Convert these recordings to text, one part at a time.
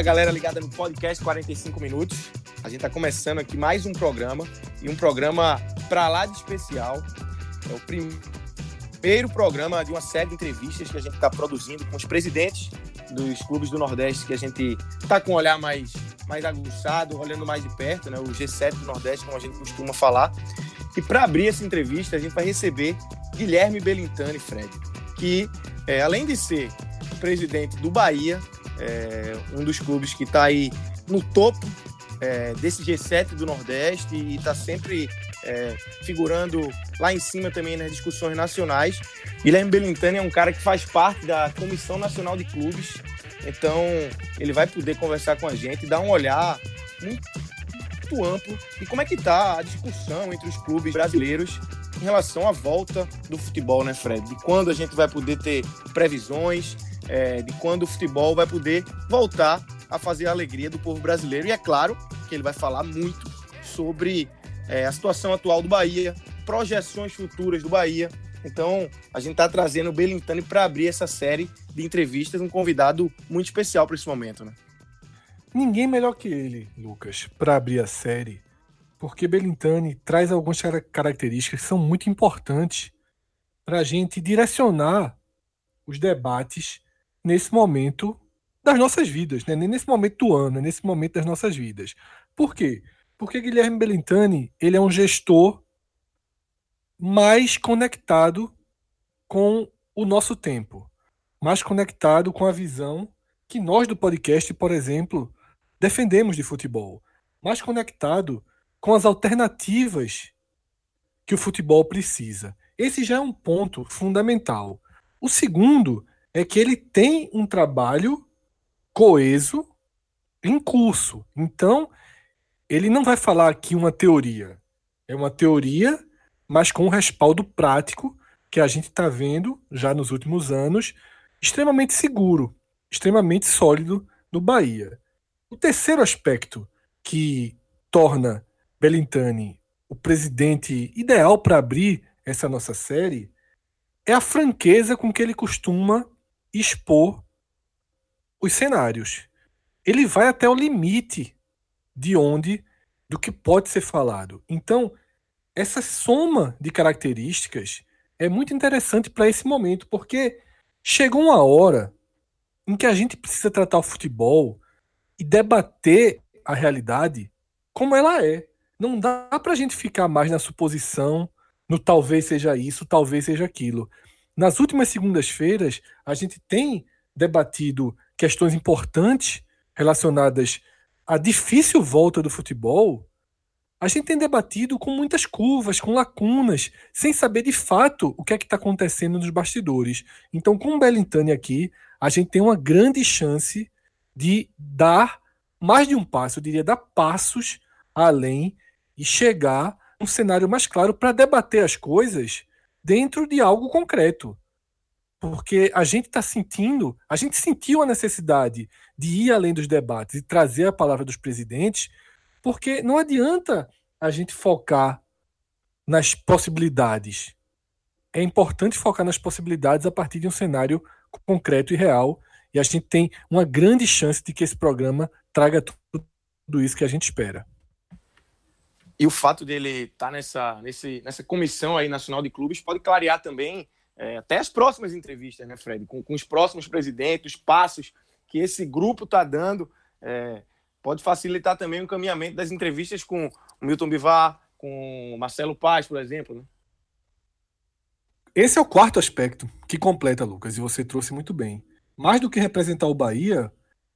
Fala galera ligada no podcast 45 minutos. A gente está começando aqui mais um programa e um programa para lá de especial. É o primeiro programa de uma série de entrevistas que a gente está produzindo com os presidentes dos clubes do Nordeste que a gente está com um olhar mais, mais aguçado, olhando mais de perto, né? o G7 do Nordeste, como a gente costuma falar. E para abrir essa entrevista, a gente vai receber Guilherme Belintani, Fred, que é, além de ser presidente do Bahia, é, um dos clubes que está aí no topo é, desse G7 do Nordeste e está sempre é, figurando lá em cima também nas discussões nacionais. Guilherme Belintani é um cara que faz parte da Comissão Nacional de Clubes, então ele vai poder conversar com a gente dar um olhar muito, muito amplo e como é que está a discussão entre os clubes brasileiros em relação à volta do futebol, né, Fred? De quando a gente vai poder ter previsões, é, de quando o futebol vai poder voltar a fazer a alegria do povo brasileiro. E é claro que ele vai falar muito sobre é, a situação atual do Bahia, projeções futuras do Bahia. Então, a gente está trazendo o Belintani para abrir essa série de entrevistas, um convidado muito especial para esse momento, né? Ninguém melhor que ele, Lucas, para abrir a série, porque Belintani traz algumas características que são muito importantes para a gente direcionar os debates nesse momento das nossas vidas, né? nem nesse momento do ano, é nesse momento das nossas vidas. Por quê? Porque Guilherme Belintani ele é um gestor mais conectado com o nosso tempo, mais conectado com a visão que nós do podcast, por exemplo, defendemos de futebol, mais conectado com as alternativas que o futebol precisa. Esse já é um ponto fundamental. O segundo é que ele tem um trabalho coeso em curso. Então, ele não vai falar aqui uma teoria. É uma teoria, mas com um respaldo prático que a gente está vendo já nos últimos anos, extremamente seguro, extremamente sólido no Bahia. O terceiro aspecto que torna Belintani o presidente ideal para abrir essa nossa série é a franqueza com que ele costuma expor os cenários. Ele vai até o limite de onde, do que pode ser falado. Então, essa soma de características é muito interessante para esse momento, porque chegou uma hora em que a gente precisa tratar o futebol e debater a realidade como ela é. Não dá para a gente ficar mais na suposição, no talvez seja isso, talvez seja aquilo. Nas últimas segundas-feiras, a gente tem debatido questões importantes relacionadas à difícil volta do futebol. A gente tem debatido com muitas curvas, com lacunas, sem saber de fato o que é que está acontecendo nos bastidores. Então, com o Belintani aqui, a gente tem uma grande chance de dar mais de um passo, eu diria, dar passos além e chegar a um cenário mais claro para debater as coisas dentro de algo concreto. Porque a gente está sentindo, a gente sentiu a necessidade de ir além dos debates e trazer a palavra dos presidentes, porque não adianta a gente focar nas possibilidades. É importante focar nas possibilidades a partir de um cenário concreto e real. E a gente tem uma grande chance de que esse programa traga tudo isso que a gente espera. E o fato dele estar tá nessa, nesse, nessa comissão aí nacional de clubes pode clarear também é, até as próximas entrevistas, né, Fred? Com, com, os próximos presidentes, os passos que esse grupo está dando. É, pode facilitar também o encaminhamento das entrevistas com o Milton Bivar, com o Marcelo Paz, por exemplo. Né? Esse é o quarto aspecto que completa, Lucas, e você trouxe muito bem. Mais do que representar o Bahia,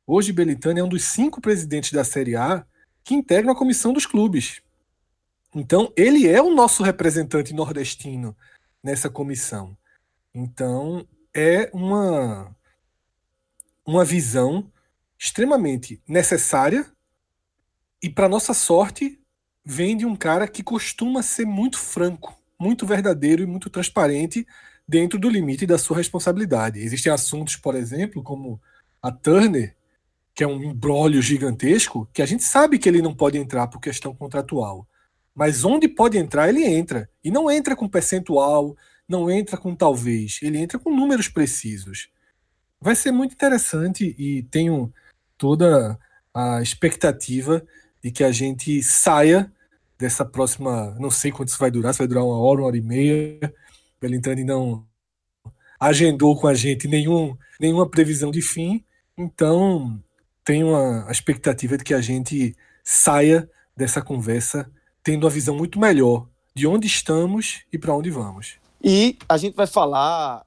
hoje Belitânia é um dos cinco presidentes da Série A que integram a comissão dos clubes. Então, ele é o nosso representante nordestino nessa comissão. Então, é uma, uma visão extremamente necessária e, para nossa sorte, vem de um cara que costuma ser muito franco, muito verdadeiro e muito transparente dentro do limite da sua responsabilidade. Existem assuntos, por exemplo, como a Turner, que é um embrólio gigantesco, que a gente sabe que ele não pode entrar por questão contratual. Mas onde pode entrar, ele entra. E não entra com percentual, não entra com talvez, ele entra com números precisos. Vai ser muito interessante e tenho toda a expectativa de que a gente saia dessa próxima. Não sei quanto isso vai durar, se vai durar uma hora, uma hora e meia. Belintani não agendou com a gente nenhum, nenhuma previsão de fim. Então, tenho a, a expectativa de que a gente saia dessa conversa tendo uma visão muito melhor de onde estamos e para onde vamos. E a gente vai falar,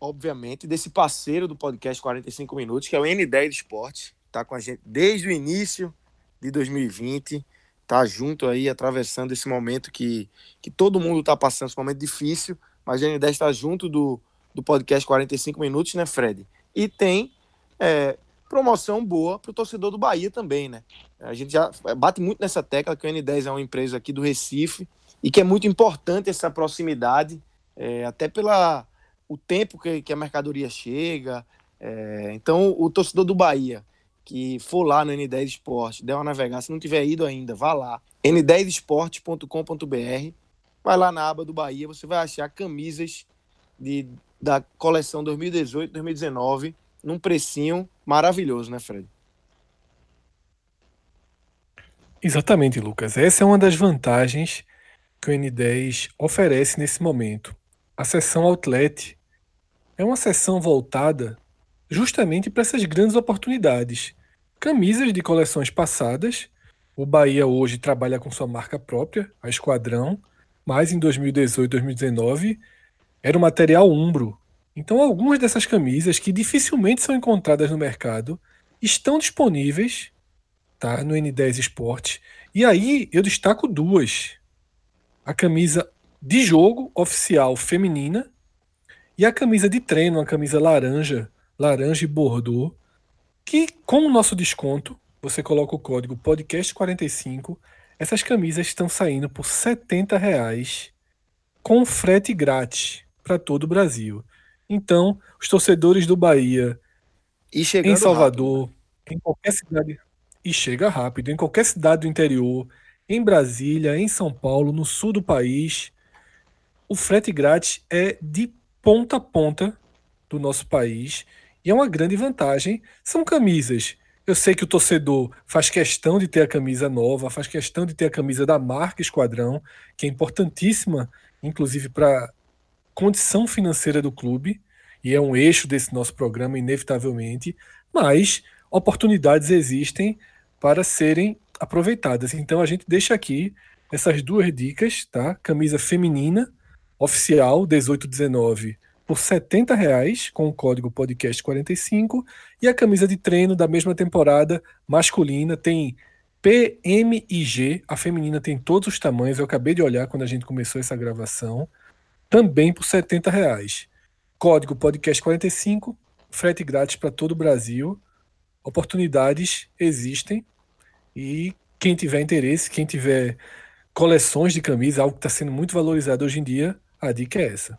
obviamente, desse parceiro do podcast 45 Minutos, que é o N10 Esporte. Está com a gente desde o início de 2020, tá junto aí, atravessando esse momento que, que todo mundo está passando, esse momento difícil, mas a N10 está junto do, do podcast 45 Minutos, né, Fred? E tem é, promoção boa para o torcedor do Bahia também, né? A gente já bate muito nessa tecla que o N10 é uma empresa aqui do Recife e que é muito importante essa proximidade, é, até pela o tempo que, que a mercadoria chega. É, então, o torcedor do Bahia que for lá no N10 Esporte, der uma navegada, se não tiver ido ainda, vá lá, n10esporte.com.br, vai lá na aba do Bahia, você vai achar camisas de, da coleção 2018-2019 num precinho maravilhoso, né, Fred? Exatamente, Lucas. Essa é uma das vantagens que o N10 oferece nesse momento. A seção Outlet é uma seção voltada justamente para essas grandes oportunidades. Camisas de coleções passadas. O Bahia hoje trabalha com sua marca própria, a Esquadrão, mas em 2018, 2019 era o material Umbro, então, algumas dessas camisas que dificilmente são encontradas no mercado estão disponíveis tá, no N10 Esporte. E aí eu destaco duas: a camisa de jogo oficial feminina e a camisa de treino, a camisa laranja, laranja e bordô, que com o nosso desconto, você coloca o código podcast45, essas camisas estão saindo por 70 reais com frete grátis para todo o Brasil. Então, os torcedores do Bahia em Salvador, rápido. Em qualquer cidade, e chega rápido, em qualquer cidade do interior, em Brasília, em São Paulo, no sul do país, o frete grátis é de ponta a ponta do nosso país e é uma grande vantagem. São camisas. Eu sei que o torcedor faz questão de ter a camisa nova, faz questão de ter a camisa da marca Esquadrão, que é importantíssima, inclusive para condição financeira do clube, e é um eixo desse nosso programa, inevitavelmente, mas oportunidades existem para serem aproveitadas. Então a gente deixa aqui essas duas dicas, tá? Camisa feminina oficial 1819 por R$ reais com o código podcast 45 e a camisa de treino da mesma temporada masculina tem P, M e G. A feminina tem todos os tamanhos. Eu acabei de olhar quando a gente começou essa gravação também por 70 reais. Código podcast 45, frete grátis para todo o Brasil. Oportunidades existem e quem tiver interesse, quem tiver coleções de camisas, algo que está sendo muito valorizado hoje em dia, a dica é essa.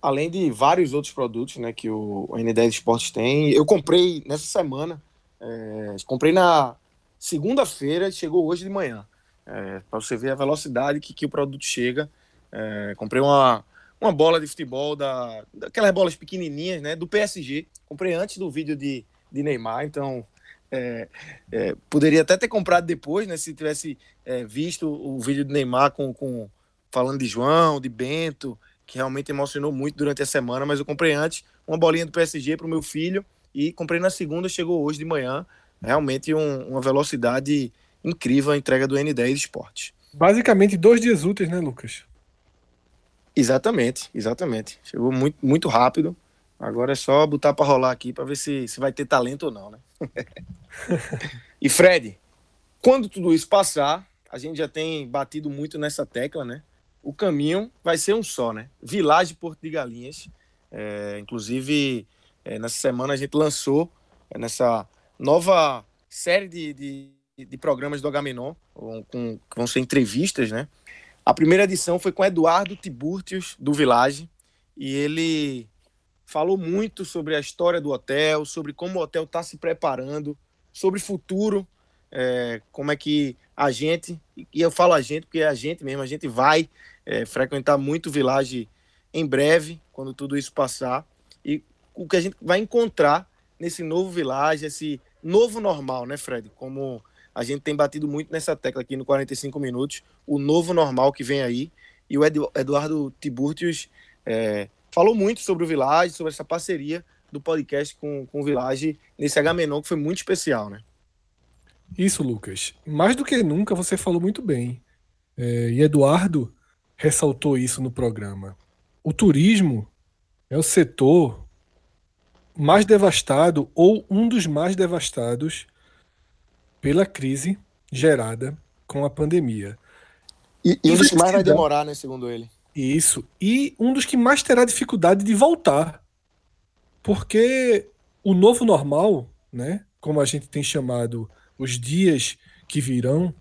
Além de vários outros produtos né, que o N10 Esportes tem, eu comprei nessa semana, é, comprei na segunda-feira, chegou hoje de manhã. É, para você ver a velocidade que, que o produto chega. É, comprei uma, uma bola de futebol, da, daquelas bolas pequenininhas, né? Do PSG. Comprei antes do vídeo de, de Neymar, então é, é, poderia até ter comprado depois, né? Se tivesse é, visto o vídeo de Neymar com, com falando de João, de Bento, que realmente emocionou muito durante a semana, mas eu comprei antes uma bolinha do PSG para o meu filho e comprei na segunda, chegou hoje de manhã. Realmente um, uma velocidade incrível a entrega do N10 Esporte. Basicamente dois dias úteis, né, Lucas? Exatamente, exatamente. Chegou muito, muito rápido. Agora é só botar para rolar aqui para ver se, se vai ter talento ou não, né? e Fred, quando tudo isso passar, a gente já tem batido muito nessa tecla, né? O caminho vai ser um só, né? Vilagem Porto de Galinhas. É, inclusive, é, nessa semana a gente lançou é, nessa nova série de, de, de programas do Agamenon, com, com, que vão ser entrevistas, né? A primeira edição foi com Eduardo Tiburtius, do Village, e ele falou muito sobre a história do hotel, sobre como o hotel está se preparando, sobre futuro, é, como é que a gente, e eu falo a gente porque é a gente mesmo, a gente vai é, frequentar muito o Village em breve, quando tudo isso passar, e o que a gente vai encontrar nesse novo Village, esse novo normal, né, Fred? Como a gente tem batido muito nessa tecla aqui no 45 Minutos, o novo normal que vem aí. E o Eduardo Tiburtius é, falou muito sobre o Village, sobre essa parceria do podcast com, com o Village nesse H-Menon, que foi muito especial, né? Isso, Lucas. Mais do que nunca, você falou muito bem. É, e Eduardo ressaltou isso no programa. O turismo é o setor mais devastado ou um dos mais devastados pela crise gerada com a pandemia. E, e um dos que mais vai demorar, né, segundo ele. Isso. E um dos que mais terá dificuldade de voltar. Porque o novo normal, né, como a gente tem chamado os dias que virão,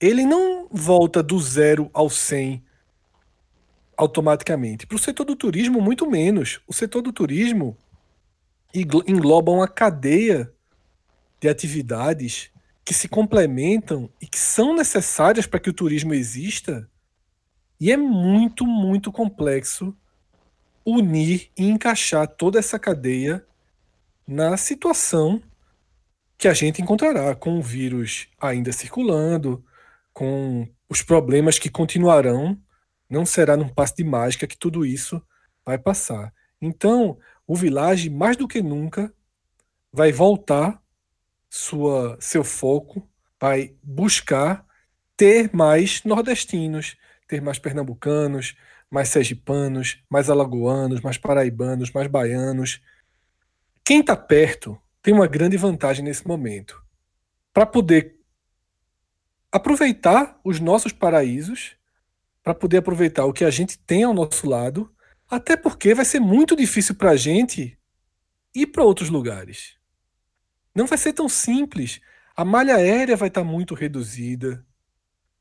ele não volta do zero ao 100 automaticamente. Para o setor do turismo, muito menos. O setor do turismo engloba uma cadeia de atividades que se complementam e que são necessárias para que o turismo exista. E é muito, muito complexo unir e encaixar toda essa cadeia na situação que a gente encontrará com o vírus ainda circulando, com os problemas que continuarão. Não será num passo de mágica que tudo isso vai passar. Então, o Village, mais do que nunca, vai voltar sua, seu foco, vai buscar ter mais nordestinos, ter mais pernambucanos, mais sergipanos, mais alagoanos, mais paraibanos, mais baianos. Quem está perto tem uma grande vantagem nesse momento para poder aproveitar os nossos paraísos, para poder aproveitar o que a gente tem ao nosso lado, até porque vai ser muito difícil para a gente ir para outros lugares. Não vai ser tão simples. A malha aérea vai estar muito reduzida.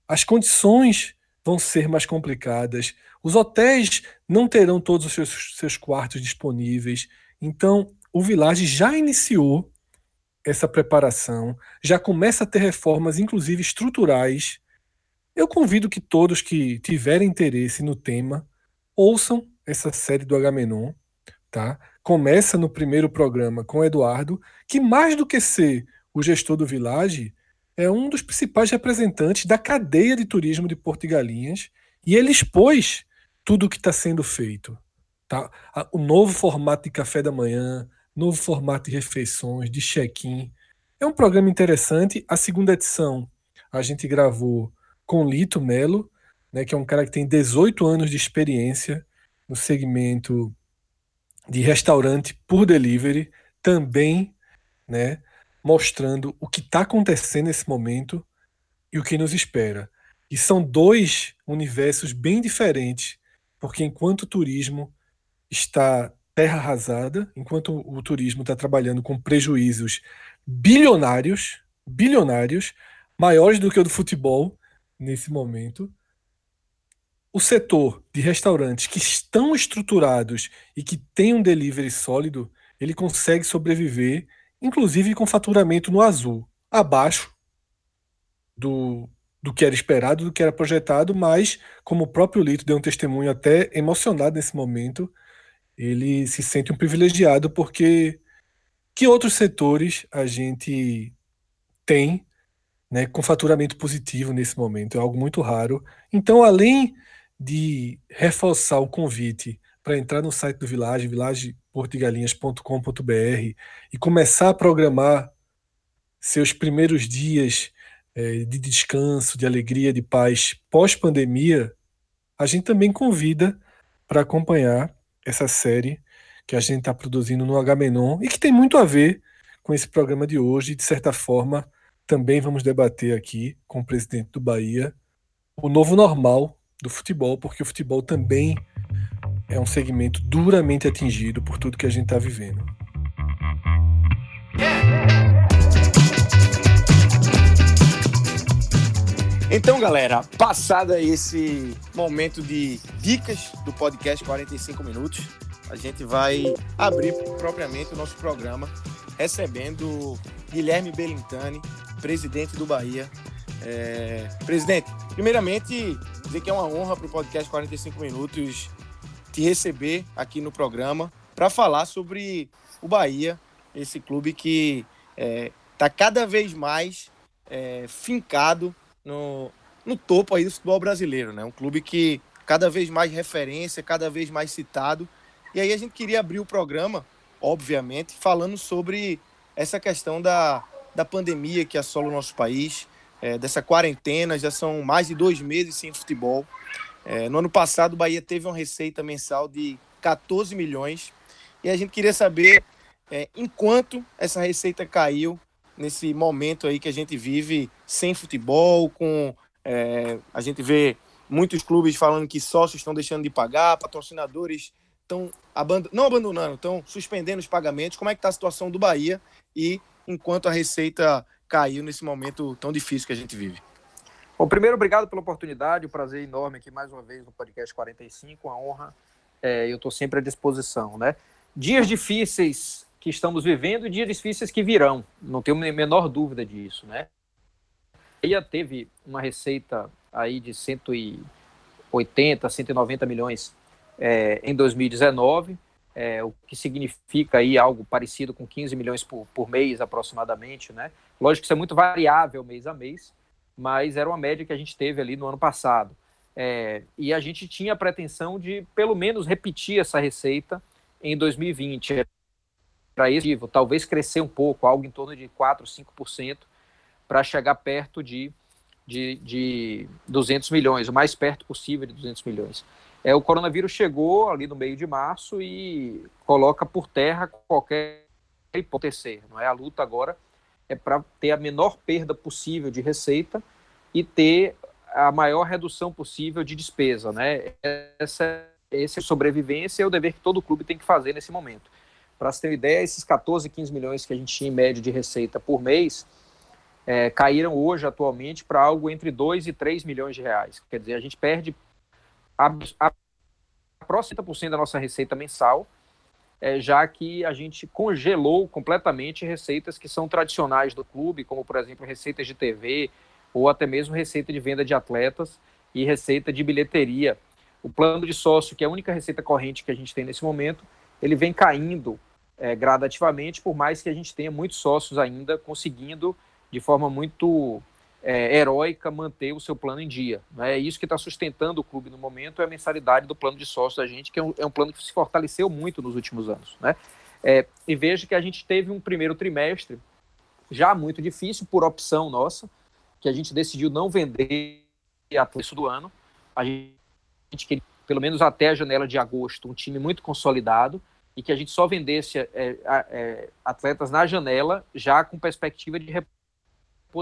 As condições vão ser mais complicadas. Os hotéis não terão todos os seus, seus quartos disponíveis. Então, o Village já iniciou essa preparação, já começa a ter reformas, inclusive estruturais. Eu convido que todos que tiverem interesse no tema ouçam essa série do Agamenon, tá? começa no primeiro programa com Eduardo, que mais do que ser o gestor do Village, é um dos principais representantes da cadeia de turismo de Porto e Galinhas, e ele expôs tudo o que está sendo feito. Tá? O novo formato de café da manhã, novo formato de refeições, de check-in. É um programa interessante. A segunda edição a gente gravou com Lito Melo, né, que é um cara que tem 18 anos de experiência no segmento de restaurante por delivery, também né, mostrando o que está acontecendo nesse momento e o que nos espera. E são dois universos bem diferentes, porque enquanto o turismo está terra arrasada, enquanto o turismo está trabalhando com prejuízos bilionários, bilionários, maiores do que o do futebol nesse momento, o setor de restaurantes que estão estruturados e que têm um delivery sólido, ele consegue sobreviver, inclusive com faturamento no azul, abaixo do, do que era esperado, do que era projetado, mas como o próprio Lito deu um testemunho até emocionado nesse momento, ele se sente um privilegiado porque que outros setores a gente tem né, com faturamento positivo nesse momento? É algo muito raro. Então, além de reforçar o convite para entrar no site do Village, villageportigalinhas.com.br e começar a programar seus primeiros dias é, de descanso, de alegria, de paz pós-pandemia, a gente também convida para acompanhar essa série que a gente está produzindo no Agamenon e que tem muito a ver com esse programa de hoje, de certa forma, também vamos debater aqui com o presidente do Bahia o novo normal do futebol, porque o futebol também é um segmento duramente atingido por tudo que a gente está vivendo. Então, galera, passado esse momento de dicas do podcast 45 minutos, a gente vai abrir propriamente o nosso programa recebendo Guilherme Belintani, presidente do Bahia. É... Presidente, primeiramente, dizer que é uma honra para o podcast 45 minutos te receber aqui no programa para falar sobre o Bahia, esse clube que está é, tá cada vez mais é, fincado no, no topo aí do futebol brasileiro, né? Um clube que cada vez mais referência, cada vez mais citado. E aí a gente queria abrir o programa, obviamente, falando sobre essa questão da, da pandemia que assola o nosso país, é, dessa quarentena, já são mais de dois meses sem futebol. É, no ano passado, o Bahia teve uma receita mensal de 14 milhões. E a gente queria saber é, enquanto essa receita caiu nesse momento aí que a gente vive sem futebol, com é, a gente vê muitos clubes falando que sócios estão deixando de pagar, patrocinadores estão não abandonando, estão suspendendo os pagamentos. Como é que está a situação do Bahia e enquanto a receita caiu nesse momento tão difícil que a gente vive? Bom, primeiro, obrigado pela oportunidade, um prazer enorme aqui mais uma vez no podcast 45, uma honra. É, eu estou sempre à disposição, né? Dias difíceis que estamos vivendo e dias difíceis que virão, não tenho a menor dúvida disso, né? Bahia teve uma receita aí de 180, 190 milhões é, em 2019, é, o que significa aí algo parecido com 15 milhões por, por mês aproximadamente, né? Lógico que isso é muito variável mês a mês, mas era uma média que a gente teve ali no ano passado. É, e a gente tinha a pretensão de, pelo menos, repetir essa receita em 2020. Para esse talvez crescer um pouco, algo em torno de 4, 5%, para chegar perto de, de, de 200 milhões, o mais perto possível de 200 milhões. É, o coronavírus chegou ali no meio de março e coloca por terra qualquer hipótese. Não é a luta agora é para ter a menor perda possível de receita e ter a maior redução possível de despesa, né? Essa, essa sobrevivência é o dever que todo clube tem que fazer nesse momento. Para você ter uma ideia, esses 14, 15 milhões que a gente tinha em média de receita por mês, é, caíram hoje, atualmente, para algo entre 2 e 3 milhões de reais. Quer dizer, a gente perde aproximadamente da nossa receita mensal, é, já que a gente congelou completamente receitas que são tradicionais do clube, como, por exemplo, receitas de TV, ou até mesmo receita de venda de atletas e receita de bilheteria. O plano de sócio, que é a única receita corrente que a gente tem nesse momento, ele vem caindo é, gradativamente, por mais que a gente tenha muitos sócios ainda conseguindo de forma muito é, heróica manter o seu plano em dia. Né? É isso que está sustentando o clube no momento, é a mensalidade do plano de sócio da gente, que é um, é um plano que se fortaleceu muito nos últimos anos. Né? É, e veja que a gente teve um primeiro trimestre já muito difícil, por opção nossa, que a gente decidiu não vender a preço do ano. A gente queria, pelo menos até a janela de agosto, um time muito consolidado e que a gente só vendesse é, é, atletas na janela, já com perspectiva de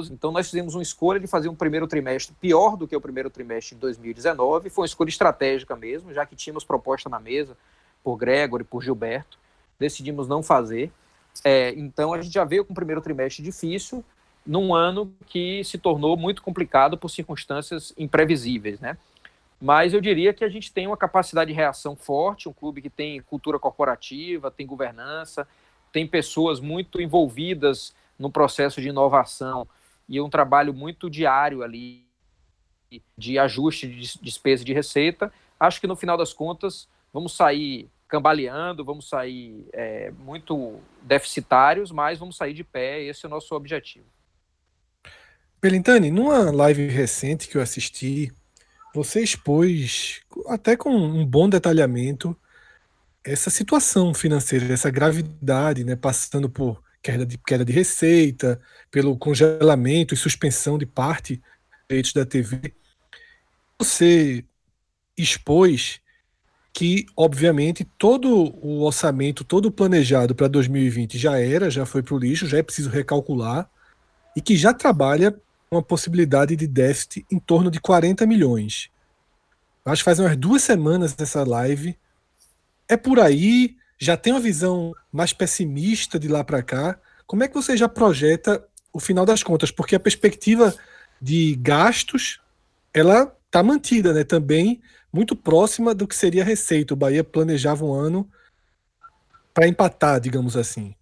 então, nós fizemos uma escolha de fazer um primeiro trimestre pior do que o primeiro trimestre de 2019. Foi uma escolha estratégica mesmo, já que tínhamos proposta na mesa por Gregory, por Gilberto. Decidimos não fazer. É, então, a gente já veio com um primeiro trimestre difícil, num ano que se tornou muito complicado por circunstâncias imprevisíveis, né? Mas eu diria que a gente tem uma capacidade de reação forte, um clube que tem cultura corporativa, tem governança, tem pessoas muito envolvidas no processo de inovação e um trabalho muito diário ali de ajuste de despesa de receita. Acho que no final das contas vamos sair cambaleando, vamos sair é, muito deficitários, mas vamos sair de pé. Esse é o nosso objetivo. Belintani, numa live recente que eu assisti, você expôs, até com um bom detalhamento, essa situação financeira, essa gravidade, né, passando por queda de, queda de receita, pelo congelamento e suspensão de parte dos direitos da TV. Você expôs que, obviamente, todo o orçamento, todo o planejado para 2020 já era, já foi para o lixo, já é preciso recalcular. e que já trabalha uma possibilidade de déficit em torno de 40 milhões. Acho que faz umas duas semanas dessa live. É por aí? Já tem uma visão mais pessimista de lá para cá? Como é que você já projeta o final das contas? Porque a perspectiva de gastos ela está mantida, né? Também muito próxima do que seria a receita. O Bahia planejava um ano para empatar, digamos assim.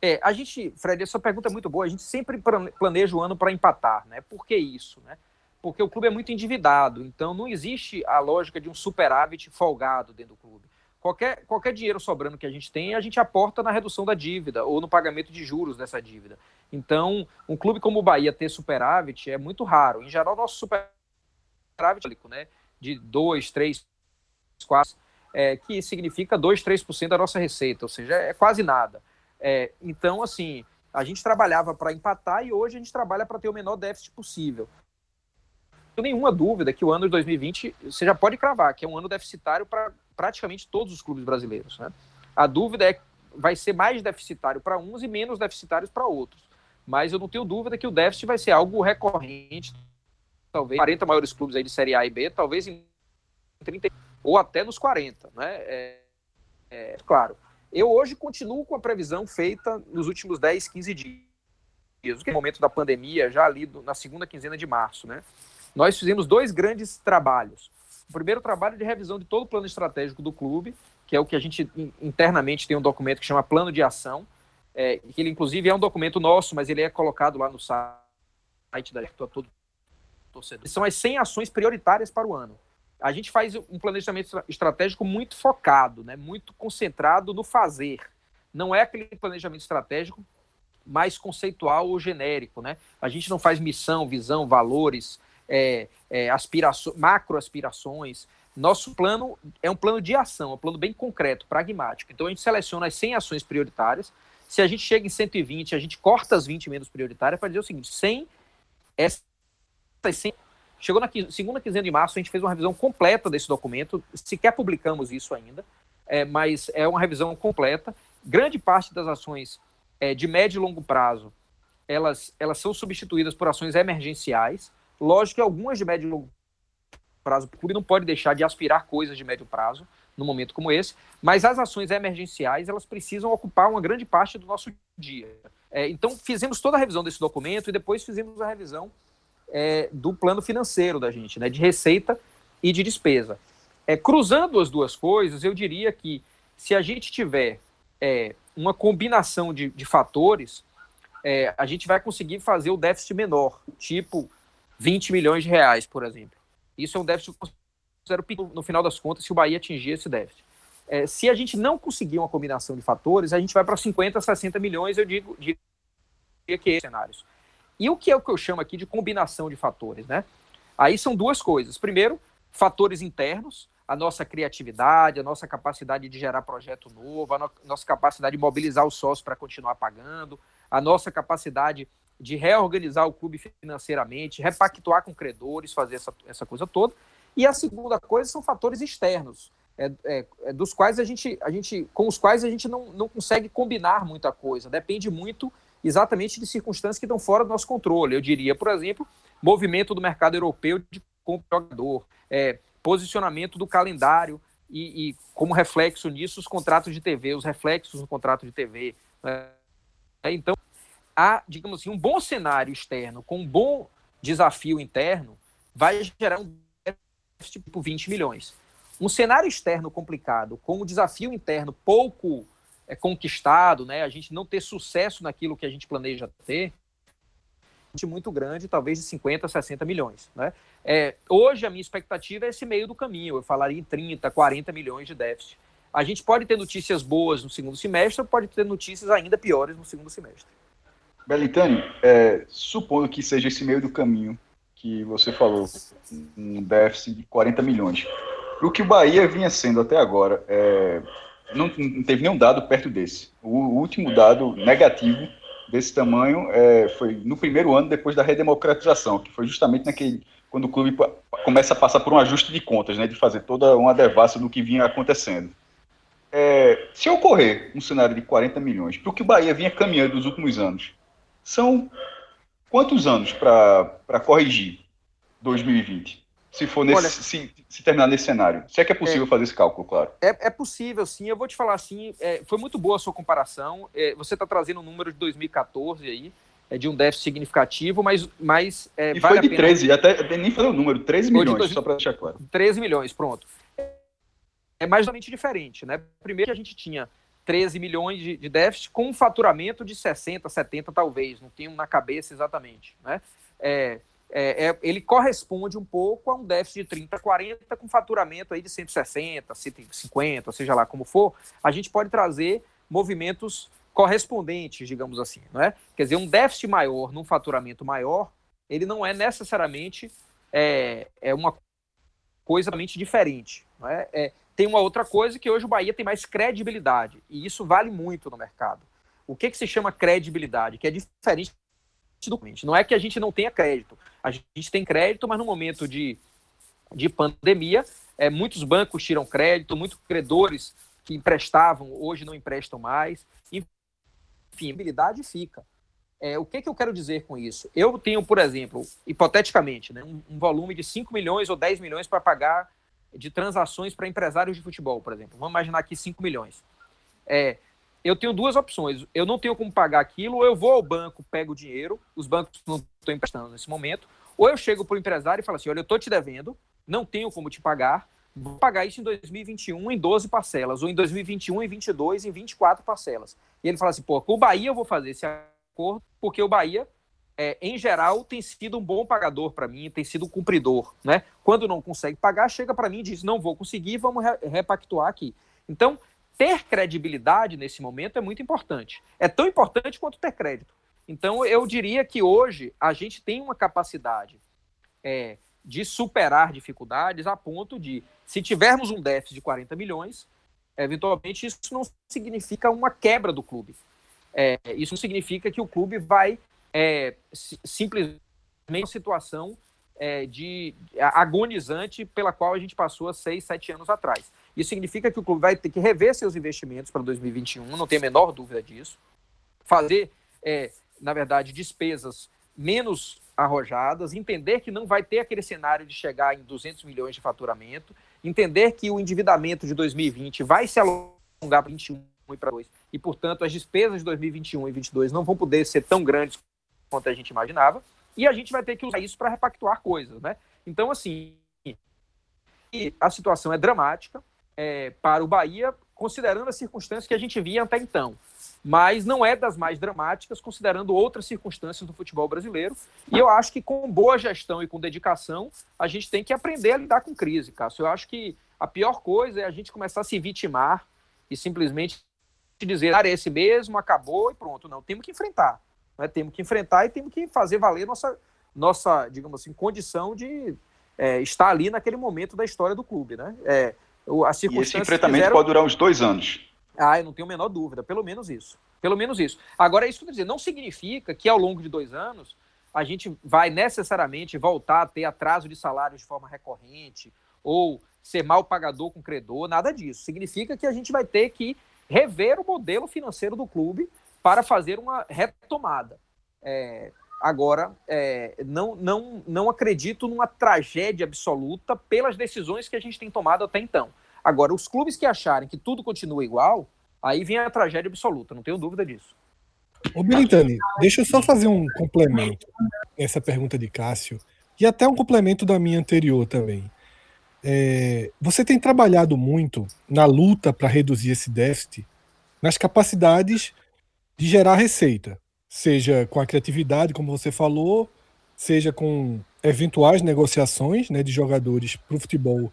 É, a gente, Fred, essa pergunta é muito boa. A gente sempre planeja o ano para empatar, né? Por que isso, né? Porque o clube é muito endividado, então não existe a lógica de um superávit folgado dentro do clube. Qualquer, qualquer dinheiro sobrando que a gente tem, a gente aporta na redução da dívida ou no pagamento de juros dessa dívida. Então, um clube como o Bahia ter superávit é muito raro. Em geral, nosso superávit né, de 2, 3, 4, é, que significa 2, 3% da nossa receita, ou seja, é quase nada. É, então, assim, a gente trabalhava para empatar e hoje a gente trabalha para ter o menor déficit possível. Não tenho nenhuma dúvida que o ano de 2020, você já pode cravar, que é um ano deficitário para praticamente todos os clubes brasileiros. Né? A dúvida é vai ser mais deficitário para uns e menos deficitários para outros. Mas eu não tenho dúvida que o déficit vai ser algo recorrente, talvez 40 maiores clubes aí de Série A e B, talvez em 30 ou até nos 40, né? É, é, claro. Eu hoje continuo com a previsão feita nos últimos 10, 15 dias, que é o momento da pandemia, já ali na segunda quinzena de março, né? Nós fizemos dois grandes trabalhos. O primeiro trabalho de revisão de todo o plano estratégico do clube, que é o que a gente internamente tem um documento que chama Plano de Ação, é, que ele inclusive é um documento nosso, mas ele é colocado lá no site da todo torcedor. São as 100 ações prioritárias para o ano a gente faz um planejamento estratégico muito focado, né, muito concentrado no fazer. Não é aquele planejamento estratégico mais conceitual ou genérico. Né? A gente não faz missão, visão, valores, é, é, aspirações, macro aspirações. Nosso plano é um plano de ação, é um plano bem concreto, pragmático. Então a gente seleciona as 100 ações prioritárias. Se a gente chega em 120, a gente corta as 20 menos prioritárias para dizer o seguinte: 100 essas 100 Chegou na segunda quinzena de março, a gente fez uma revisão completa desse documento, sequer publicamos isso ainda, é, mas é uma revisão completa. Grande parte das ações é, de médio e longo prazo, elas, elas são substituídas por ações emergenciais. Lógico que algumas de médio e longo prazo, o clube não pode deixar de aspirar coisas de médio prazo, num momento como esse, mas as ações emergenciais, elas precisam ocupar uma grande parte do nosso dia. É, então, fizemos toda a revisão desse documento e depois fizemos a revisão é, do plano financeiro da gente, né, de receita e de despesa. É, cruzando as duas coisas, eu diria que se a gente tiver é, uma combinação de, de fatores, é, a gente vai conseguir fazer o déficit menor, tipo 20 milhões de reais, por exemplo. Isso é um déficit considero no final das contas se o Bahia atingir esse déficit. É, se a gente não conseguir uma combinação de fatores, a gente vai para 50, 60 milhões, eu digo, diria que cenários. E o que é o que eu chamo aqui de combinação de fatores, né? Aí são duas coisas. Primeiro, fatores internos, a nossa criatividade, a nossa capacidade de gerar projeto novo, a no nossa capacidade de mobilizar os sócios para continuar pagando, a nossa capacidade de reorganizar o clube financeiramente, repactuar com credores, fazer essa, essa coisa toda. E a segunda coisa são fatores externos, é, é, é, dos quais a gente, a gente, com os quais a gente não, não consegue combinar muita coisa. Depende muito exatamente de circunstâncias que estão fora do nosso controle. Eu diria, por exemplo, movimento do mercado europeu de compra de jogador, é, posicionamento do calendário e, e, como reflexo nisso, os contratos de TV, os reflexos no contrato de TV. Né? Então, há, digamos assim, um bom cenário externo com um bom desafio interno vai gerar um déficit tipo 20 milhões. Um cenário externo complicado com um desafio interno pouco é conquistado, né? A gente não ter sucesso naquilo que a gente planeja ter, muito grande, talvez de 50, 60 milhões, né? É, hoje a minha expectativa é esse meio do caminho, eu falaria em 30, 40 milhões de déficit. A gente pode ter notícias boas no segundo semestre, pode ter notícias ainda piores no segundo semestre. Belitani, é, supondo que seja esse meio do caminho que você falou, um déficit de 40 milhões. O que o Bahia vinha sendo até agora, é, não, não teve nenhum dado perto desse. O último dado negativo desse tamanho é, foi no primeiro ano depois da redemocratização, que foi justamente naquele quando o clube começa a passar por um ajuste de contas, né, de fazer toda uma devassa do que vinha acontecendo. É, se ocorrer um cenário de 40 milhões, para o que o Bahia vinha caminhando nos últimos anos, São quantos anos para corrigir 2020? Se for nesse, Olha, se, se, terminar nesse cenário. Se é que é possível é, fazer esse cálculo, claro. É, é, possível, sim. Eu vou te falar assim, é, foi muito boa a sua comparação. É, você está trazendo um número de 2014 aí, é de um déficit significativo, mas. mas é, e vale foi de 13, até nem falei o número, 13 milhões, de só para deixar claro. 13 milhões, pronto. É mais ou menos diferente, né? Primeiro que a gente tinha 13 milhões de, de déficit com um faturamento de 60, 70 talvez, não tenho na cabeça exatamente, né? É, é, é, ele corresponde um pouco a um déficit de 30, 40 com faturamento aí de 160, 150, seja lá como for, a gente pode trazer movimentos correspondentes, digamos assim, não é? Quer dizer, um déficit maior num faturamento maior, ele não é necessariamente é, é uma coisa diferente, não é? é? Tem uma outra coisa que hoje o Bahia tem mais credibilidade, e isso vale muito no mercado. O que, que se chama credibilidade? Que é diferente do cliente. Não é que a gente não tenha crédito. A gente tem crédito, mas no momento de, de pandemia, é, muitos bancos tiram crédito, muitos credores que emprestavam hoje não emprestam mais. Enfim, a habilidade fica. É, o que, que eu quero dizer com isso? Eu tenho, por exemplo, hipoteticamente, né, um, um volume de 5 milhões ou 10 milhões para pagar de transações para empresários de futebol, por exemplo. Vamos imaginar aqui 5 milhões. É, eu tenho duas opções. Eu não tenho como pagar aquilo, ou eu vou ao banco, pego o dinheiro, os bancos não estão emprestando nesse momento, ou eu chego para o empresário e falo assim: olha, eu estou te devendo, não tenho como te pagar, vou pagar isso em 2021 em 12 parcelas, ou em 2021 em 22, em 24 parcelas. E ele fala assim: pô, com o Bahia eu vou fazer esse acordo, porque o Bahia, é, em geral, tem sido um bom pagador para mim, tem sido um cumpridor. Né? Quando não consegue pagar, chega para mim e diz: não vou conseguir, vamos repactuar aqui. Então, ter credibilidade nesse momento é muito importante. É tão importante quanto ter crédito. Então, eu diria que hoje a gente tem uma capacidade é, de superar dificuldades a ponto de, se tivermos um déficit de 40 milhões, eventualmente isso não significa uma quebra do clube. É, isso não significa que o clube vai é, simplesmente uma situação é, de agonizante pela qual a gente passou há seis, sete anos atrás. Isso significa que o clube vai ter que rever seus investimentos para 2021, não tem a menor dúvida disso. Fazer, é, na verdade, despesas menos arrojadas, entender que não vai ter aquele cenário de chegar em 200 milhões de faturamento, entender que o endividamento de 2020 vai se alongar para 2021. 1 para dois E, portanto, as despesas de 2021 e 2022 não vão poder ser tão grandes quanto a gente imaginava. E a gente vai ter que usar isso para repactuar coisas, né? Então, assim, a situação é dramática é, para o Bahia, considerando as circunstâncias que a gente via até então. Mas não é das mais dramáticas, considerando outras circunstâncias do futebol brasileiro. E eu acho que com boa gestão e com dedicação, a gente tem que aprender a lidar com crise, Cássio. Eu acho que a pior coisa é a gente começar a se vitimar e simplesmente dizer, ah, é esse mesmo, acabou e pronto. Não, temos que enfrentar. Né? Temos que enfrentar e temos que fazer valer nossa, nossa digamos assim, condição de é, estar ali naquele momento da história do clube. Né? É, as e esse enfrentamento fizeram... pode durar uns dois anos. Ah, eu não tenho a menor dúvida, pelo menos isso. Pelo menos isso. Agora, isso quer dizer, não significa que ao longo de dois anos a gente vai necessariamente voltar a ter atraso de salário de forma recorrente ou ser mal pagador com credor, nada disso. Significa que a gente vai ter que rever o modelo financeiro do clube para fazer uma retomada. É, Agora, é, não, não, não acredito numa tragédia absoluta pelas decisões que a gente tem tomado até então. Agora, os clubes que acharem que tudo continua igual, aí vem a tragédia absoluta, não tenho dúvida disso. Ô, Bilitani, deixa eu só fazer um complemento nessa pergunta de Cássio, e até um complemento da minha anterior também. É, você tem trabalhado muito na luta para reduzir esse déficit nas capacidades de gerar receita seja com a criatividade, como você falou, seja com eventuais negociações né, de jogadores para o futebol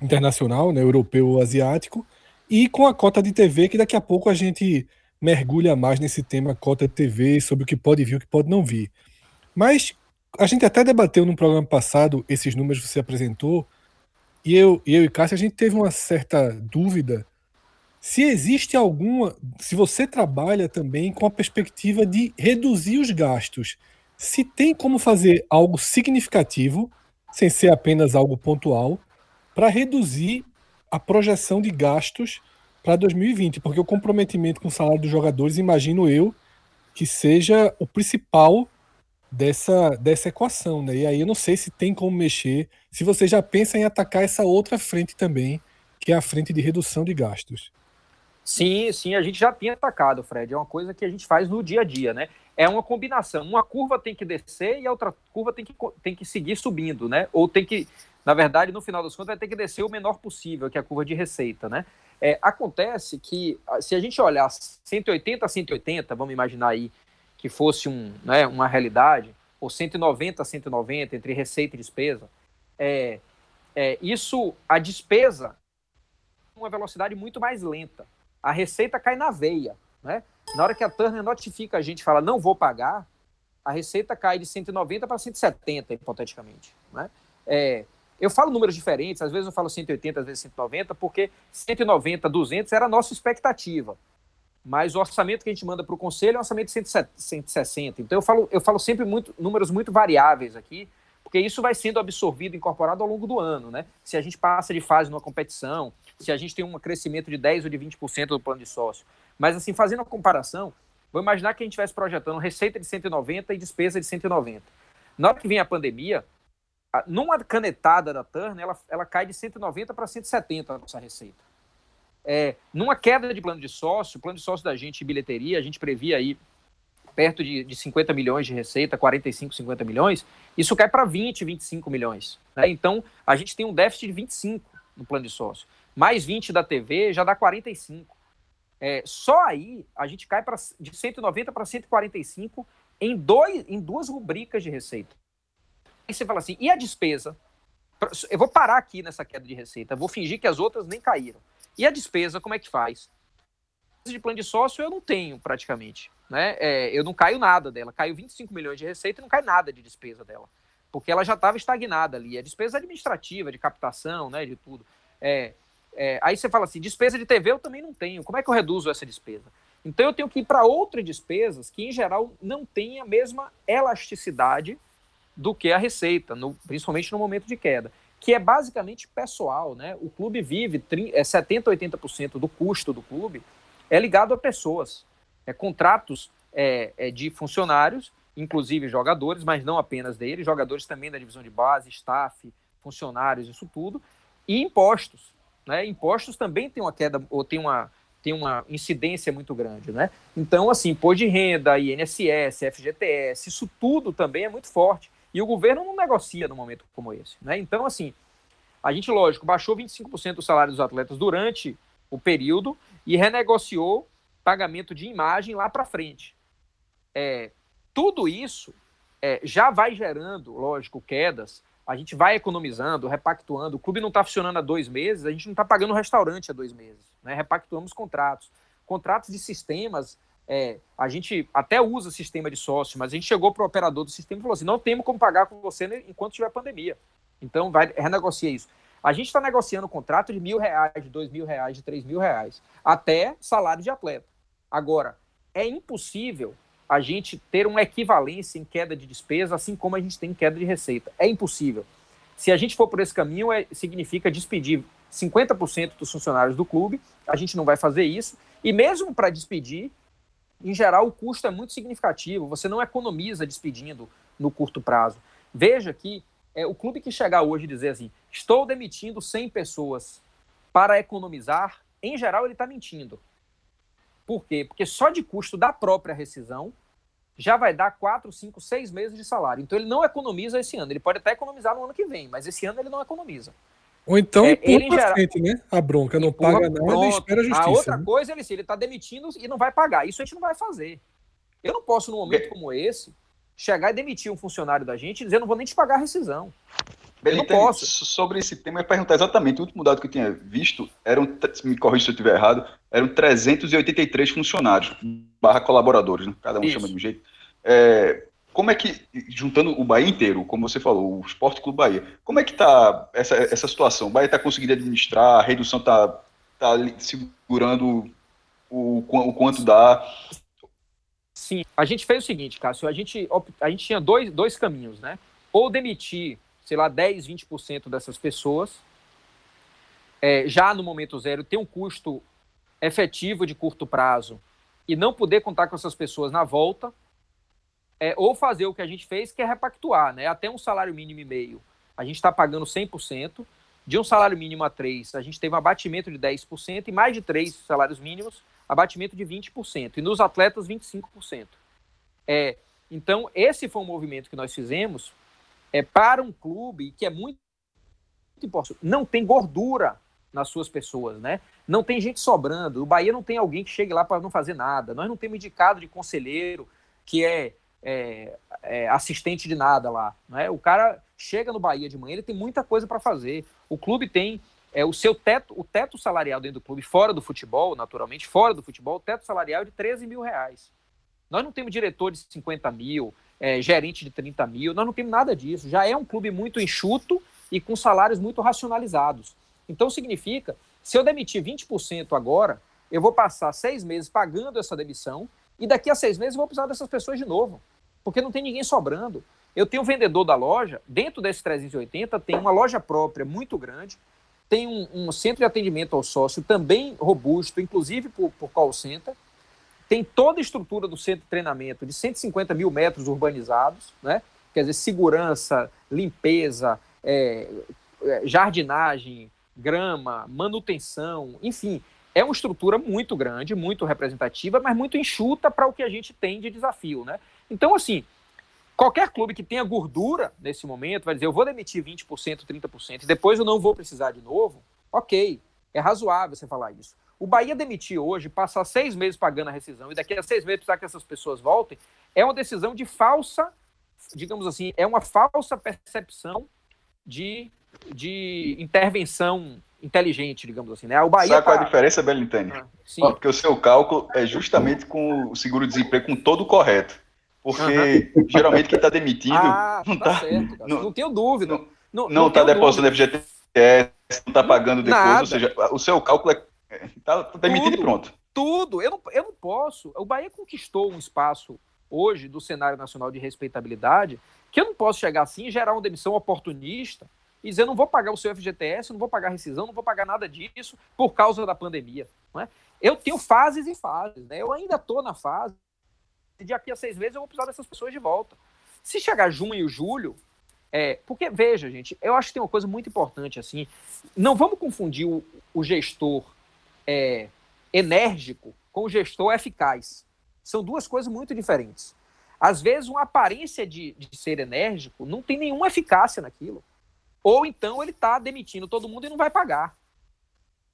internacional, né, europeu ou asiático, e com a cota de TV, que daqui a pouco a gente mergulha mais nesse tema cota de TV, sobre o que pode vir e o que pode não vir. Mas a gente até debateu no programa passado esses números que você apresentou, e eu, eu e Cássio, a gente teve uma certa dúvida se existe alguma, se você trabalha também com a perspectiva de reduzir os gastos, se tem como fazer algo significativo, sem ser apenas algo pontual, para reduzir a projeção de gastos para 2020, porque o comprometimento com o salário dos jogadores, imagino eu, que seja o principal dessa, dessa equação, né? E aí eu não sei se tem como mexer, se você já pensa em atacar essa outra frente também, que é a frente de redução de gastos. Sim, sim, a gente já tinha atacado, Fred. É uma coisa que a gente faz no dia a dia, né? É uma combinação. Uma curva tem que descer e a outra curva tem que, tem que seguir subindo, né? Ou tem que, na verdade, no final das contas, vai ter que descer o menor possível, que é a curva de receita, né? É, acontece que, se a gente olhar 180 a 180, vamos imaginar aí que fosse um, né, uma realidade, ou 190 a 190 entre receita e despesa, é, é, isso, a despesa, uma velocidade muito mais lenta a receita cai na veia, né? Na hora que a Turner notifica a gente, fala não vou pagar, a receita cai de 190 para 170, hipoteticamente, né? É, eu falo números diferentes, às vezes eu falo 180, às vezes 190, porque 190, 200 era a nossa expectativa. Mas o orçamento que a gente manda para o conselho é um orçamento de 160. Então eu falo, eu falo sempre muito, números muito variáveis aqui, porque isso vai sendo absorvido, incorporado ao longo do ano, né? Se a gente passa de fase numa competição, se a gente tem um crescimento de 10% ou de 20% do plano de sócio. Mas, assim, fazendo a comparação, vou imaginar que a gente estivesse projetando receita de 190 e despesa de 190. Na hora que vem a pandemia, numa canetada da Turner, ela, ela cai de 190 para 170 a nossa receita. É, numa queda de plano de sócio, plano de sócio da gente, bilheteria, a gente previa aí perto de, de 50 milhões de receita, 45, 50 milhões, isso cai para 20, 25 milhões. Né? Então, a gente tem um déficit de 25 no plano de sócio mais 20 da TV já dá 45. É, só aí a gente cai pra, de 190 para 145 em, dois, em duas rubricas de receita. Aí você fala assim, e a despesa? Eu vou parar aqui nessa queda de receita, vou fingir que as outras nem caíram. E a despesa, como é que faz? De plano de sócio eu não tenho praticamente. Né? É, eu não caio nada dela. Caiu 25 milhões de receita e não cai nada de despesa dela. Porque ela já estava estagnada ali. A despesa administrativa, de captação, né, de tudo. É, é, aí você fala assim, despesa de TV eu também não tenho. Como é que eu reduzo essa despesa? Então eu tenho que ir para outras despesas que, em geral, não têm a mesma elasticidade do que a receita, no, principalmente no momento de queda, que é basicamente pessoal. Né? O clube vive é 70%, 80% do custo do clube é ligado a pessoas. É contratos é, é de funcionários, inclusive jogadores, mas não apenas deles, jogadores também da divisão de base, staff, funcionários, isso tudo, e impostos. Né? Impostos também tem uma queda, ou tem uma, tem uma incidência muito grande. Né? Então, assim, imposto de renda, INSS, FGTS, isso tudo também é muito forte. E o governo não negocia num momento como esse. Né? Então, assim, a gente, lógico, baixou 25% do salário dos atletas durante o período e renegociou pagamento de imagem lá para frente. É, tudo isso é, já vai gerando, lógico, quedas a gente vai economizando, repactuando. O clube não está funcionando há dois meses, a gente não está pagando o restaurante há dois meses. Né? Repactuamos contratos. Contratos de sistemas, é, a gente até usa sistema de sócio, mas a gente chegou para o operador do sistema e falou assim: não temos como pagar com você enquanto tiver pandemia. Então, vai renegocia isso. A gente está negociando contrato de mil reais, de dois mil reais, de três mil reais, até salário de atleta. Agora, é impossível a gente ter uma equivalência em queda de despesa, assim como a gente tem queda de receita. É impossível. Se a gente for por esse caminho, é, significa despedir 50% dos funcionários do clube, a gente não vai fazer isso, e mesmo para despedir, em geral, o custo é muito significativo, você não economiza despedindo no curto prazo. Veja que é, o clube que chegar hoje e dizer assim, estou demitindo 100 pessoas para economizar, em geral ele está mentindo. Por quê? Porque só de custo da própria rescisão já vai dar 4, 5, 6 meses de salário. Então ele não economiza esse ano. Ele pode até economizar no ano que vem, mas esse ano ele não economiza. Ou então é, ele geral... frente, né? A bronca não paga nada pronto. e espera a justiça. A outra né? coisa, ele, ele está demitindo e não vai pagar. Isso a gente não vai fazer. Eu não posso, num momento como esse, chegar e demitir um funcionário da gente e dizer, não vou nem te pagar a rescisão. Belitani, não posso. Sobre esse tema, eu ia perguntar exatamente. O último dado que eu tinha visto, eram, me corrija se eu estiver errado, eram 383 funcionários, barra colaboradores, né? cada um Isso. chama de um jeito. É, como é que, juntando o Bahia inteiro, como você falou, o Esporte Clube Bahia, como é que está essa, essa situação? O Bahia está conseguindo administrar, a redução está tá segurando o, o quanto dá? Sim, a gente fez o seguinte, Cássio, a gente, a gente tinha dois, dois caminhos, né? Ou demitir sei lá, 10, 20% dessas pessoas, é, já no momento zero, tem um custo efetivo de curto prazo e não poder contar com essas pessoas na volta, é, ou fazer o que a gente fez, que é repactuar, né? Até um salário mínimo e meio, a gente está pagando 100%, de um salário mínimo a três, a gente teve um abatimento de 10%, e mais de três salários mínimos, abatimento de 20%, e nos atletas, 25%. É, então, esse foi um movimento que nós fizemos é, para um clube que é muito, muito importante. Não tem gordura nas suas pessoas, né? Não tem gente sobrando. O Bahia não tem alguém que chegue lá para não fazer nada. Nós não temos indicado de conselheiro que é, é, é, assistente de nada lá. Né? O cara chega no Bahia de manhã, ele tem muita coisa para fazer. O clube tem é, o seu teto, o teto salarial dentro do clube, fora do futebol, naturalmente, fora do futebol, o teto salarial é de 13 mil reais. Nós não temos diretor de 50 mil, é, gerente de 30 mil, nós não temos nada disso. Já é um clube muito enxuto e com salários muito racionalizados. Então significa, se eu demitir 20% agora, eu vou passar seis meses pagando essa demissão e daqui a seis meses eu vou precisar dessas pessoas de novo, porque não tem ninguém sobrando. Eu tenho um vendedor da loja, dentro desses 380 tem uma loja própria muito grande, tem um, um centro de atendimento ao sócio também robusto, inclusive por, por call center, tem toda a estrutura do centro de treinamento de 150 mil metros urbanizados, né? quer dizer, segurança, limpeza, é, é, jardinagem, grama, manutenção, enfim, é uma estrutura muito grande, muito representativa, mas muito enxuta para o que a gente tem de desafio. Né? Então, assim, qualquer clube que tenha gordura nesse momento vai dizer, eu vou demitir 20%, 30%, e depois eu não vou precisar de novo, ok, é razoável você falar isso. O Bahia demitir hoje, passar seis meses pagando a rescisão e daqui a seis meses precisar que essas pessoas voltem, é uma decisão de falsa, digamos assim, é uma falsa percepção de, de intervenção inteligente, digamos assim. Né? O Bahia Sabe tá... qual é a diferença, Belintani? Ah, Porque o seu cálculo é justamente com o seguro-desemprego com todo correto. Porque uhum. geralmente quem está demitindo ah, não tá, tá certo, não, não tenho dúvida. Não, não, está depositando FGTS, não está pagando depois, Nada. ou seja, o seu cálculo é Tá, tá demitido tudo, e pronto. Tudo. Eu não, eu não posso. O Bahia conquistou um espaço hoje do cenário nacional de respeitabilidade que eu não posso chegar assim e gerar uma demissão oportunista e dizer não vou pagar o seu FGTS, não vou pagar rescisão, não vou pagar nada disso por causa da pandemia. Não é? Eu tenho fases e fases. Né? Eu ainda estou na fase de daqui a seis meses eu vou precisar dessas pessoas de volta. Se chegar junho e julho, é, porque, veja, gente, eu acho que tem uma coisa muito importante assim. Não vamos confundir o, o gestor é, enérgico com o gestor eficaz. São duas coisas muito diferentes. Às vezes, uma aparência de, de ser enérgico não tem nenhuma eficácia naquilo. Ou então ele está demitindo todo mundo e não vai pagar.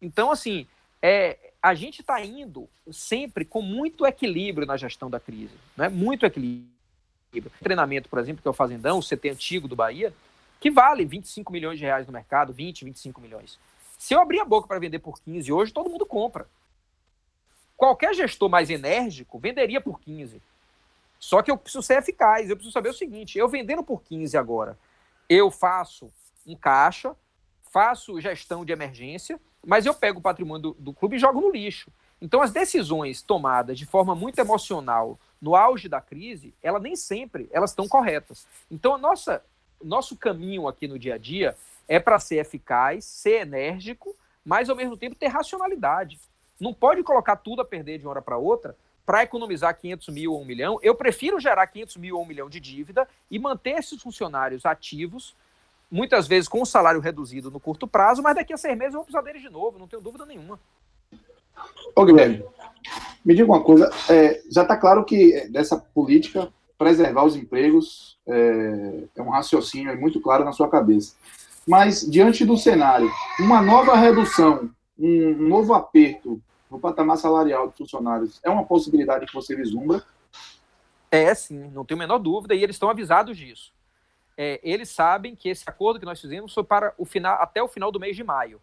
Então, assim, é, a gente está indo sempre com muito equilíbrio na gestão da crise. Né? Muito equilíbrio. Treinamento, por exemplo, que é o Fazendão, o CT antigo do Bahia, que vale 25 milhões de reais no mercado, 20, 25 milhões. Se eu abrir a boca para vender por 15 hoje, todo mundo compra. Qualquer gestor mais enérgico venderia por 15. Só que eu preciso ser eficaz. Eu preciso saber o seguinte: eu vendendo por 15 agora, eu faço um caixa, faço gestão de emergência, mas eu pego o patrimônio do, do clube e jogo no lixo. Então, as decisões tomadas de forma muito emocional no auge da crise, ela nem sempre elas estão corretas. Então, a nossa, nosso caminho aqui no dia a dia é para ser eficaz, ser enérgico, mas ao mesmo tempo ter racionalidade. Não pode colocar tudo a perder de uma hora para outra para economizar 500 mil ou um milhão. Eu prefiro gerar 500 mil ou um milhão de dívida e manter esses funcionários ativos, muitas vezes com o salário reduzido no curto prazo, mas daqui a seis meses eu vou precisar deles de novo, não tenho dúvida nenhuma. Ô Guilherme, me diga uma coisa, é, já está claro que dessa política preservar os empregos é, é um raciocínio muito claro na sua cabeça. Mas, diante do cenário, uma nova redução, um novo aperto no patamar salarial de funcionários é uma possibilidade que você vislumbra? É, sim, não tenho a menor dúvida, e eles estão avisados disso. É, eles sabem que esse acordo que nós fizemos foi para o final, até o final do mês de maio.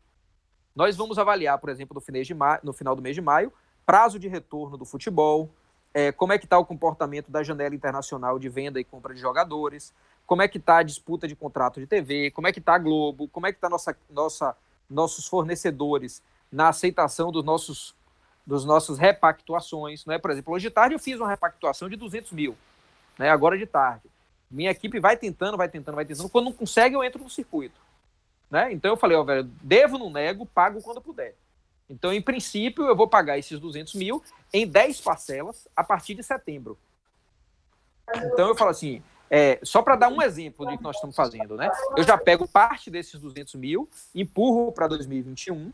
Nós vamos avaliar, por exemplo, no, de maio, no final do mês de maio, prazo de retorno do futebol, é, como é que está o comportamento da janela internacional de venda e compra de jogadores, como é que está a disputa de contrato de TV, como é que está a Globo, como é que está nossa, nossa, nossos fornecedores na aceitação dos nossos, dos nossos repactuações. Né? Por exemplo, hoje de tarde eu fiz uma repactuação de 200 mil, né? agora de tarde. Minha equipe vai tentando, vai tentando, vai tentando. Quando não consegue, eu entro no circuito. Né? Então eu falei, ó, velho, devo, não nego, pago quando puder. Então, em princípio, eu vou pagar esses 200 mil em 10 parcelas a partir de setembro. Então, eu falo assim, é, só para dar um exemplo do que nós estamos fazendo, né? Eu já pego parte desses 200 mil, empurro para 2021,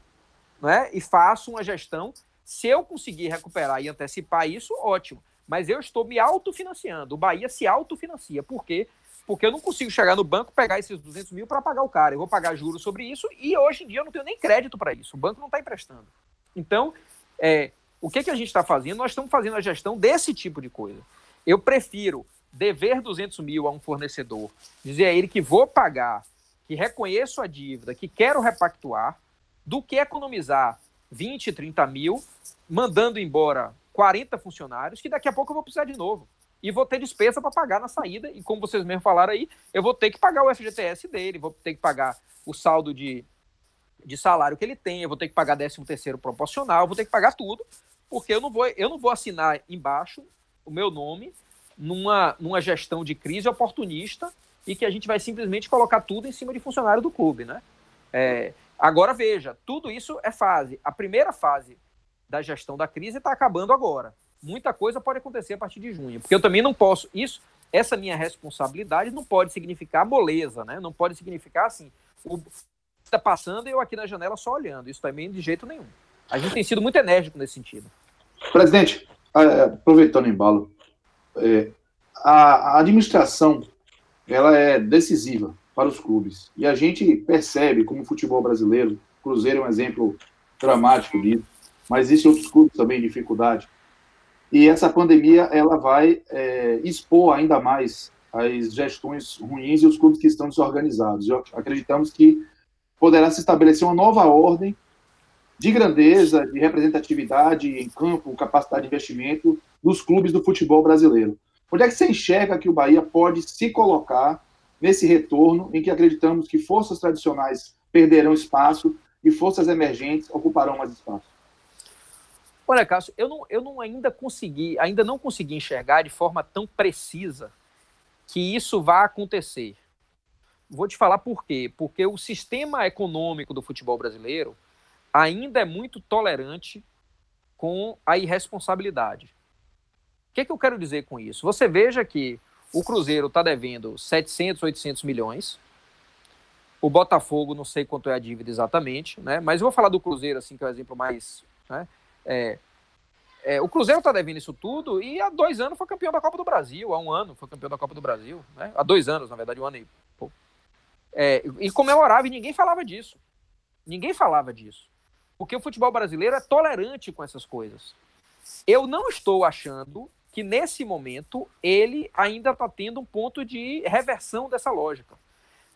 né? E faço uma gestão. Se eu conseguir recuperar e antecipar isso, ótimo. Mas eu estou me autofinanciando. O Bahia se autofinancia. Por quê? Porque eu não consigo chegar no banco, pegar esses 200 mil para pagar o cara. Eu vou pagar juros sobre isso e hoje em dia eu não tenho nem crédito para isso. O banco não está emprestando. Então, é, o que, que a gente está fazendo? Nós estamos fazendo a gestão desse tipo de coisa. Eu prefiro dever 200 mil a um fornecedor, dizer a ele que vou pagar, que reconheço a dívida, que quero repactuar, do que economizar 20, 30 mil, mandando embora 40 funcionários, que daqui a pouco eu vou precisar de novo. E vou ter despesa para pagar na saída, e como vocês mesmos falaram aí, eu vou ter que pagar o FGTS dele, vou ter que pagar o saldo de, de salário que ele tem, eu vou ter que pagar 13 terceiro proporcional, vou ter que pagar tudo, porque eu não vou, eu não vou assinar embaixo o meu nome numa, numa gestão de crise oportunista e que a gente vai simplesmente colocar tudo em cima de funcionário do clube, né? É, agora veja, tudo isso é fase. A primeira fase da gestão da crise está acabando agora. Muita coisa pode acontecer a partir de junho, porque eu também não posso. Isso, essa minha responsabilidade não pode significar moleza, né? Não pode significar assim, o está passando e eu aqui na janela só olhando. Isso também de jeito nenhum. A gente tem sido muito enérgico nesse sentido. Presidente, aproveitando o embalo, é, a, administração ela é decisiva para os clubes. E a gente percebe como o futebol brasileiro, Cruzeiro é um exemplo dramático disso, mas existem outros clubes também em dificuldade. E essa pandemia ela vai é, expor ainda mais as gestões ruins e os clubes que estão desorganizados. Acreditamos que poderá se estabelecer uma nova ordem de grandeza, de representatividade em campo, capacidade de investimento dos clubes do futebol brasileiro. Onde é que você enxerga que o Bahia pode se colocar nesse retorno em que acreditamos que forças tradicionais perderão espaço e forças emergentes ocuparão mais espaço? Olha, Cássio, eu não, eu não ainda consegui, ainda não consegui enxergar de forma tão precisa que isso vá acontecer. Vou te falar por quê. Porque o sistema econômico do futebol brasileiro ainda é muito tolerante com a irresponsabilidade que, que eu quero dizer com isso? Você veja que o Cruzeiro está devendo 700, 800 milhões. O Botafogo, não sei quanto é a dívida exatamente, né? Mas eu vou falar do Cruzeiro, assim, que é o exemplo mais. Né? É, é, o Cruzeiro está devendo isso tudo e há dois anos foi campeão da Copa do Brasil. Há um ano foi campeão da Copa do Brasil. Né? Há dois anos, na verdade, um ano e pouco. É, e comemorava e ninguém falava disso. Ninguém falava disso. Porque o futebol brasileiro é tolerante com essas coisas. Eu não estou achando que nesse momento ele ainda está tendo um ponto de reversão dessa lógica.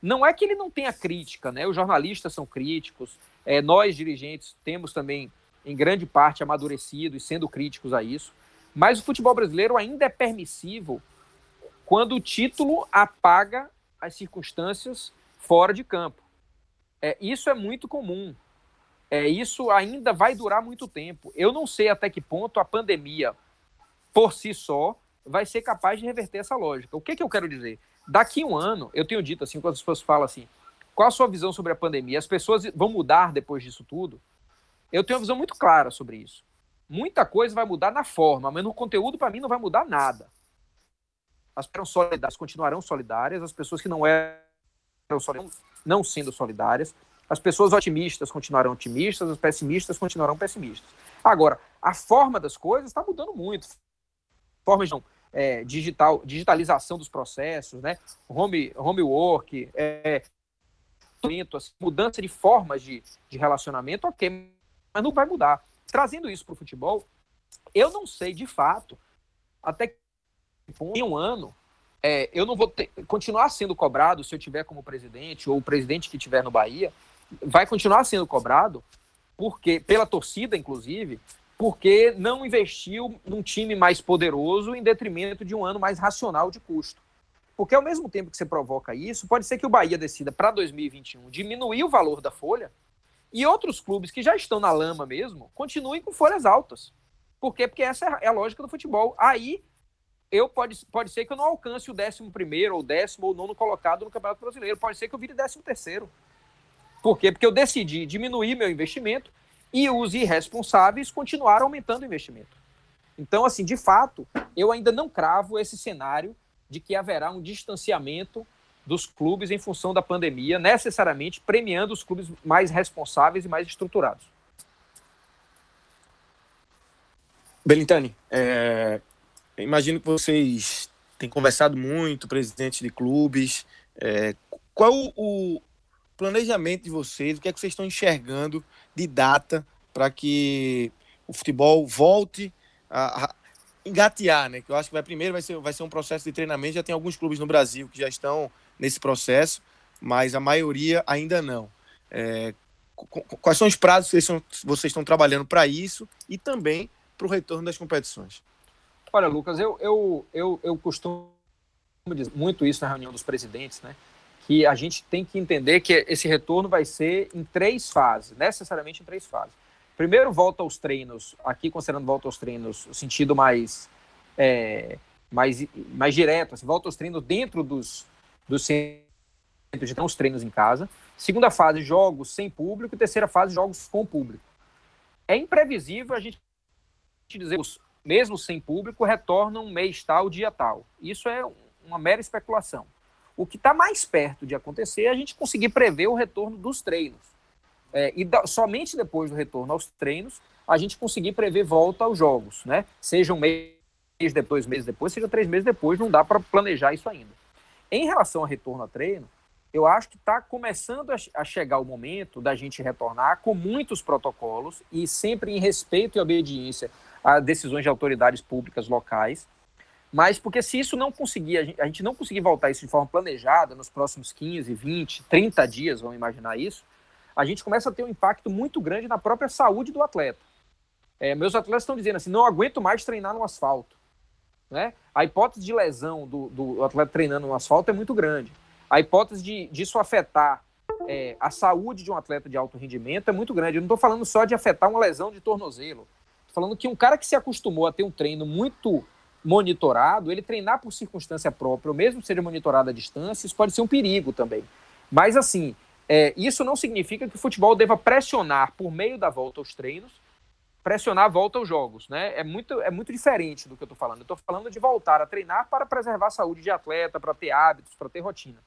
Não é que ele não tenha crítica, né? Os jornalistas são críticos, é, nós dirigentes temos também, em grande parte, amadurecido e sendo críticos a isso. Mas o futebol brasileiro ainda é permissivo quando o título apaga as circunstâncias fora de campo. É, isso é muito comum. É, isso ainda vai durar muito tempo. Eu não sei até que ponto a pandemia por si só, vai ser capaz de reverter essa lógica. O que, que eu quero dizer? Daqui um ano, eu tenho dito assim, quando as pessoas falam assim, qual a sua visão sobre a pandemia? As pessoas vão mudar depois disso tudo? Eu tenho uma visão muito clara sobre isso. Muita coisa vai mudar na forma, mas no conteúdo, para mim, não vai mudar nada. As pessoas solidárias continuarão solidárias, as pessoas que não eram solidárias, não sendo solidárias, as pessoas otimistas continuarão otimistas, as pessimistas continuarão pessimistas. Agora, a forma das coisas está mudando muito formas de é, digital, digitalização dos processos, né? home, homework, é, assim, mudança de formas de, de relacionamento, ok, mas não vai mudar. Trazendo isso para o futebol, eu não sei de fato até que em um ano é, eu não vou ter, continuar sendo cobrado se eu tiver como presidente ou o presidente que tiver no Bahia vai continuar sendo cobrado porque pela torcida inclusive porque não investiu num time mais poderoso em detrimento de um ano mais racional de custo. Porque ao mesmo tempo que você provoca isso, pode ser que o Bahia decida para 2021 diminuir o valor da folha e outros clubes que já estão na lama mesmo continuem com folhas altas. Por quê? Porque essa é a lógica do futebol. Aí eu pode, pode ser que eu não alcance o décimo primeiro, ou décimo, ou nono colocado no Campeonato Brasileiro. Pode ser que eu vire décimo terceiro. Por quê? Porque eu decidi diminuir meu investimento E os irresponsáveis continuaram aumentando o investimento. Então, assim, de fato, eu ainda não cravo esse cenário de que haverá um distanciamento dos clubes em função da pandemia, necessariamente premiando os clubes mais responsáveis e mais estruturados. Belintani, é, imagino que vocês têm conversado muito, presidentes de clubes. É, qual o planejamento de vocês? O que é que vocês estão enxergando de data para que o futebol volte a, a, engatear, né? Que eu acho que vai primeiro vai ser, vai ser um processo de treinamento. Já tem alguns clubes no Brasil que já estão nesse processo, mas a maioria ainda não. É, quais são os prazos que vocês, vocês estão trabalhando para isso e também para o retorno das competições? Olha, Lucas, eu, eu, eu, eu costumo dizer muito isso na reunião dos presidentes, né? Que a gente tem que entender que esse retorno vai ser em três fases, necessariamente em três fases. Primeiro, volta aos treinos, aqui considerando volta aos treinos, o sentido mais, é, mais, mais direto, assim, volta aos treinos dentro dos, dos centros de os treinos em casa. Segunda fase, jogos sem público. Terceira fase, jogos com público. É imprevisível a gente dizer mesmo sem público, retornam mês tal, dia tal. Isso é uma mera especulação. O que está mais perto de acontecer é a gente conseguir prever o retorno dos treinos. É, e da, somente depois do retorno aos treinos, a gente conseguir prever volta aos jogos, né? Seja um mês depois, meses depois, seja três meses depois, não dá para planejar isso ainda. Em relação ao retorno a treino, eu acho que está começando a, chegar o momento da gente retornar com muitos protocolos e sempre em respeito e obediência a decisões de autoridades públicas locais. Mas porque se isso não conseguir, a gente não conseguir voltar isso de forma planejada nos próximos 15, 20, 30 dias, vamos imaginar isso, a gente começa a ter um impacto muito grande na própria saúde do atleta. É, meus atletas estão dizendo assim, não aguento mais treinar no asfalto. Né? A hipótese de lesão do, do atleta treinando no asfalto é muito grande. A hipótese de disso afetar é, a saúde de um atleta de alto rendimento é muito grande. Eu não estou falando só de afetar uma lesão de tornozelo falando que um cara que se acostumou a ter um treino muito monitorado, ele treinar por circunstância própria, ou mesmo seja monitorado à distância, isso pode ser um perigo também. Mas, assim, é, isso não significa que o futebol deva pressionar por meio da volta aos treinos, pressionar a volta aos jogos, né? É muito, é muito diferente do que eu estou falando. Eu estou falando de voltar a treinar para preservar a saúde de atleta, para ter hábitos, para ter rotina.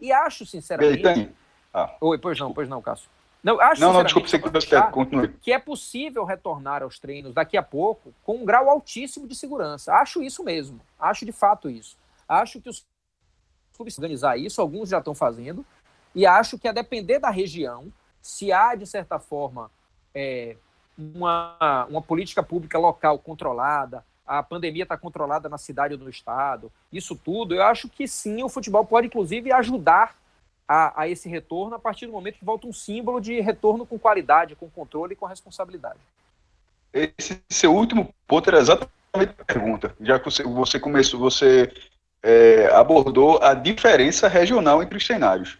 E acho, sinceramente... Ah. Oi, pois não, pois não, Cássio. Não, acho, não, não desculpa, você que continue. Que é possível retornar aos treinos daqui a pouco com um grau altíssimo de segurança. Acho isso mesmo. Acho de fato isso. Acho que os clubes organizar isso, alguns já estão fazendo, e acho que a depender da região, se há, de certa forma, é, uma, uma política pública local controlada, a pandemia está controlada na cidade ou no estado, isso tudo, eu acho que sim, o futebol pode, inclusive, ajudar a, a, esse retorno a partir do momento que volta um símbolo de retorno com qualidade, com controle e com responsabilidade. Esse seu último ponto era exatamente a pergunta. Já que você, você começou, você é, abordou a diferença regional entre os cenários.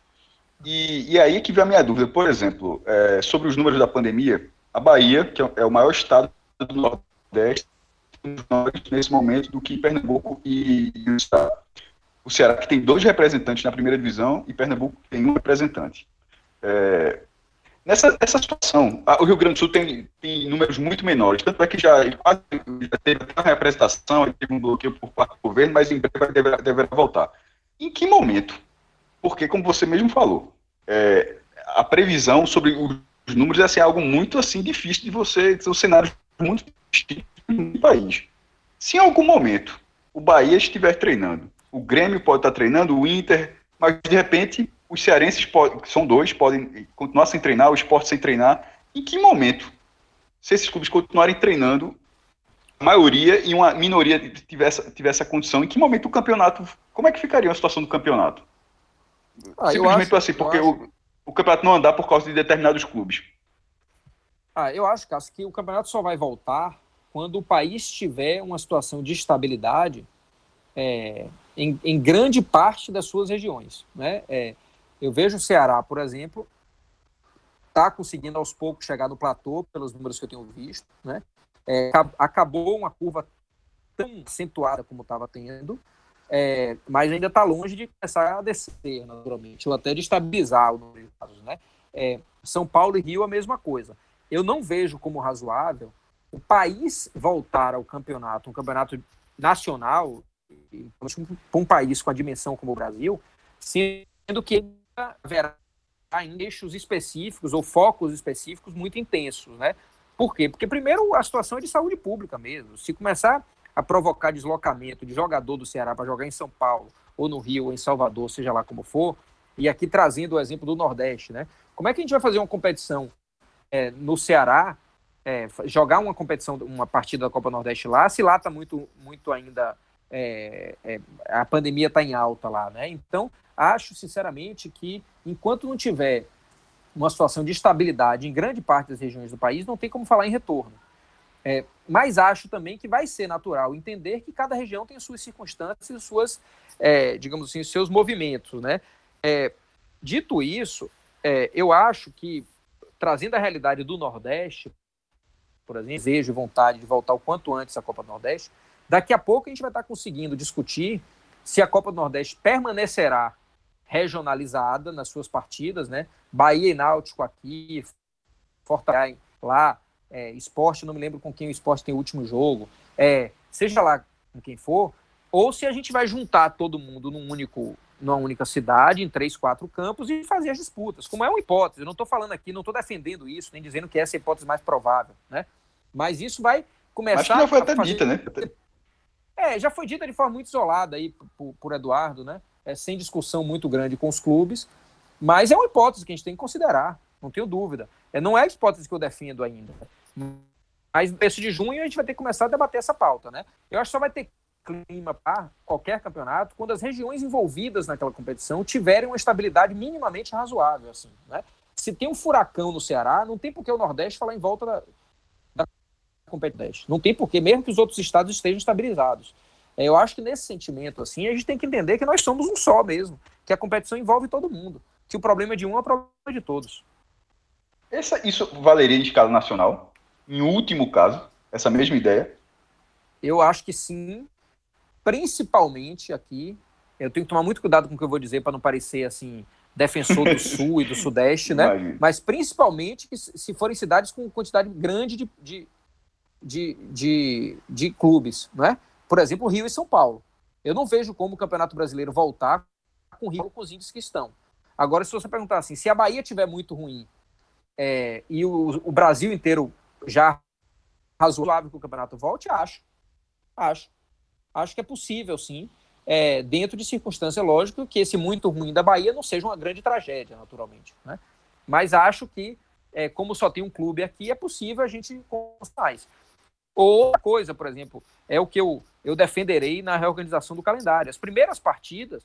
E, e aí que vem a minha dúvida. Por exemplo, é, sobre os números da pandemia, a Bahia, que é o maior estado do Nordeste, nesse momento do que Pernambuco e, o estado o Ceará que tem dois representantes na primeira divisão e Pernambuco tem um representante. É, nessa, nessa situação, a, o Rio Grande do Sul tem, tem números muito menores, tanto é que já, quase, já teve uma representação, teve um bloqueio por parte do governo, mas em breve deverá, deverá voltar. Em que momento? Porque, como você mesmo falou, é, a previsão sobre os números é assim, algo muito assim difícil de você, são cenários muito distintos no país. Se em algum momento o Bahia estiver treinando o Grêmio pode estar treinando, o Inter, mas de repente os cearenses podem, que são dois, podem continuar sem treinar, o esporte sem treinar. Em que momento, se esses clubes continuarem treinando, a maioria e uma minoria tivesse, tivesse a condição, em que momento o campeonato, como é que ficaria a situação do campeonato? Ah, Simplesmente acho, assim, porque o, o campeonato não andar por causa de determinados clubes. Ah, eu acho, Cássio, que o campeonato só vai voltar quando o país tiver uma situação de estabilidade é, em, em, grande parte das suas regiões. Né? É, eu vejo o Ceará, por exemplo, está conseguindo aos poucos chegar no platô, pelos números que eu tenho visto. Né? É, acabou uma curva tão acentuada como estava tendo, é, mas ainda está longe de começar a descer, naturalmente, ou até de estabilizar o número de casos. Né? É, São Paulo e Rio, a mesma coisa. eu não vejo como razoável o país voltar ao campeonato, um campeonato nacional, para um país com a dimensão como o Brasil, sendo que haverá ainda eixos específicos ou focos específicos muito intensos, né? Por quê? Porque, primeiro, a situação é de saúde pública mesmo. Se começar a provocar deslocamento de jogador do Ceará para jogar em São Paulo, ou no Rio, ou em Salvador, seja lá como for, e aqui trazendo o exemplo do Nordeste, né? Como é que a gente vai fazer uma competição é, no Ceará, é, jogar uma competição, uma partida da Copa Nordeste lá, se lá está muito, muito ainda. É, é a pandemia está em alta lá, né? Então, acho sinceramente que enquanto não tiver uma situação de estabilidade em grande parte das regiões do país, não tem como falar em retorno. É, mas acho também que vai ser natural entender que cada região tem suas circunstâncias e suas, é, digamos assim, seus movimentos, né? É, dito isso, é, eu acho que trazendo a realidade do Nordeste, por exemplo, desejo e vontade de voltar o quanto antes à Copa do Nordeste, daqui a pouco a gente vai estar conseguindo discutir se a Copa do Nordeste permanecerá regionalizada nas suas partidas, né? Bahia e Náutico aqui, Fortaleza lá, é, esporte, não me lembro com quem o esporte tem o último jogo, é, seja lá com quem for, ou se a gente vai juntar todo mundo num único, numa única cidade, em três, quatro campos e fazer as disputas, como é uma hipótese. Eu não estou falando aqui, não estou defendendo isso, nem dizendo que essa é a hipótese mais provável, né? Mas isso vai começar. Acho que já foi até fazer... dita, né? É, já foi dita de forma muito isolada aí por, por Eduardo, né? É, sem discussão muito grande com os clubes, mas é uma hipótese que a gente tem que considerar, não tenho dúvida. É, não é a hipótese que eu defendo ainda. Mas no mês de junho a gente vai ter que começar a debater essa pauta, né? Eu acho que só vai ter clima para qualquer campeonato quando as regiões envolvidas naquela competição tiverem uma estabilidade minimamente razoável, assim, né? Se tem um furacão no Ceará, não tem por que o Nordeste falar em volta da, da competição. Não tem por que, mesmo que os outros estados estejam estabilizados. É, eu acho que nesse sentimento, assim, a gente tem que entender que nós somos um só mesmo, que a competição envolve todo mundo, que o problema é de um é o problema de todos. Essa, isso valeria em escala nacional? Em último caso, essa mesma ideia? Eu acho que sim, principalmente aqui. Eu tenho que tomar muito cuidado com o que eu vou dizer para não parecer assim defensor do sul e do sudeste, né? Imagina. Mas principalmente se forem cidades com quantidade grande de, de, de, de, de clubes, né? Por exemplo, Rio e São Paulo. Eu não vejo como o Campeonato Brasileiro voltar com o Rio com os índices que estão. Agora, se você perguntar assim, se a Bahia tiver muito ruim é, e o, o Brasil inteiro já razoável que o campeonato volte? Acho. Acho. Acho que é possível, sim. É, dentro de circunstância, lógico, que esse muito ruim da Bahia não seja uma grande tragédia, naturalmente. Né? Mas acho que, é, como só tem um clube aqui, é possível a gente constar isso. Outra coisa, por exemplo, é o que eu, eu defenderei na reorganização do calendário. As primeiras partidas,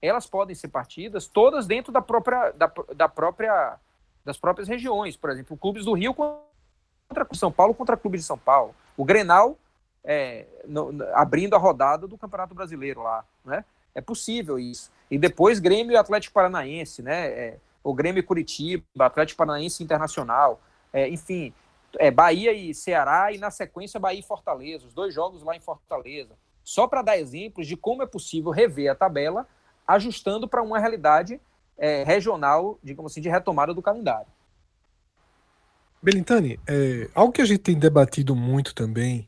elas podem ser partidas todas dentro da própria, da, da própria, das próprias regiões. Por exemplo, clubes do Rio contra São Paulo contra Clube de São Paulo. O Grenal é, no, abrindo a rodada do Campeonato Brasileiro lá, né? É possível isso. E depois Grêmio e Atlético Paranaense, né? É, o Grêmio e Curitiba, Atlético Paranaense Internacional, é, enfim, é, Bahia e Ceará e na sequência Bahia e Fortaleza, os dois jogos lá em Fortaleza. Só para dar exemplos de como é possível rever a tabela, ajustando para uma realidade é, regional, digamos assim, de retomada do calendário. Belintani, é, algo que a gente tem debatido muito também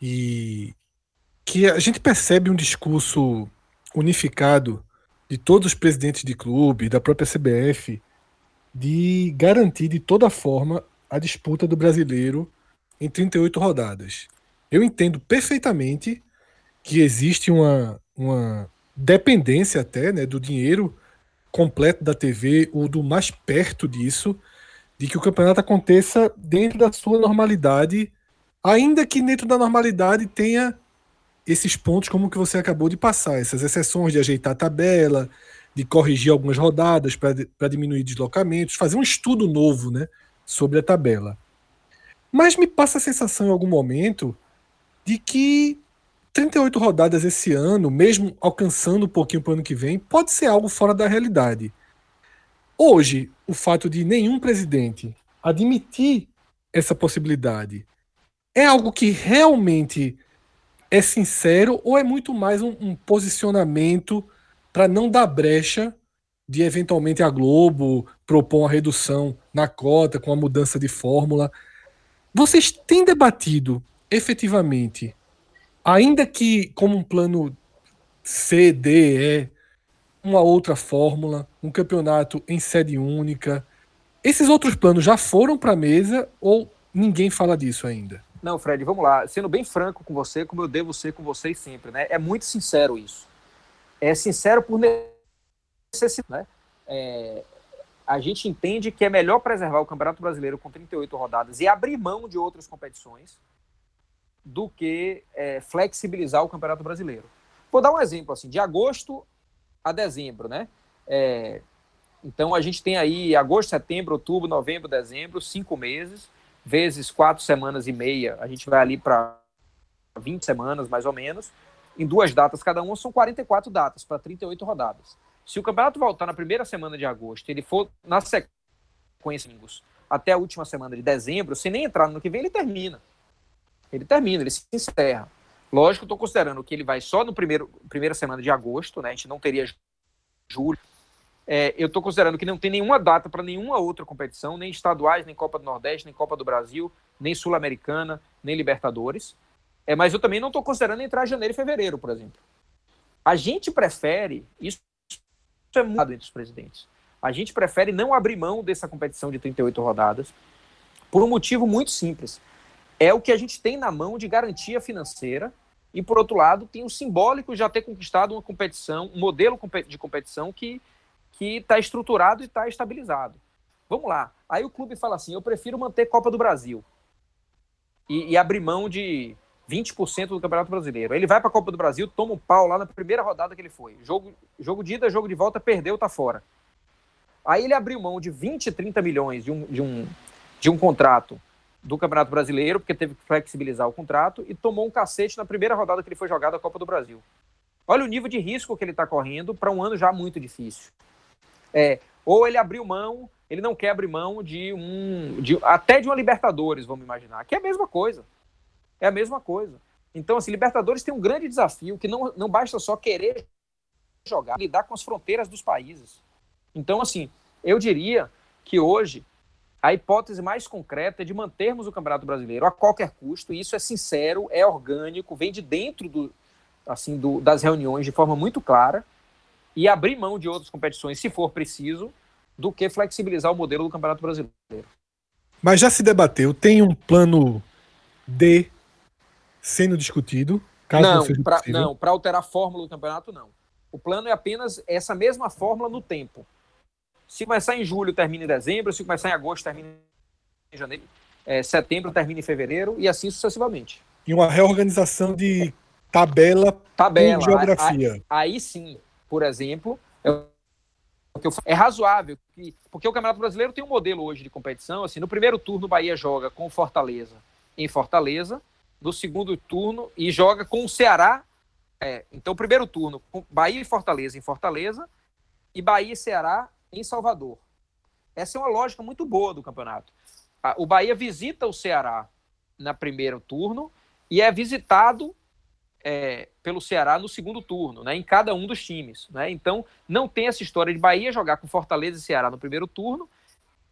e que a gente percebe um discurso unificado de todos os presidentes de clube, da própria CBF, de garantir de toda forma a disputa do brasileiro em 38 rodadas. Eu entendo perfeitamente que existe uma, uma dependência até né, do dinheiro completo da TV ou do mais perto disso de que o campeonato aconteça dentro da sua normalidade, ainda que dentro da normalidade tenha esses pontos como que você acabou de passar, essas exceções de ajeitar a tabela, de corrigir algumas rodadas para diminuir deslocamentos, fazer um estudo novo né, sobre a tabela. Mas me passa a sensação em algum momento de que 38 rodadas esse ano, mesmo alcançando um pouquinho para o ano que vem, pode ser algo fora da realidade. Hoje, o fato de nenhum presidente admitir essa possibilidade é algo que realmente é sincero ou é muito mais um, um posicionamento para não dar brecha de eventualmente a Globo propor uma redução na cota com a mudança de fórmula. Vocês têm debatido efetivamente, ainda que como um plano C, D, E, uma outra fórmula, um campeonato em sede única. Esses outros planos já foram para a mesa ou ninguém fala disso ainda? Não, Fred, vamos lá. Sendo bem franco com você, como eu devo ser com vocês sempre, né? É muito sincero isso. É sincero por necessidade, né? É, a gente entende que é melhor preservar o Campeonato Brasileiro com 38 rodadas e abrir mão de outras competições do que é, flexibilizar o Campeonato Brasileiro. Vou dar um exemplo assim, de agosto a dezembro, né? É, então a gente tem aí agosto, setembro, outubro, novembro, dezembro, cinco meses, vezes quatro semanas e meia, a gente vai ali para 20 semanas mais ou menos, em duas datas cada uma, são 44 datas para 38 rodadas. Se o campeonato voltar na primeira semana de agosto, ele for na sequência até a última semana de dezembro, se nem entrar no que vem, ele termina. Ele termina, ele se encerra. Lógico, estou considerando que ele vai só no primeiro primeira semana de agosto, né? A gente não teria julho. É, eu estou considerando que não tem nenhuma data para nenhuma outra competição, nem estaduais, nem Copa do Nordeste, nem Copa do Brasil, nem Sul-Americana, nem Libertadores. É, mas eu também não estou considerando entrar janeiro e fevereiro, por exemplo. A gente prefere, isso é muito entre os presidentes, a gente prefere não abrir mão dessa competição de 38 rodadas, por um motivo muito simples. É o que a gente tem na mão de garantia financeira e, por outro lado, tem o simbólico de já ter conquistado uma competição, um modelo de competição que está estruturado e está estabilizado. Vamos lá. Aí o clube fala assim: eu prefiro manter Copa do Brasil e, e abrir mão de 20% do Campeonato Brasileiro. Ele vai para a Copa do Brasil, toma um pau lá na primeira rodada que ele foi. Jogo, jogo de ida, jogo de volta, perdeu, tá fora. Aí ele abriu mão de 20, 30 milhões de um, de um, de um contrato do Campeonato Brasileiro, porque teve que flexibilizar o contrato, e tomou um cacete na primeira rodada que ele foi jogado a Copa do Brasil. Olha o nível de risco que ele está correndo para um ano já muito difícil. É, ou ele abriu mão, ele não quer abrir mão de um. De, até de uma Libertadores, vamos imaginar, que é a mesma coisa. É a mesma coisa. Então, assim, Libertadores tem um grande desafio que não, não basta só querer jogar, lidar com as fronteiras dos países. Então, assim, eu diria que hoje a hipótese mais concreta é de mantermos o Campeonato Brasileiro a qualquer custo, e isso é sincero, é orgânico, vem de dentro do, assim, do, das reuniões de forma muito clara, e abrir mão de outras competições, se for preciso, do que flexibilizar o modelo do Campeonato Brasileiro. Mas já se debateu, tem um plano D sendo discutido? não, não, para alterar a fórmula do campeonato, não. O plano é apenas essa mesma fórmula no tempo. Se começar em julho, termina em dezembro. Se começar em agosto, termina em janeiro. É, setembro, termina em fevereiro. E assim sucessivamente. E uma reorganização de tabela, tabela geografia. Aí, aí, sim, por exemplo, é, é razoável. Que, porque o Campeonato Brasileiro tem um modelo hoje de competição. Assim, no primeiro turno, o Bahia joga com Fortaleza em Fortaleza. No segundo turno, e joga com o Ceará. É, então, primeiro turno, Bahia e Fortaleza em Fortaleza. E Bahia e Ceará em Salvador. Essa é uma lógica muito boa do campeonato. O Bahia visita o Ceará na primeiro turno e é visitado é, pelo Ceará no segundo turno, né, em cada um dos times. Né? Então, não tem essa história de Bahia jogar com Fortaleza e Ceará no primeiro turno,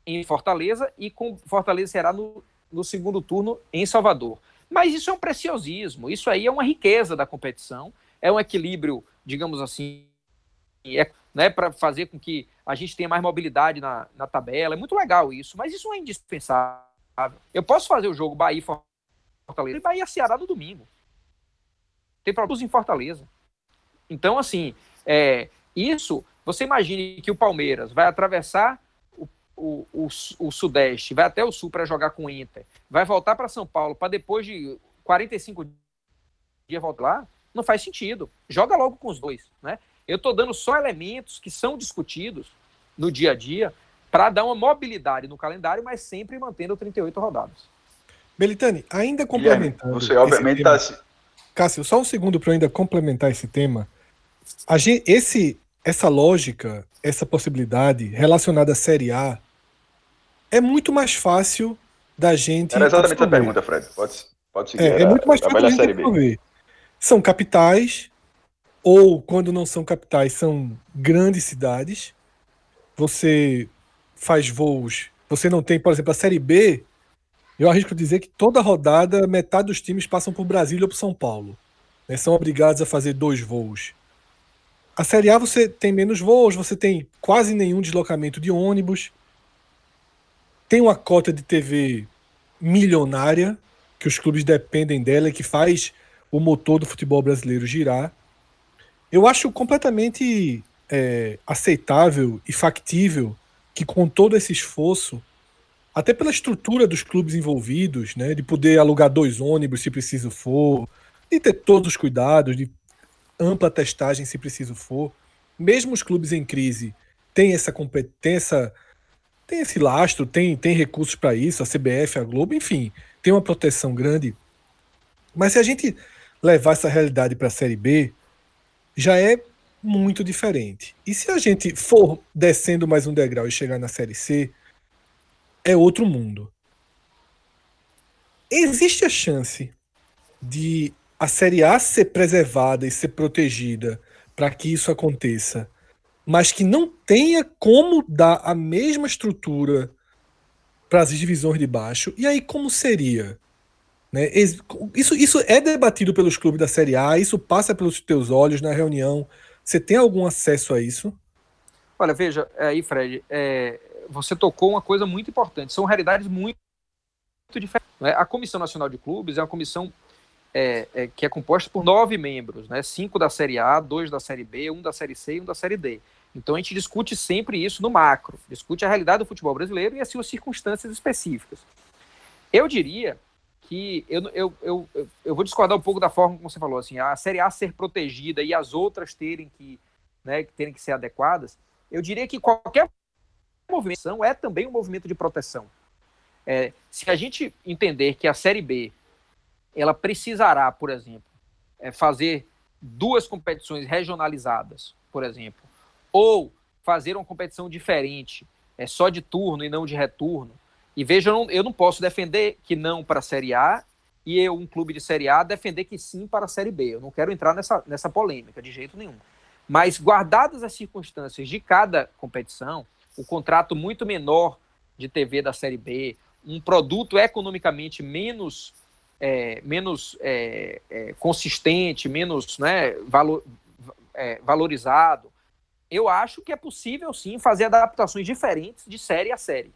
em Fortaleza, e com Fortaleza e Ceará no, no segundo turno em Salvador. Mas isso é um preciosismo, isso aí é uma riqueza da competição, é um equilíbrio, digamos assim, é, né, para fazer com que a gente tenha mais mobilidade na, na tabela. É muito legal isso, mas isso não é indispensável. Eu posso fazer o jogo Bahia Fortaleza e Bahia Ceará no domingo. Tem problemas em Fortaleza. Então, assim, é, isso, você imagine que o Palmeiras vai atravessar o, o, o, o Sudeste, vai até o Sul para jogar com o Inter, vai voltar para São Paulo para depois de 45 dias voltar lá, não faz sentido. Joga logo com os dois, né? Eu estou dando só elementos que são discutidos no dia a dia para dar uma mobilidade no calendário, mas sempre mantendo 38 rodadas. Belitani, ainda complementando. Você obviamente está. Assim. Cássio, só um segundo para ainda complementar esse tema. A gente, esse, essa lógica, essa possibilidade relacionada à Série A é muito mais fácil da gente. Era exatamente a pergunta, Fred. Pode, pode seguir. É, é muito mais fácil da gente São capitais, ou quando não são capitais, são grandes cidades, você faz voos, você não tem, por exemplo, a Série B, eu arrisco dizer que toda rodada, metade dos times passam por Brasília ou por São Paulo. Né? São obrigados a fazer dois voos. A Série A você tem menos voos, você tem quase nenhum deslocamento de ônibus, tem uma cota de TV milionária, que os clubes dependem dela e que faz o motor do futebol brasileiro girar. Eu acho completamente é, aceitável e factível que, com todo esse esforço, até pela estrutura dos clubes envolvidos, né, de poder alugar dois ônibus se preciso for, de ter todos os cuidados, de ampla testagem se preciso for. Mesmo os clubes em crise têm essa competência, tem esse lastro, tem, tem recursos para isso, a CBF, a Globo, enfim, tem uma proteção grande. Mas se a gente levar essa realidade para a Série B, já é muito diferente. E se a gente for descendo mais um degrau e chegar na Série C, é outro mundo. Existe a chance de a Série A ser preservada e ser protegida para que isso aconteça, mas que não tenha como dar a mesma estrutura para as divisões de baixo. E aí, como seria? Né? Isso, isso é debatido pelos clubes da Série A, isso passa pelos teus olhos na reunião. Você tem algum acesso a isso? Olha, veja, aí, Fred, é, você tocou uma coisa muito importante. São realidades muito, muito diferentes. Né? A Comissão Nacional de Clubes é uma comissão é, é, que é composta por nove membros, né? cinco da Série A, dois da Série B, um da Série C e um da Série D. Então a gente discute sempre isso no macro, discute a realidade do futebol brasileiro e as suas circunstâncias específicas. Eu diria que eu, eu, eu, eu vou discordar um pouco da forma como você falou, assim, a Série A ser protegida e as outras terem que, né, terem que ser adequadas. Eu diria que qualquer movimento é também um movimento de proteção. É, se a gente entender que a Série B ela precisará, por exemplo, é, fazer duas competições regionalizadas, por exemplo, ou fazer uma competição diferente, é só de turno e não de retorno. E veja, eu não, eu não posso defender que não para a Série A e eu, um clube de Série A, defender que sim para a Série B. Eu não quero entrar nessa, nessa polêmica de jeito nenhum. Mas, guardadas as circunstâncias de cada competição, o contrato muito menor de TV da Série B, um produto economicamente menos é, menos é, é, consistente, menos né, valor, é, valorizado, eu acho que é possível sim fazer adaptações diferentes de série a série.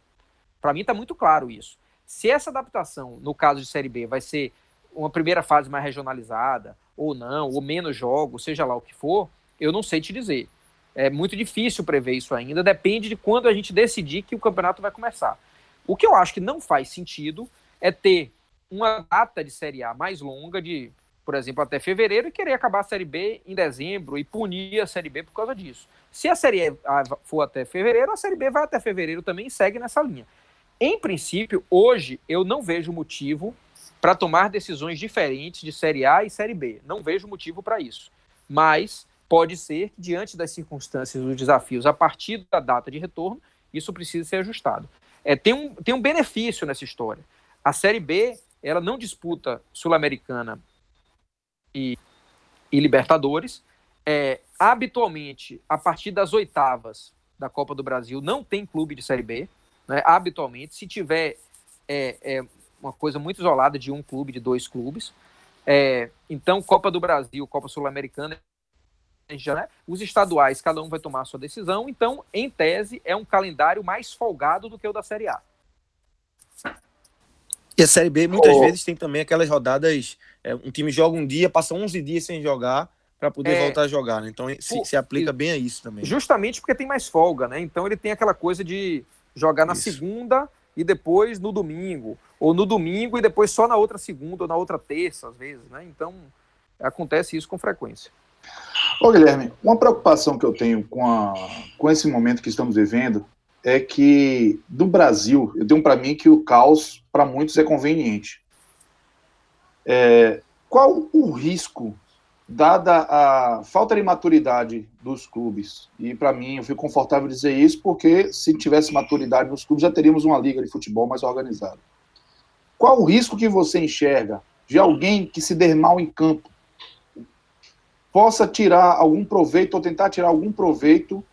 Para mim está muito claro isso. Se essa adaptação, no caso de Série B, vai ser uma primeira fase mais regionalizada, ou não, ou menos jogos, seja lá o que for, eu não sei te dizer. É muito difícil prever isso ainda, depende de quando a gente decidir que o campeonato vai começar. O que eu acho que não faz sentido é ter uma data de Série A mais longa, de, por exemplo, até fevereiro, e querer acabar a Série B em dezembro e punir a Série B por causa disso. Se a Série A for até fevereiro, a Série B vai até fevereiro também e segue nessa linha. Em princípio, hoje eu não vejo motivo para tomar decisões diferentes de Série A e Série B. Não vejo motivo para isso. Mas pode ser que, diante das circunstâncias dos desafios, a partir da data de retorno, isso precisa ser ajustado. É, tem, um, tem um benefício nessa história. A Série B ela não disputa Sul-Americana e, e, Libertadores. É, habitualmente, a partir das oitavas da Copa do Brasil, não tem clube de Série B. Né? Habitualmente, se tiver é, é uma coisa muito isolada de um clube, de dois clubes. É, então, Copa do Brasil, Copa Sul-Americana, já, né? os estaduais, cada um vai tomar a sua decisão. Então, em tese, é um calendário mais folgado do que o da Série A. E a Série B muitas oh. vezes tem também aquelas rodadas. É, um time joga um dia, passa 11 dias sem jogar para poder é, voltar a jogar, né? Então se, se, aplica bem a isso também. Justamente porque tem mais folga, né? Então ele tem aquela coisa de jogar na isso. segunda e depois no domingo, ou no domingo e depois só na outra segunda ou na outra terça, às vezes, né? Então acontece isso com frequência. Ô Guilherme, uma preocupação que eu tenho com, a, com esse momento que estamos vivendo é que do Brasil, eu tenho para mim que o caos para muitos é conveniente. É, qual o risco, dada a falta de maturidade dos clubes? E para mim, eu fico confortável dizer isso, porque se tivesse maturidade nos clubes, já teríamos uma liga de futebol mais organizada. Qual o risco que você enxerga de alguém que se der mal em campo possa tirar algum proveito ou tentar tirar algum proveito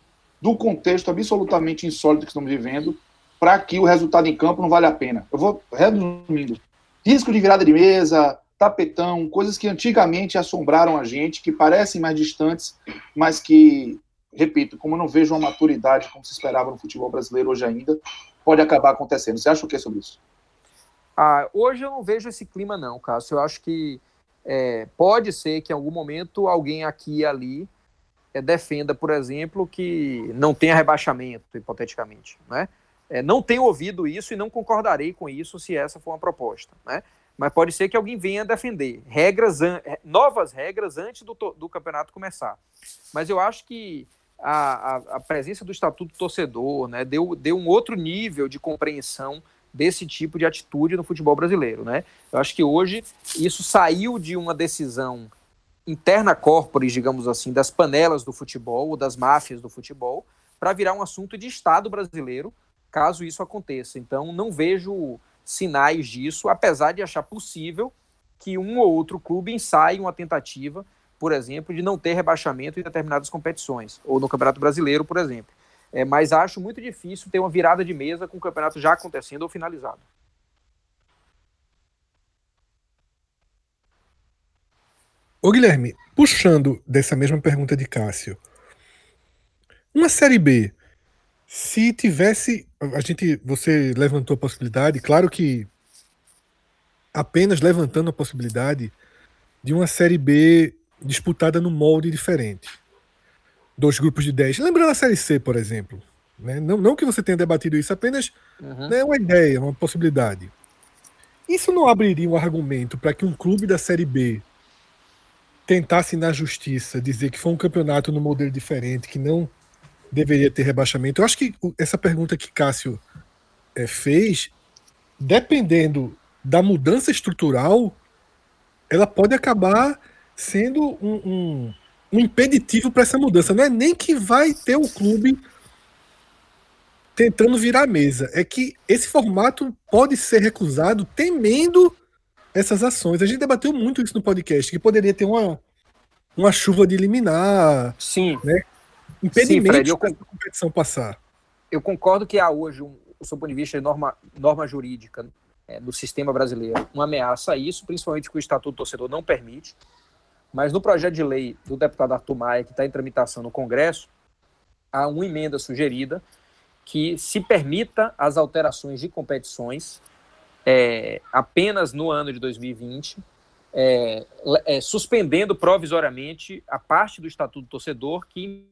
do contexto absolutamente insólito que estamos vivendo para que o resultado em campo não vale a pena. Eu vou resumindo. Risco de virada de mesa, tapetão, coisas que antigamente assombraram a gente, que parecem mais distantes, mas que, repito, como não vejo uma maturidade como se esperava no futebol brasileiro hoje ainda, pode acabar acontecendo. Você acha o que sobre isso? Ah, hoje eu não vejo esse clima, não, Cássio. Eu acho que é, pode ser que em algum momento alguém aqui e ali é, defenda, por exemplo, que não tenha rebaixamento, hipoteticamente. Né? É, não tenho ouvido isso e não concordarei com isso se essa for uma proposta. Né? Mas pode ser que alguém venha defender regras, é, novas regras antes do, do campeonato começar. Mas eu acho que a, a, a presença do Estatuto Torcedor né, deu, deu um outro nível de compreensão desse tipo de atitude no futebol brasileiro, né? Eu acho que hoje isso saiu de uma decisão interna corporis, digamos assim, das panelas do futebol, ou das máfias do futebol, para virar um assunto de Estado brasileiro, caso isso aconteça. Então, não vejo sinais disso, apesar de achar possível que um ou outro clube ensaie uma tentativa, por exemplo, de não ter rebaixamento em determinadas competições, ou no Campeonato Brasileiro, por exemplo. É, mas acho muito difícil ter uma virada de mesa com o campeonato já acontecendo ou finalizado. Ô Guilherme, puxando dessa mesma pergunta de Cássio, uma série B, se tivesse, a gente, você levantou a possibilidade, claro que apenas levantando a possibilidade de uma série B disputada no molde diferente dois grupos de 10. Lembrando a Série C, por exemplo. Né? Não, não que você tenha debatido isso, apenas uhum. né, uma ideia, uma possibilidade. Isso não abriria um argumento para que um clube da Série B tentasse na justiça dizer que foi um campeonato no modelo diferente, que não deveria ter rebaixamento? Eu acho que essa pergunta que Cássio é, fez, dependendo da mudança estrutural, ela pode acabar sendo um, um um impeditivo para essa mudança. Não é nem que vai ter o clube tentando virar a mesa. É que esse formato pode ser recusado temendo essas ações. A gente debateu muito isso no podcast, que poderia ter uma, uma chuva de liminar. Sim. Né? Impedimento a competição passar. Eu concordo que há hoje, um, do ponto de vista de norma, norma jurídica é, do sistema brasileiro, uma ameaça a isso, principalmente que o Estatuto do Torcedor não permite. Mas no projeto de lei do deputado Arthur Maia, que está em tramitação no Congresso, há uma emenda sugerida que se permita as alterações de competições é, apenas no ano de 2020, é, é, suspendendo provisoriamente a parte do Estatuto do Torcedor que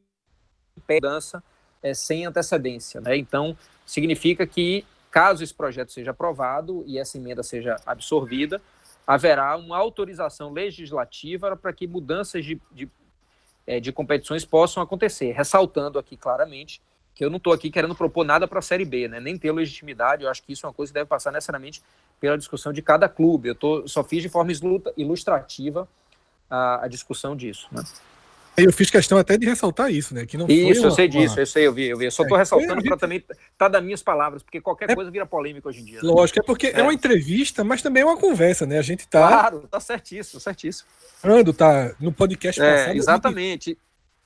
impede dança é, sem antecedência. Né? Então, significa que, caso esse projeto seja aprovado e essa emenda seja absorvida, haverá uma autorização legislativa para que mudanças de, de, é, de competições possam acontecer. Ressaltando aqui claramente que eu não estou aqui querendo propor nada para a Série B, né? nem ter legitimidade, eu acho que isso é uma coisa que deve passar necessariamente pela discussão de cada clube. Eu tô, só fiz de forma ilustrativa a, a discussão disso. Né? Eu fiz questão até de ressaltar isso, né? Que não isso, uma, eu sei disso, uma... eu sei, eu vi, eu vi. Eu só estou é, ressaltando para também estar tá das minhas palavras, porque qualquer é, coisa vira polêmica hoje em dia. Né? Lógico, é porque é. é. uma entrevista, mas também é uma conversa, né? A gente tá. Claro, tá certíssimo, certíssimo. Ando, tá no podcast é, passado. Exatamente. Gente,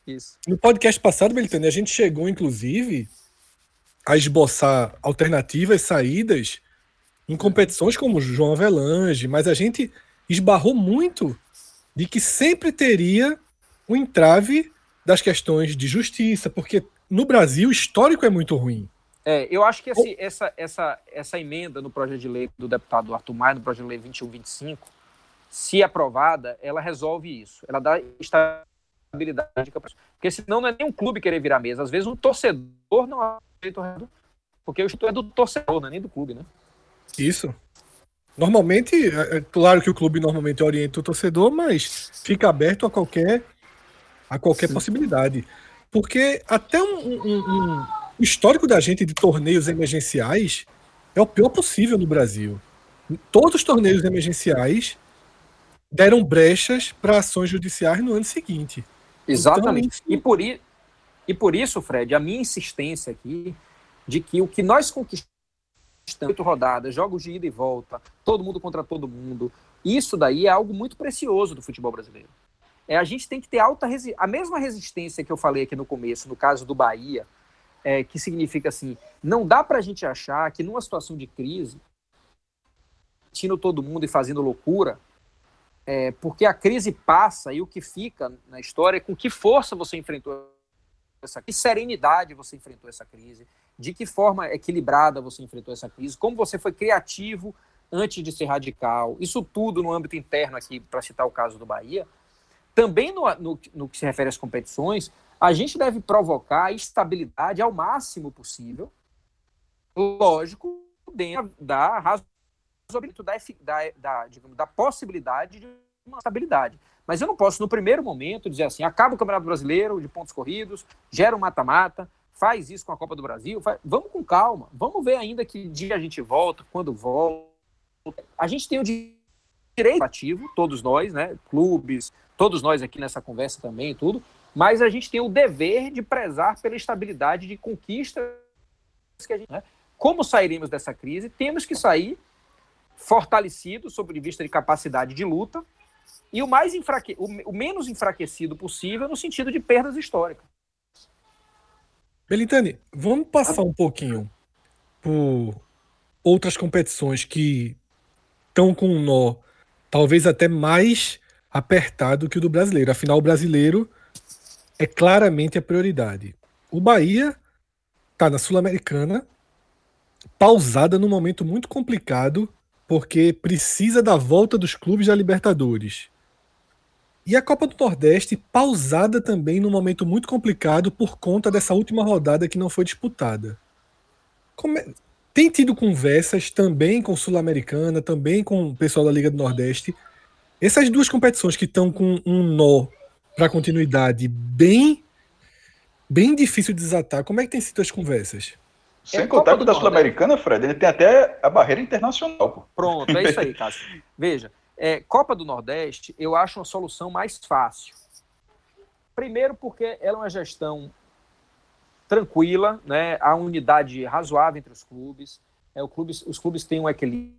isso. No podcast passado, Belitane, a gente chegou, inclusive, a esboçar alternativas, saídas em competições como João Avelange, mas a gente esbarrou muito de que sempre teria o entrave das questões de justiça, porque no Brasil o histórico é muito ruim. É, eu acho que esse, essa, essa, essa emenda no projeto de lei do deputado Arthur Maia, no projeto de lei 2125, se aprovada, ela resolve isso. Ela dá estabilidade de Porque senão não é nem um clube querer virar mesa. Às vezes um torcedor não é porque o é do torcedor, não é nem do clube, né? Isso. Normalmente, é, é claro que o clube normalmente orienta o torcedor, mas fica aberto a qualquer a qualquer Sim. possibilidade. Porque até um, um, um, o histórico da gente de torneios emergenciais é o pior possível no Brasil. Todos os torneios emergenciais deram brechas para ações judiciais no ano seguinte. Exatamente. Então, e, por, e por isso, Fred, a minha insistência aqui de que o que nós conquistamos oito rodadas, jogos de ida e volta, todo mundo contra todo mundo, isso daí é algo muito precioso do futebol brasileiro. É, a gente tem que ter alta a mesma resistência que eu falei aqui no começo, no caso do Bahia, é, que significa assim, não dá para a gente achar que numa situação de crise, tino todo mundo e fazendo loucura, é, porque a crise passa e o que fica na história é com que força você enfrentou essa que serenidade você enfrentou essa crise, de que forma equilibrada você enfrentou essa crise, como você foi criativo antes de ser radical, isso tudo no âmbito interno aqui, para citar o caso do Bahia, também no, no, no, que se refere às competições, a gente deve provocar estabilidade ao máximo possível, lógico, dentro da razoabilidade, da, da, da, possibilidade de uma estabilidade. Mas eu não posso, no primeiro momento, dizer assim: acaba o Campeonato Brasileiro de pontos corridos, gera um mata-mata, faz isso com a Copa do Brasil. Faz... Vamos com calma, vamos ver ainda que dia a gente volta, quando volta. A gente tem o direito ativo, todos nós, né? Clubes, todos nós aqui nessa conversa também, tudo, mas a gente tem o dever de prezar pela estabilidade de conquistas que a gente. Né? Como sairemos dessa crise? Temos que sair fortalecidos sob vista de capacidade de luta e o mais enfraque... o, menos enfraquecido possível no sentido de perdas históricas. Belitani, vamos passar um pouquinho por outras competições que estão com um nó talvez até mais apertado que o do brasileiro. Afinal, o brasileiro é claramente a prioridade. O Bahia está na Sul-Americana, pausada num momento muito complicado, porque precisa da volta dos clubes da Libertadores. E a Copa do Nordeste pausada também num momento muito complicado por conta dessa última rodada que não foi disputada. É... Tem tido conversas também com Sul-Americana, também com o pessoal da Liga do Nordeste. Essas duas competições que estão com um nó para continuidade bem bem difícil de desatar. Como é que tem sido as conversas? Sem é contar que o da Sul-Americana, Fred, ele tem até a barreira internacional. Pô. Pronto, é isso aí, Cássio. Veja, é, Copa do Nordeste, eu acho uma solução mais fácil. Primeiro, porque ela é uma gestão tranquila, né? há unidade razoável entre os clubes, é, clube, os clubes têm um equilíbrio,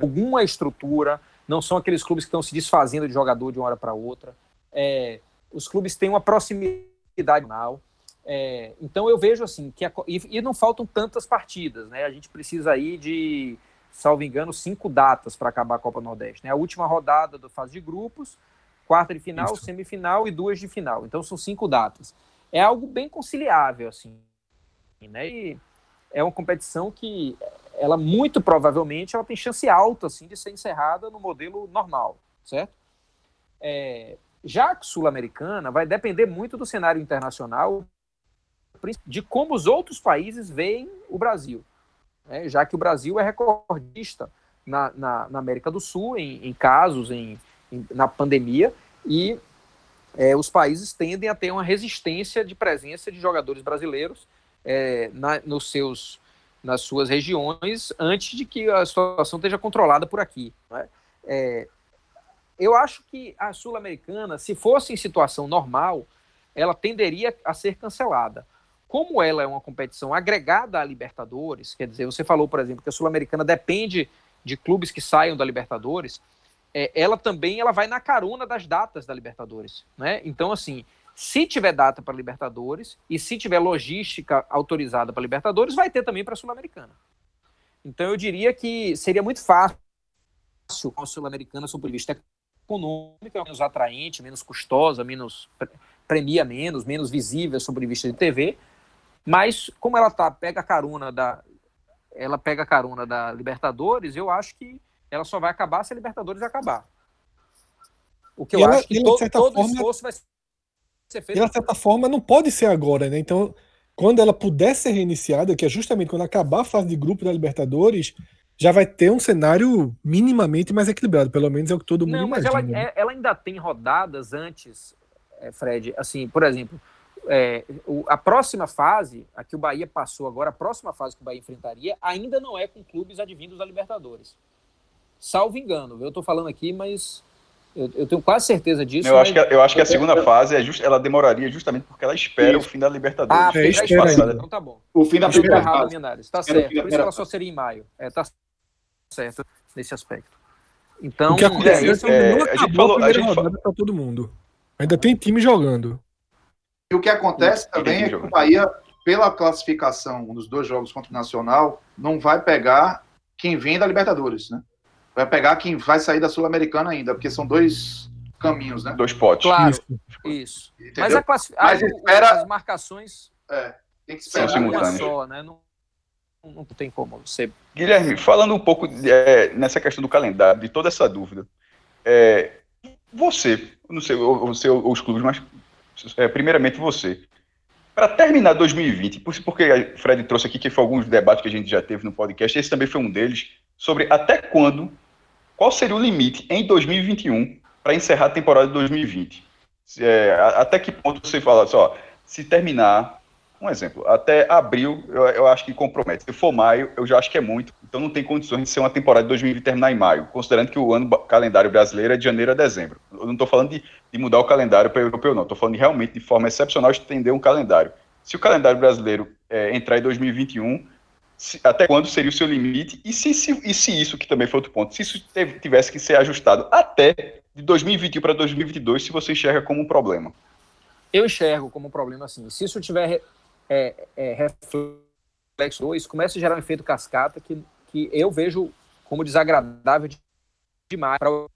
alguma estrutura, não são aqueles clubes que estão se desfazendo de jogador de uma hora para outra. É, os clubes têm uma proximidade mal. É, então eu vejo assim que a, e, e, não faltam tantas partidas, né? A gente precisa aí de salvo engano, cinco datas para acabar a Copa Nordeste. Né? A última rodada da fase de grupos, quarta de final, Isso. semifinal e duas de final. Então são cinco datas. É algo bem conciliável, assim. Né? E é uma competição que ela muito provavelmente ela tem chance alta assim, de ser encerrada no modelo normal, certo? É, já que Sul-Americana vai depender muito do cenário internacional, de como os outros países veem o Brasil né, já que o Brasil é recordista na, na, na América do Sul em, em casos, em, em, na pandemia, e é, os países tendem a ter uma resistência de presença de jogadores brasileiros é, na, nos seus, nas suas regiões antes de que a situação esteja controlada por aqui. Né? É, eu acho que a Sul-Americana, se fosse em situação normal, ela tenderia a ser cancelada como ela é uma competição agregada à Libertadores, quer dizer, você falou, por exemplo, que a Sul-Americana depende de clubes que saiam da Libertadores, é, ela também ela vai na carona das datas da Libertadores, né? Então, assim, se tiver data para Libertadores e se tiver logística autorizada para Libertadores, vai ter também para a Sul-Americana. Então, eu diria que seria muito fácil a Sul-Americana, sob o vista econômico, menos atraente, menos custosa, menos premia menos, menos visível sob o vista de TV, mas como ela tá pega carona da ela pega carona da Libertadores, eu acho que ela só vai acabar se a Libertadores acabar. O que e eu ela, acho que todo, todo forma, esforço vai ser E, de certa forma, não pode ser agora, né? Então, quando ela puder ser reiniciada, que é justamente quando acabar a fase de grupo da Libertadores, já vai ter um cenário minimamente mais equilibrado, pelo menos é o que todo mundo não, mas imagina. Ela, né? ela ainda tem rodadas antes, é, Fred, assim, por exemplo, é, o, a próxima fase, a que o Bahia passou agora, a próxima fase que o Bahia enfrentaria, ainda não é com clubes advindos da Libertadores. Salvo engano, eu estou falando aqui, mas eu, eu, tenho quase certeza disso. Eu, acho, que, eu acho que a segunda fase é just, ela demoraria justamente porque ela espera Isso. o fim da Libertadores. Ah, é, espera então tá bom. O fim da primeira fase. Está certo. Por isso que ela só seria em maio. É, tá certo nesse aspecto. Então, o que aconteceu é, é, é, a gente falou, a gente falou, todo mundo. Ainda tem time jogando. E o que acontece também é que o Bahia, pela classificação dos dois jogos contra o Nacional, não vai pegar quem vem da Libertadores, né? Vai pegar quem vai sair da Sul-Americana ainda, porque são dois caminhos, né? Dois potes. Claro, isso. isso. Mas, a classific... Mas espera... as marcações é, tem que esperar uma só, né? Não, não tem como ser. Guilherme, falando um pouco é, nessa questão do calendário, de toda essa dúvida, é, você, não sei, você ou os clubes, mas é, primeiramente você, para terminar 2020, porque o Fred trouxe aqui que foi alguns debates que a gente já teve no podcast, esse também foi um deles, sobre até quando, qual seria o limite em 2021 para encerrar a temporada de 2020. É, até que ponto você fala só, se terminar um exemplo, até abril eu, eu, acho que compromete. Se for maio, eu já acho que é muito. Então não tem condições de ser uma temporada de 2020 terminar em maio, considerando que o ano calendário brasileiro é de janeiro a dezembro. Eu não estou falando de, de, mudar o calendário para o europeu, não. Estou falando de, realmente de forma excepcional estender um calendário. Se o calendário brasileiro é, entrar em 2021, se, até quando seria o seu limite? E se, se, e se isso, que também foi outro ponto, se isso teve, tivesse que ser ajustado até de 2021 para 2022, se você enxerga como um problema? Eu enxergo como um problema assim. Se isso tiver é, é, reflexo, isso começa a gerar um efeito cascata que, que eu vejo como desagradável demais para o,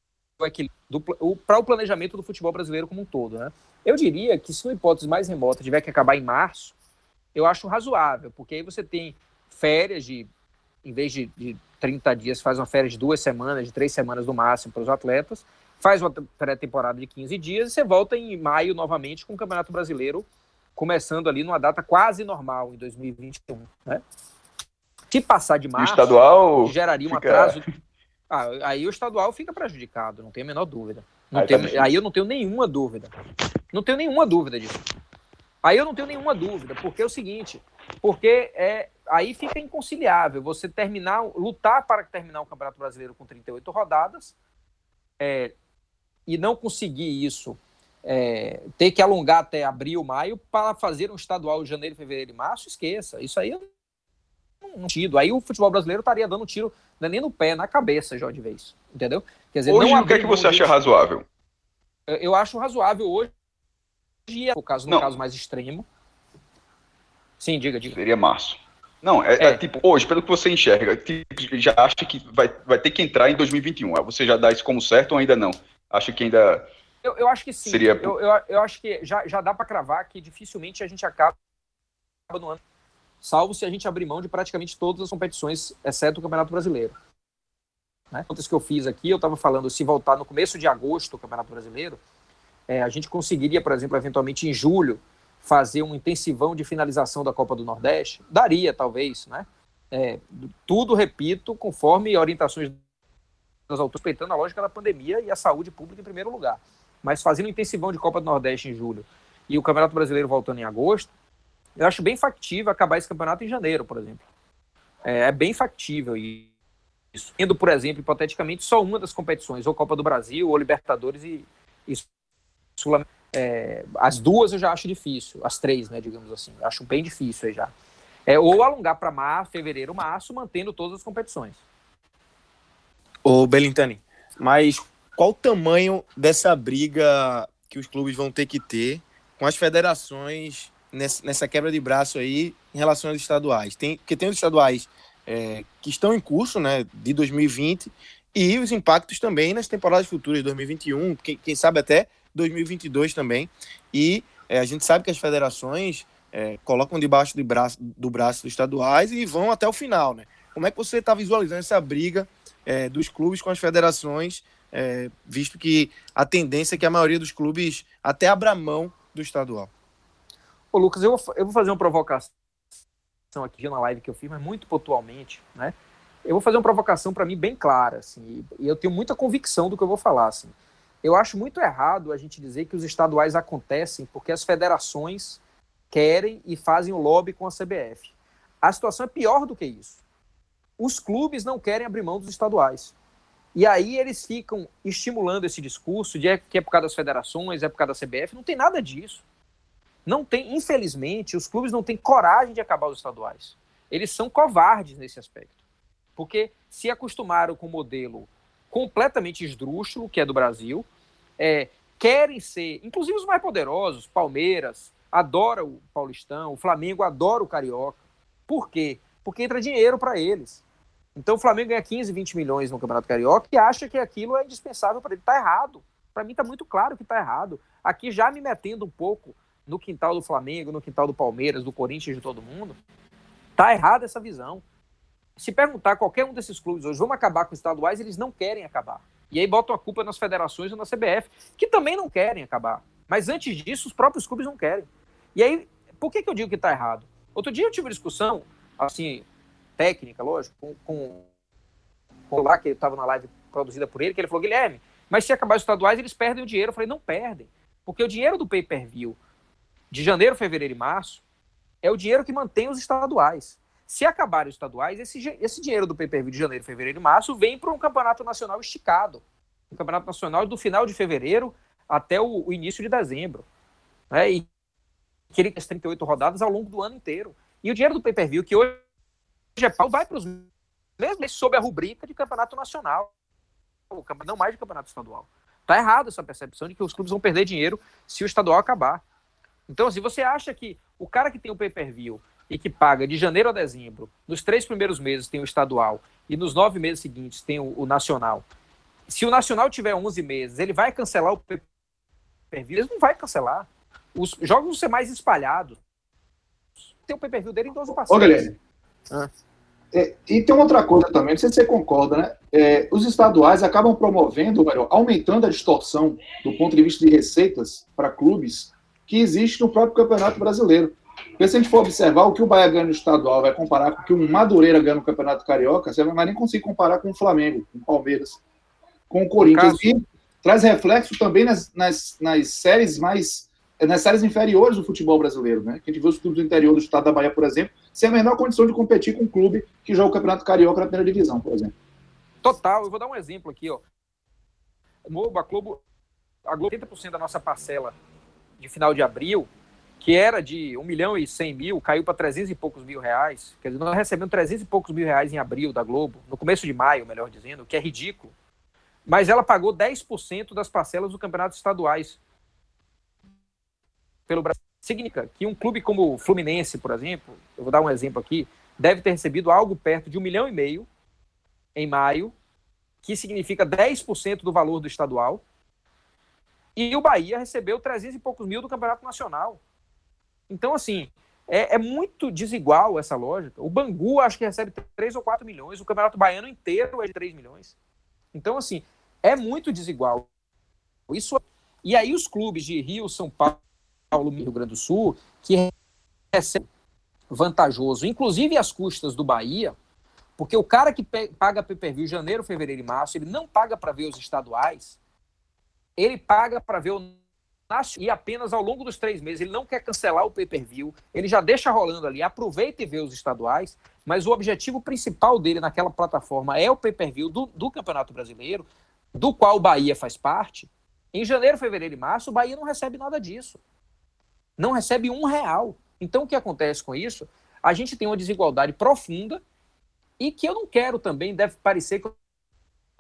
o, o planejamento do futebol brasileiro como um todo. Né? Eu diria que se uma hipótese mais remota tiver que acabar em março, eu acho razoável, porque aí você tem férias de, em vez de, de 30 dias, faz uma férias de duas semanas, de três semanas no máximo para os atletas, faz uma pré-temporada de 15 dias e você volta em maio novamente com o Campeonato Brasileiro começando ali numa data quase normal em 2021, né? Se passar de março, o estadual geraria um fica... atraso. Ah, aí o estadual fica prejudicado, não tenho a menor dúvida. Aí, tenho, tá aí eu não tenho nenhuma dúvida. Não tenho nenhuma dúvida disso. Aí eu não tenho nenhuma dúvida, porque é o seguinte, porque é, aí fica inconciliável você terminar, lutar para terminar o Campeonato Brasileiro com 38 rodadas é, e não conseguir isso é, ter que alongar até abril, maio, para fazer um estadual em janeiro, fevereiro e março, esqueça. Isso aí é um tiro. Aí o futebol brasileiro estaria dando tiro não é nem no pé, na cabeça já de vez. Entendeu? Quer dizer, hoje, o que é que você acha razoável? Eu acho razoável hoje, no caso, no caso mais extremo. Sim, diga, diga. Seria março. Não, é, é. é, tipo, hoje, pelo que você enxerga, tipo, já acha que vai, vai ter que entrar em 2021. Você já dá isso como certo ou ainda não? Acha que ainda eu, eu acho que sim. Seria... Eu, eu, eu acho que já, já dá para cravar que dificilmente a gente acaba no ano, salvo se a gente abrir mão de praticamente todas as competições, exceto o Campeonato Brasileiro. Né? Contas que eu fiz aqui, eu estava falando, se voltar no começo de agosto o Campeonato Brasileiro, é, a gente conseguiria, por exemplo, eventualmente em julho, fazer um intensivão de finalização da Copa do Nordeste? Daria, talvez, né? É, tudo, repito, conforme orientações das autoridades, respeitando a lógica da pandemia e a saúde pública em primeiro lugar mas fazendo intensivão de Copa do Nordeste em julho e o Campeonato Brasileiro voltando em agosto, eu acho bem factível acabar esse campeonato em janeiro, por exemplo. É, é bem factível isso. Indo, por exemplo, hipoteticamente, só uma das competições, ou Copa do Brasil, ou Libertadores e, e Sul é, As duas eu já acho difícil, as três, né, digamos assim. Eu acho bem difícil aí já. É, ou alongar para março, fevereiro, março, mantendo todas as competições. Ô, Belintani, mas qual o tamanho dessa briga que os clubes vão ter que ter com as federações nessa quebra de braço aí em relação aos estaduais? Tem, porque tem os estaduais é, que estão em curso, né, de 2020 e os impactos também nas temporadas futuras de 2021, quem, quem sabe até 2022 também. E é, a gente sabe que as federações é, colocam debaixo do braço, do braço dos estaduais e vão até o final, né? Como é que você está visualizando essa briga é, dos clubes com as federações é, visto que a tendência é que a maioria dos clubes até abra mão do estadual. Ô Lucas, eu eu vou fazer uma provocação aqui na live que eu fiz, mas muito pontualmente, né? Eu vou fazer uma provocação para mim bem clara, assim, e eu tenho muita convicção do que eu vou falar, assim. Eu acho muito errado a gente dizer que os estaduais acontecem porque as federações querem e fazem o lobby com a CBF. A situação é pior do que isso. Os clubes não querem abrir mão dos estaduais. E aí eles ficam estimulando esse discurso de que é por causa das federações, é por causa da CBF. Não tem nada disso. Não tem, infelizmente, os clubes não têm coragem de acabar os estaduais. Eles são covardes nesse aspecto. Porque se acostumaram com o modelo completamente esdrúxulo, que é do Brasil, é, querem ser, inclusive os mais poderosos, Palmeiras, adora o Paulistão, o Flamengo adora o Carioca. Por quê? Porque entra dinheiro para eles. Então o Flamengo ganha 15, 20 milhões no Campeonato Carioca e acha que aquilo é indispensável para ele. Está errado. Para mim está muito claro que está errado. Aqui já me metendo um pouco no quintal do Flamengo, no quintal do Palmeiras, do Corinthians, de todo mundo, está errada essa visão. Se perguntar qualquer um desses clubes hoje, vamos acabar com os estaduais, eles não querem acabar. E aí botam a culpa nas federações ou na CBF, que também não querem acabar. Mas antes disso, os próprios clubes não querem. E aí, por que, que eu digo que está errado? Outro dia eu tive uma discussão, assim, técnica, lógico, com, com, com lá que estava na live produzida por ele, que ele falou, Guilherme, mas se acabar os estaduais, eles perdem o dinheiro. Eu falei, não perdem. Porque o dinheiro do pay-per-view de janeiro, fevereiro e março é o dinheiro que mantém os estaduais. Se acabarem os estaduais, esse, esse dinheiro do pay-per-view de janeiro, fevereiro e março vem para um campeonato nacional esticado. Um campeonato nacional do final de fevereiro até o, o início de dezembro. Né? E que ele tem 38 rodadas ao longo do ano inteiro. E o dinheiro do pay-per-view, que hoje é pau, vai para os mesmos sob a rubrica de campeonato nacional. Não mais de campeonato estadual. Está errado essa percepção de que os clubes vão perder dinheiro se o estadual acabar. Então, se você acha que o cara que tem o pay-per-view e que paga de janeiro a dezembro, nos três primeiros meses tem o estadual e nos nove meses seguintes tem o, o nacional. Se o nacional tiver 11 meses, ele vai cancelar o pay-per-view? Ele não vai cancelar. Os jogos vão ser mais espalhados. Tem o pay-per-view dele em 12 parcelas. Ô, Guilherme. Ah. É, e tem outra coisa também, não sei se você concorda, né? É, os estaduais acabam promovendo, melhor, aumentando a distorção do ponto de vista de receitas para clubes que existe no próprio Campeonato Brasileiro. Porque se a gente for observar o que o Bahia ganha no estadual, vai comparar com o que o Madureira ganha no Campeonato Carioca, você não vai nem conseguir comparar com o Flamengo, com o Palmeiras, com o Corinthians. E traz reflexo também nas, nas, nas séries mais. nas séries inferiores do futebol brasileiro, né? Que a gente vê os clubes do interior do estado da Bahia, por exemplo, sem a menor condição de competir com um clube que joga o Campeonato Carioca na primeira divisão, por exemplo. Total, eu vou dar um exemplo aqui, ó. a Globo, a Globo 80% da nossa parcela de final de abril, que era de 1 milhão e 100 mil, caiu para 300 e poucos mil reais. Quer dizer, nós recebemos 300 e poucos mil reais em abril da Globo, no começo de maio, melhor dizendo, que é ridículo. Mas ela pagou 10% das parcelas do campeonato estaduais pelo Brasil. Significa que um clube como o Fluminense, por exemplo, eu vou dar um exemplo aqui, deve ter recebido algo perto de um milhão e meio em maio, que significa 10% do valor do estadual, e o Bahia recebeu 300 e poucos mil do Campeonato Nacional. Então, assim, é, é, muito desigual essa lógica. O Bangu acho que recebe 3 ou 4 milhões, o Campeonato Baiano inteiro é de 3 milhões. Então, assim, é muito desigual. Isso, e aí os clubes de Rio, São Paulo Rio Grande do Sul, que recebem vantajoso, inclusive às custas do Bahia, porque o cara que paga pay-per-view janeiro, fevereiro e março, ele não paga para ver os estaduais, ele paga para ver o e apenas ao longo dos três meses ele não quer cancelar o pay-per-view, ele já deixa rolando ali, aproveita e vê os estaduais, mas o objetivo principal dele naquela plataforma é o pay-per-view do, do, Campeonato Brasileiro, do qual o Bahia faz parte. Em janeiro, fevereiro e março, o Bahia não recebe nada disso. Não recebe um real. Então, o que acontece com isso? A gente tem uma desigualdade profunda e que eu não quero também, deve parecer que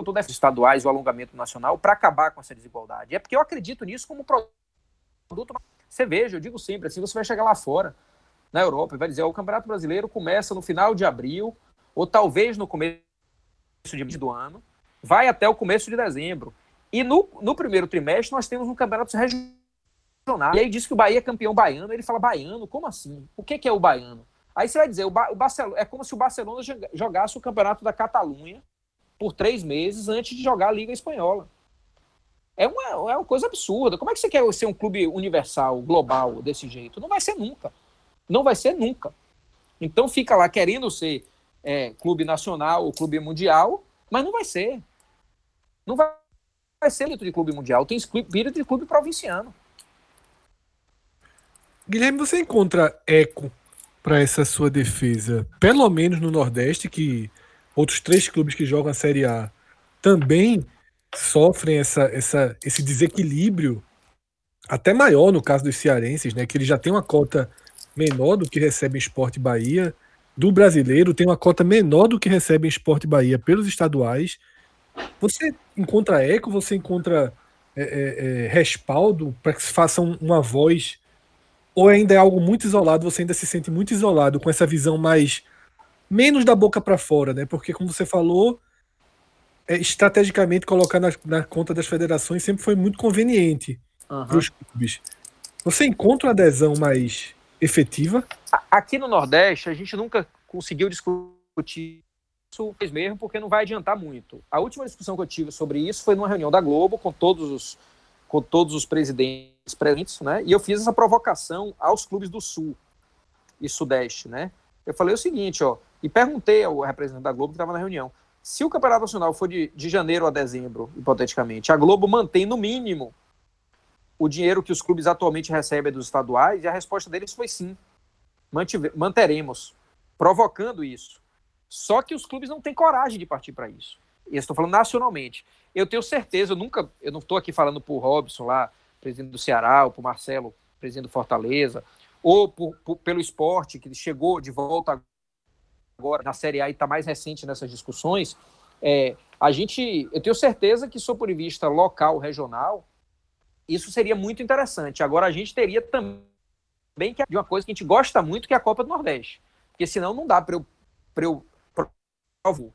todos esses estaduais, o alongamento nacional, para acabar com essa desigualdade. É porque eu acredito nisso como produto. Você veja, eu digo sempre assim, você vai chegar lá fora, na Europa, e vai dizer, o Campeonato Brasileiro começa no final de abril, ou talvez no começo de, do ano, vai até o começo de dezembro. E no, no primeiro trimestre nós temos um campeonato regional. E aí diz que o Bahia é campeão baiano, ele fala, baiano? Como assim? O que, que é o baiano? Aí você vai dizer, o, ba o Barcelona, é como se o Barcelona jogasse o campeonato da Catalunha por três meses antes de jogar a Liga Espanhola. É uma, é uma coisa absurda. Como é que você quer ser um clube universal, global, desse jeito? Não vai ser nunca. Não vai ser nunca. Então fica lá querendo ser é, clube nacional ou clube mundial, mas não vai ser. Não vai, vai ser dentro de clube mundial. Tem espírito de clube provinciano. Guilherme, você encontra eco para essa sua defesa, pelo menos no Nordeste, que outros três clubes que jogam a Série A também sofrem essa, essa, esse desequilíbrio até maior no caso dos cearenses, né? Que ele já tem uma cota menor do que recebe em Esporte Bahia. Do brasileiro tem uma cota menor do que recebe em Esporte Bahia pelos estaduais. Você encontra eco, você encontra é, é, é respaldo para que se faça uma voz? Ou ainda é algo muito isolado, você ainda se sente muito isolado com essa visão mais menos da boca para fora, né? Porque como você falou, é, estrategicamente colocar na, na, conta das federações sempre foi muito conveniente uhum. para os clubes. Você encontra uma adesão mais efetiva? Aqui no Nordeste, a gente nunca conseguiu discutir isso mesmo, porque não vai adiantar muito. A última discussão que eu tive sobre isso foi numa reunião da Globo, com todos os, com todos os presidentes presentes, né? E eu fiz essa provocação aos clubes do Sul e Sudeste, né? Eu falei o seguinte, ó, e perguntei ao representante da Globo que estava na reunião: se o Campeonato Nacional for de, de janeiro a dezembro, hipoteticamente, a Globo mantém no mínimo o dinheiro que os clubes atualmente recebem dos estaduais? E a resposta deles foi sim. Mantive, manteremos, provocando isso. Só que os clubes não têm coragem de partir para isso. E eu estou falando nacionalmente. Eu tenho certeza, eu nunca, eu não estou aqui falando por Robson lá, presidente do Ceará, ou por Marcelo, presidente do Fortaleza, ou por, por, pelo esporte, que chegou de volta agora na Série A e está mais recente nessas discussões. É, a gente, eu tenho certeza que, sob por vista local, regional, isso seria muito interessante. Agora, a gente teria também que de uma coisa que a gente gosta muito, que é a Copa do Nordeste. Porque senão não dá para eu, eu provo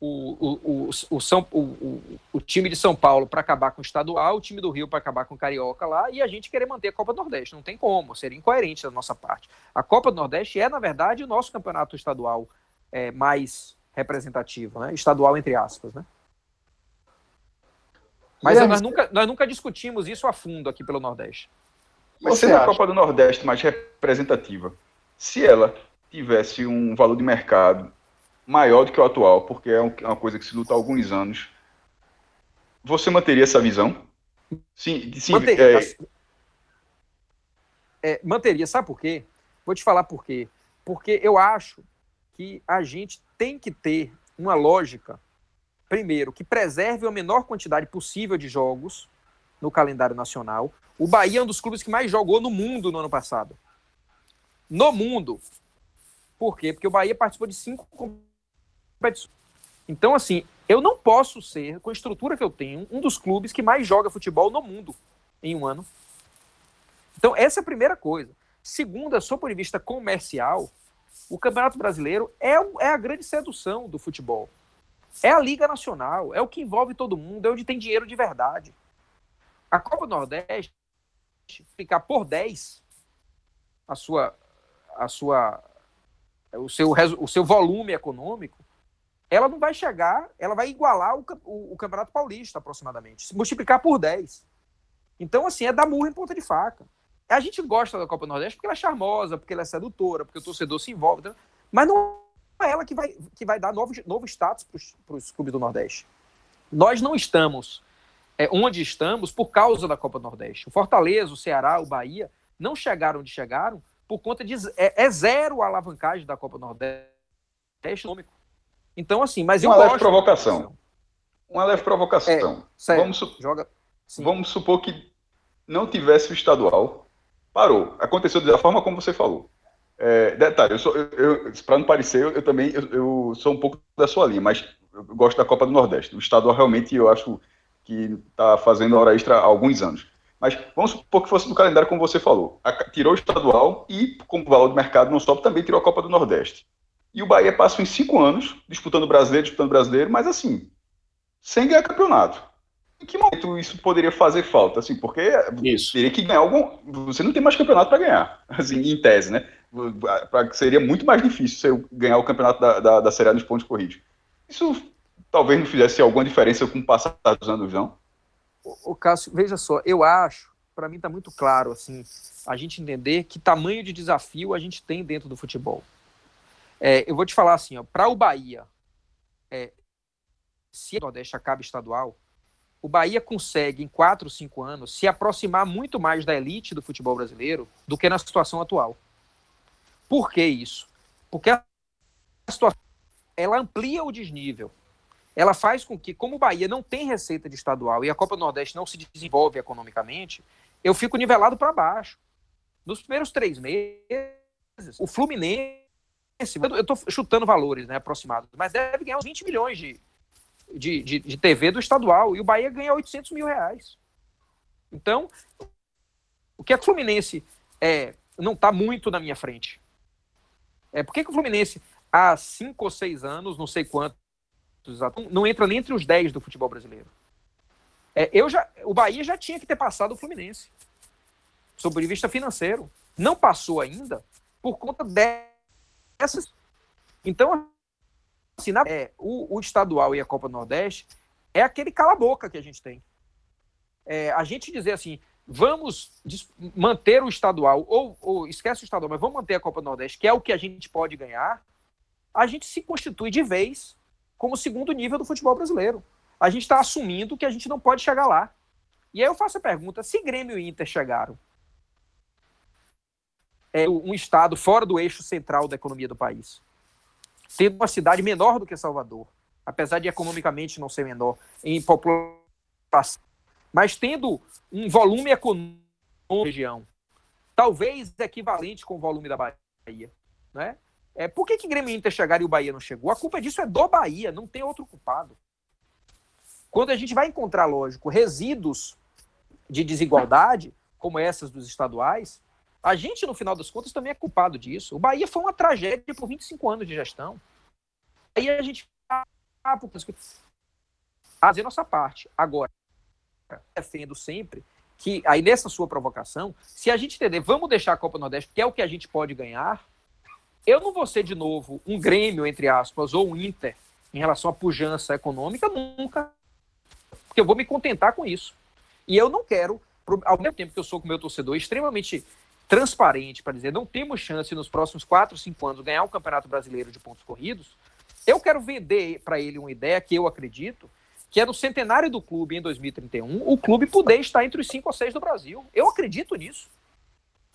o, o, o, o, São, o, o, time de São Paulo para acabar com o estadual, o time do Rio para acabar com o Carioca lá, e a gente querer manter a Copa do Nordeste. Não tem como, seria incoerente da nossa parte. A Copa do Nordeste é, na verdade, o nosso campeonato estadual é, mais representativo, né? estadual entre aspas. Né? Mas nós, nunca, nós nunca discutimos isso a fundo aqui pelo Nordeste. Mas sendo a Copa do Nordeste mais representativa, se ela tivesse um valor de mercado maior do que o atual, porque é, é uma coisa que se luta há alguns anos, você manteria essa visão? Sim, sim manteria. É... É, manteria, sabe por quê? Vou te falar por quê. Porque eu acho que a gente tem que ter uma lógica primeiro, que preserve a menor quantidade possível de jogos no calendário nacional. O Bahia é um dos clubes que mais jogou no mundo no ano passado. No mundo. Por quê? Porque o Bahia participou de cinco competições. Então, assim, eu não posso ser, com a estrutura que eu tenho, um dos clubes que mais joga futebol no mundo em um ano. Então, essa é a primeira coisa. Segunda, só por vista comercial, o Campeonato Brasileiro é, é a grande sedução do futebol. É a Liga Nacional, é o que envolve todo mundo, é onde tem dinheiro de verdade. A Copa do Nordeste ficar por 10 a sua a sua o seu o seu volume econômico, ela não vai chegar, ela vai igualar o, o, o Campeonato Paulista aproximadamente, se multiplicar por 10. Então assim, é dar murro em ponta de faca. A gente gosta da Copa do Nordeste porque ela é charmosa, porque ela é sedutora, porque o torcedor se envolve, mas não ela que vai, que vai dar novo, novo status para os clubes do Nordeste. Nós não estamos é, onde estamos por causa da Copa do Nordeste. O Fortaleza, o Ceará, o Bahia não chegaram onde chegaram por conta de. É, é zero a alavancagem da Copa do Nordeste econômico. Então, assim, mas Uma eu leve provocação. Uma leve provocação. É, vamos, su joga... vamos supor que não tivesse o estadual. Parou. Aconteceu da forma como você falou. É, detalhe, para não parecer, eu, eu também eu, eu, sou um pouco da sua linha, mas eu gosto da Copa do Nordeste. O estadual realmente eu acho que está fazendo hora extra há alguns anos. Mas vamos supor que fosse no calendário como você falou. A, tirou o estadual e, como valor de mercado não sobe, também tirou a Copa do Nordeste. E o Bahia passa em cinco anos disputando brasileiro, disputando brasileiro, mas assim, sem ganhar campeonato. Em que momento isso poderia fazer falta? Assim, porque isso. teria que ganhar algum. Você não tem mais campeonato para ganhar, assim, em tese, né? seria muito mais difícil você ganhar o campeonato da, da, da Série A nos pontos corridos. Isso talvez não fizesse alguma diferença com o passar dos anos, não? O, o Cássio, veja só, eu acho, para mim está muito claro, assim, a gente entender que tamanho de desafio a gente tem dentro do futebol. É, eu vou te falar assim, para o Bahia, é, se o Nordeste acaba estadual, o Bahia consegue, em quatro, cinco anos, se aproximar muito mais da elite do futebol brasileiro do que na situação atual. Por que isso? Porque a situação ela amplia o desnível. Ela faz com que, como o Bahia não tem receita de estadual e a Copa do Nordeste não se desenvolve economicamente, eu fico nivelado para baixo. Nos primeiros três meses, o Fluminense, eu estou chutando valores né, aproximados, mas deve ganhar uns 20 milhões de, de, de, de, TV do estadual e o Bahia ganha 800 mil reais. Então, o que é que o Fluminense é, não está muito na minha frente? É, por que, que o Fluminense, há cinco ou seis anos, não sei quantos, não entra nem entre os dez do futebol brasileiro? É, eu já, o Bahia já tinha que ter passado o Fluminense, sob o vista financeiro. Não passou ainda por conta dessas. Então, assim, na, é, o, o, estadual e a Copa Nordeste é aquele cala-boca que a gente tem. É, a gente dizer assim, vamos manter o estadual, ou, ou, esquece o estadual, mas vamos manter a Copa Nordeste, que é o que a gente pode ganhar, a gente se constitui de vez como segundo nível do futebol brasileiro. A gente está assumindo que a gente não pode chegar lá. E aí eu faço a pergunta: se Grêmio e Inter chegaram, é um estado fora do eixo central da economia do país, tendo uma cidade menor do que Salvador, apesar de economicamente não ser menor em população, mas tendo um volume econômico na região, talvez equivalente com o volume da Bahia, né? É, por que, que Grêmio Inter chegaram e o Bahia não chegou? A culpa disso é do Bahia, não tem outro culpado. Quando a gente vai encontrar, lógico, resíduos de desigualdade, como essas dos estaduais, a gente, no final das contas, também é culpado disso. O Bahia foi uma tragédia por 25 anos de gestão. Aí a gente ah, fazer nossa parte. Agora, defendo sempre que, aí nessa sua provocação, se a gente entender, vamos deixar a Copa Nordeste, que é o que a gente pode ganhar, eu não vou ser de novo um Grêmio, entre aspas, ou um Inter em relação à pujança econômica, nunca. Porque eu vou me contentar com isso. E eu não quero, ao mesmo tempo que eu sou com o meu torcedor extremamente transparente para dizer não temos chance nos próximos 4, 5 anos ganhar o Campeonato Brasileiro de pontos corridos, eu quero vender para ele uma ideia que eu acredito, que é no centenário do clube em 2031, o clube poder estar entre os 5 ou 6 do Brasil. Eu acredito nisso.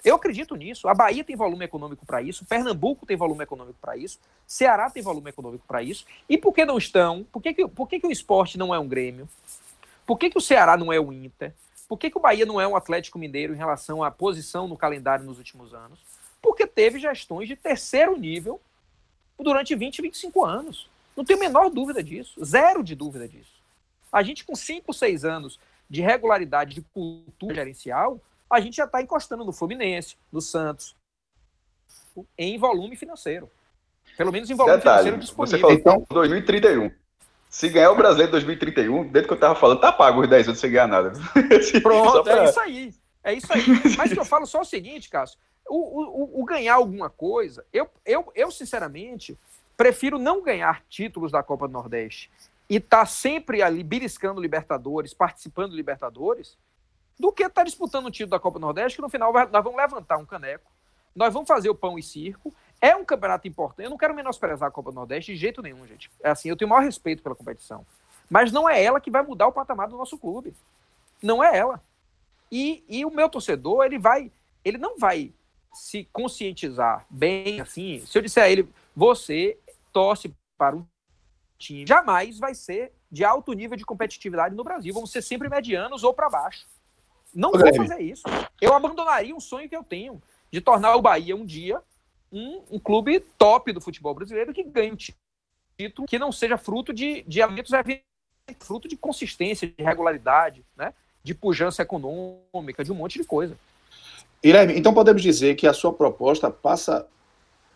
Eu acredito nisso. A Bahia tem volume econômico para isso, Pernambuco tem volume econômico para isso, Ceará tem volume econômico para isso. E por que não estão? Por que, que, por que, que o esporte não é um Grêmio? Por que, que o Ceará não é o Inter? Por que, que o Bahia não é um Atlético Mineiro em relação à posição no calendário nos últimos anos? Porque teve gestões de terceiro nível durante 20, 25 anos. Não tenho a menor dúvida disso. Zero de dúvida disso. A gente, com 5, 6 anos de regularidade de cultura gerencial, a gente já está encostando no Fluminense, no Santos, em volume financeiro. Pelo menos em volume Detalhe, financeiro disponível. Você falou então 2031. Se ganhar o brasileiro 2031, dentro que eu tava falando, tá pago os 10 anos sem ganhar nada. Pronto, pra... é isso aí. É isso aí. Mas que eu falo só o seguinte, Cássio. O, o, o, ganhar alguma coisa, eu, eu, eu sinceramente prefiro não ganhar títulos da Copa do Nordeste e estar tá sempre ali beliscando Libertadores, participando de Libertadores, do que estar tá disputando o título da Copa do Nordeste, que no final nós vamos levantar um caneco, nós vamos fazer o pão e circo, é um campeonato importante. Eu não quero menosprezar a Copa do Nordeste de jeito nenhum, gente. É assim, eu tenho o maior respeito pela competição. Mas não é ela que vai mudar o patamar do nosso clube. Não é ela. E, e o meu torcedor, ele vai, ele não vai se conscientizar bem assim. Se eu disser a ele, você torce para um time, jamais vai ser de alto nível de competitividade no Brasil. Vamos ser sempre medianos ou para baixo. Não vou fazer isso. Eu abandonaria um sonho que eu tenho de tornar o Bahia um dia um, um clube top do futebol brasileiro que ganhe um título que não seja fruto de, de eventos, fruto de consistência, de regularidade, né? de pujança econômica, de um monte de coisa. Irene, então podemos dizer que a sua proposta passa,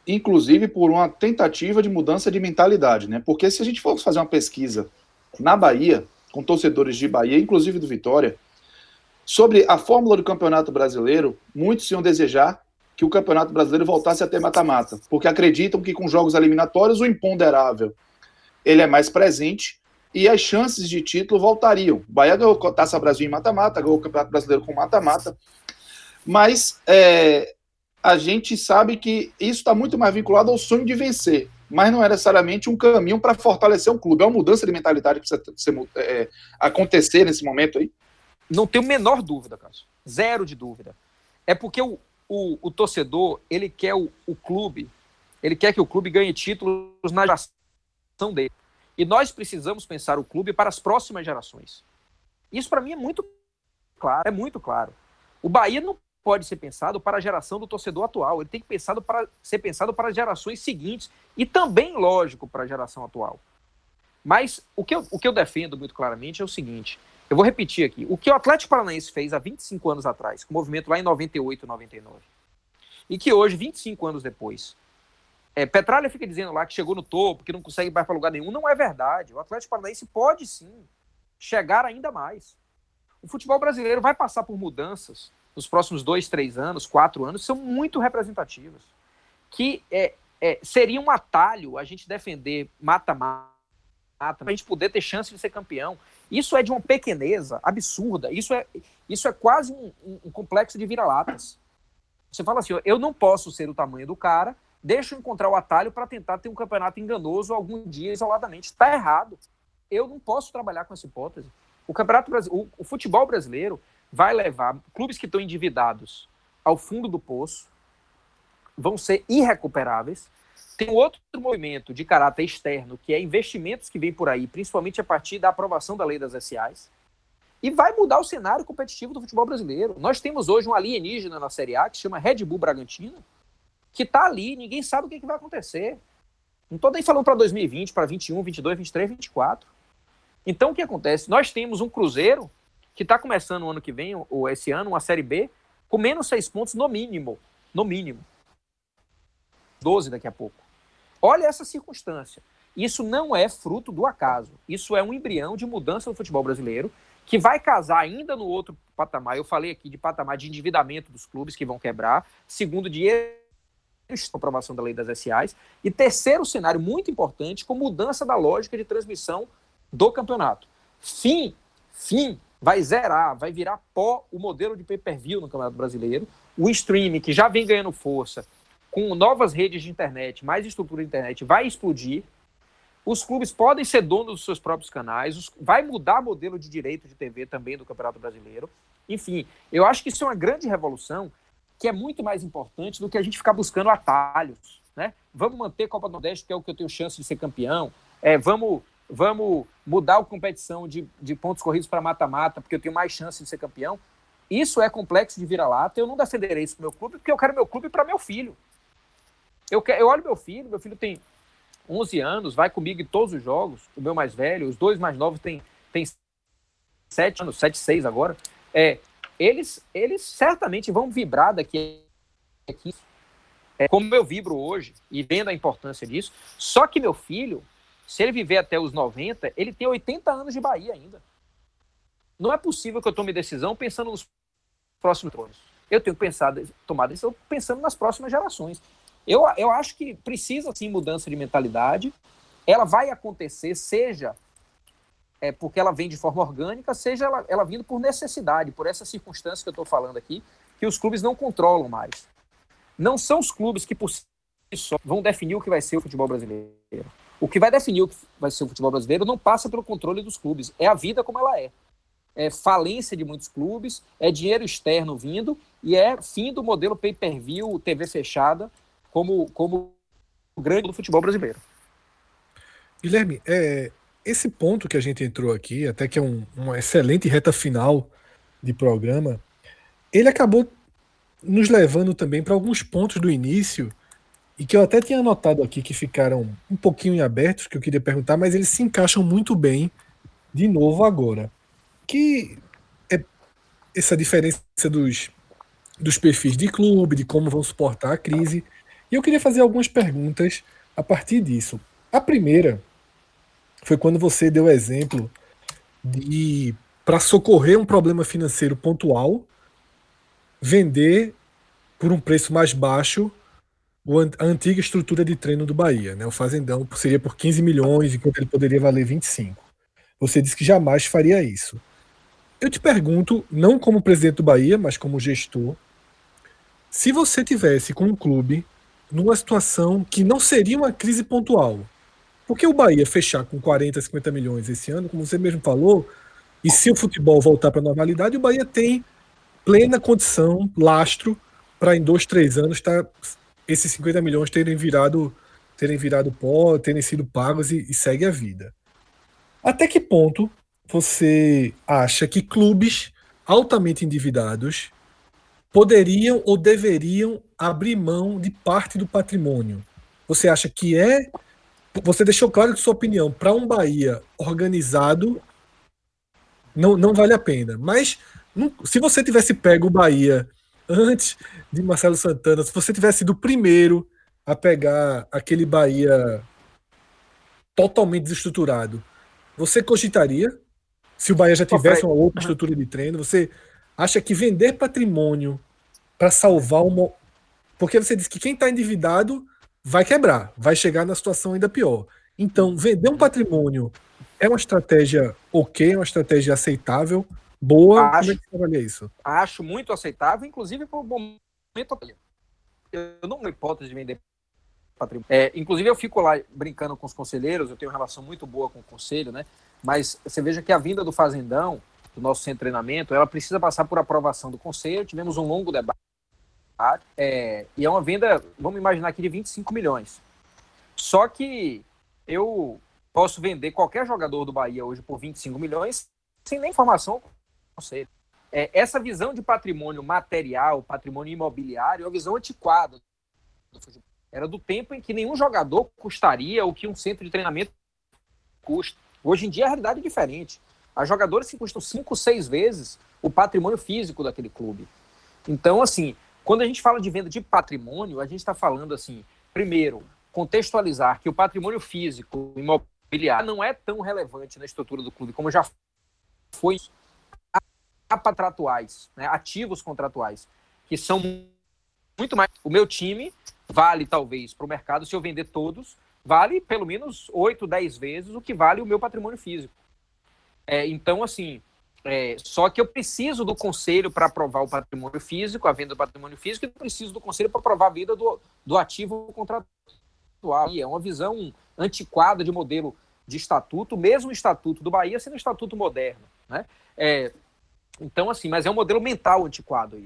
inclusive, por uma tentativa de mudança de mentalidade, né? Porque se a gente fosse fazer uma pesquisa na Bahia, com torcedores de Bahia, inclusive do Vitória, sobre a fórmula do Campeonato Brasileiro, muitos iam desejar que o Campeonato Brasileiro voltasse a ter mata-mata, porque acreditam que com jogos eliminatórios o imponderável ele é mais presente e as chances de título voltariam. O Bahia ganhou a Taça Brasil em mata-mata, ganhou o Campeonato Brasileiro com mata-mata, mas é, a gente sabe que isso está muito mais vinculado ao sonho de vencer, mas não é necessariamente um caminho para fortalecer um clube. É uma mudança de mentalidade que precisa ser, é, acontecer nesse momento aí? Não tenho menor dúvida, Cássio. Zero de dúvida. É porque o, o, o torcedor, ele quer o, o, clube, ele quer que o clube ganhe títulos na geração dele. E nós precisamos pensar o clube para as próximas gerações. Isso para mim é muito claro, é muito claro. O Bahia não pode ser pensado para a geração do torcedor atual, ele tem que pensado para, ser pensado para as gerações seguintes e também, lógico, para a geração atual. Mas o que, eu, o que eu defendo muito claramente é o seguinte: Eu vou repetir aqui. O que o Atlético Paranaense fez há 25 anos atrás, com o movimento lá em 98, 99, e que hoje, 25 anos depois, é, Petralha fica dizendo lá que chegou no topo, que não consegue ir para lugar nenhum. Não é verdade. O Atlético Paranaense pode sim chegar ainda mais. O futebol brasileiro vai passar por mudanças nos próximos dois, três anos, quatro anos, são muito representativas. Que é, é, seria um atalho a gente defender mata-mata, para a gente poder ter chance de ser campeão. Isso é de uma pequeneza absurda. Isso é, isso é quase um, um, complexo de vira-latas. Você fala assim: eu não posso ser o tamanho do cara, deixa eu encontrar o atalho para tentar ter um campeonato enganoso algum dia isoladamente. Está errado. Eu não posso trabalhar com essa hipótese. O campeonato o, o futebol brasileiro vai levar clubes que estão endividados ao fundo do poço, vão ser irrecuperáveis. Tem outro movimento de caráter externo, que é investimentos que vêm por aí, principalmente a partir da aprovação da lei das SAs, e vai mudar o cenário competitivo do futebol brasileiro. Nós temos hoje um alienígena na Série A que se chama Red Bull Bragantino, que está ali, ninguém sabe o que, que vai acontecer. Não estou nem falando para 2020, para 21, 22, 23, 24. Então, o que acontece? Nós temos um Cruzeiro que está começando o ano que vem, ou esse ano, uma Série B, com menos seis pontos no mínimo. No mínimo. 12 daqui a pouco. Olha essa circunstância. Isso não é fruto do acaso. Isso é um embrião de mudança no futebol brasileiro que vai casar ainda no outro patamar. Eu falei aqui de patamar de endividamento dos clubes que vão quebrar. Segundo, de aprovação da lei das SAs. E terceiro cenário muito importante, com mudança da lógica de transmissão do campeonato. Fim, fim, vai zerar, vai virar pó o modelo de pay-per-view no Campeonato Brasileiro. O streaming, que já vem ganhando força, com novas redes de internet, mais estrutura de internet, vai explodir. Os clubes podem ser donos dos seus próprios canais, os, vai mudar o modelo de direito de TV também do Campeonato Brasileiro. Enfim, eu acho que isso é uma grande revolução que é muito mais importante do que a gente ficar buscando atalhos. Né? Vamos manter a Copa do Nordeste, que é o que eu tenho chance de ser campeão. É, vamos, vamos mudar a competição de, de pontos corridos para mata-mata, porque eu tenho mais chance de ser campeão. Isso é complexo de vira-lata. Eu não defenderei isso para meu clube, porque eu quero meu clube para meu filho. Eu, quero, eu olho meu filho, meu filho tem 11 anos, vai comigo em todos os jogos, o meu mais velho, os dois mais novos têm, têm 7 anos, 7, 6 agora. É, eles, eles certamente vão vibrar daqui a 15 é, como eu vibro hoje e vendo a importância disso. Só que meu filho, se ele viver até os 90, ele tem 80 anos de Bahia ainda. Não é possível que eu tome decisão pensando nos próximos anos. Eu tenho pensado, tomar decisão pensando nas próximas gerações. Eu, eu acho que precisa sim mudança de mentalidade. Ela vai acontecer, seja é, porque ela vem de forma orgânica, seja ela, ela vindo por necessidade, por essa circunstância que eu estou falando aqui, que os clubes não controlam mais. Não são os clubes que por si só vão definir o que vai ser o futebol brasileiro. O que vai definir o que vai ser o futebol brasileiro não passa pelo controle dos clubes, é a vida como ela é. É falência de muitos clubes, é dinheiro externo vindo e é fim do modelo pay-per-view, TV fechada, como, como o grande do futebol brasileiro. Guilherme, é, esse ponto que a gente entrou aqui, até que é um, uma excelente reta final de programa, ele acabou nos levando também para alguns pontos do início e que eu até tinha anotado aqui que ficaram um pouquinho em abertos, que eu queria perguntar, mas eles se encaixam muito bem de novo agora. Que é essa diferença dos, dos perfis de clube, de como vão suportar a crise. E eu queria fazer algumas perguntas a partir disso. A primeira foi quando você deu o exemplo de, para socorrer um problema financeiro pontual, vender por um preço mais baixo a antiga estrutura de treino do Bahia. Né? O Fazendão seria por 15 milhões, enquanto ele poderia valer 25. Você disse que jamais faria isso. Eu te pergunto, não como presidente do Bahia, mas como gestor, se você tivesse com um clube numa situação que não seria uma crise pontual, porque o Bahia fechar com 40, 50 milhões esse ano, como você mesmo falou, e se o futebol voltar para a normalidade, o Bahia tem plena condição, lastro, para em dois, três anos tá, esses 50 milhões terem virado terem virado pó, terem sido pagos e, e segue a vida. Até que ponto você acha que clubes altamente endividados poderiam ou deveriam abrir mão de parte do patrimônio? Você acha que é você deixou claro que sua opinião para um Bahia organizado não, não vale a pena. Mas não, se você tivesse pego o Bahia antes de Marcelo Santana, se você tivesse sido o primeiro a pegar aquele Bahia totalmente desestruturado, você cogitaria? Se o Bahia já tivesse uma outra estrutura de treino, você acha que vender patrimônio para salvar uma. Porque você disse que quem está endividado vai quebrar, vai chegar na situação ainda pior. Então, vender um patrimônio é uma estratégia ok, é uma estratégia aceitável, boa. Acho, Como é que você avalia isso? Acho muito aceitável, inclusive por momento. Eu não tenho hipótese de vender patrimônio. É, inclusive, eu fico lá brincando com os conselheiros, eu tenho uma relação muito boa com o conselho, né? Mas você veja que a vinda do Fazendão, do nosso centro de treinamento, ela precisa passar por aprovação do conselho. Tivemos um longo debate. É, e é uma venda, vamos imaginar aqui, de 25 milhões. Só que eu posso vender qualquer jogador do Bahia hoje por 25 milhões sem nem informação conselho. É, essa visão de patrimônio material, patrimônio imobiliário, é uma visão antiquada. Era do tempo em que nenhum jogador custaria o que um centro de treinamento custa. Hoje em dia a realidade é diferente. Há jogadores que custam cinco, seis vezes o patrimônio físico daquele clube. Então, assim, quando a gente fala de venda de patrimônio, a gente está falando assim, primeiro, contextualizar que o patrimônio físico imobiliário não é tão relevante na estrutura do clube como já foi a contratuais, né, ativos contratuais, que são muito mais. O meu time vale, talvez, para o mercado, se eu vender todos, vale pelo menos 8, 10 vezes o que vale o meu patrimônio físico. É, então, assim, é, só que eu preciso do conselho para aprovar o patrimônio físico, a venda do patrimônio físico, e preciso do conselho para aprovar a venda do, do ativo contratual. É uma visão antiquada de modelo de estatuto, mesmo o estatuto do Bahia sendo um estatuto moderno. Né? É, então, assim, mas é um modelo mental antiquado.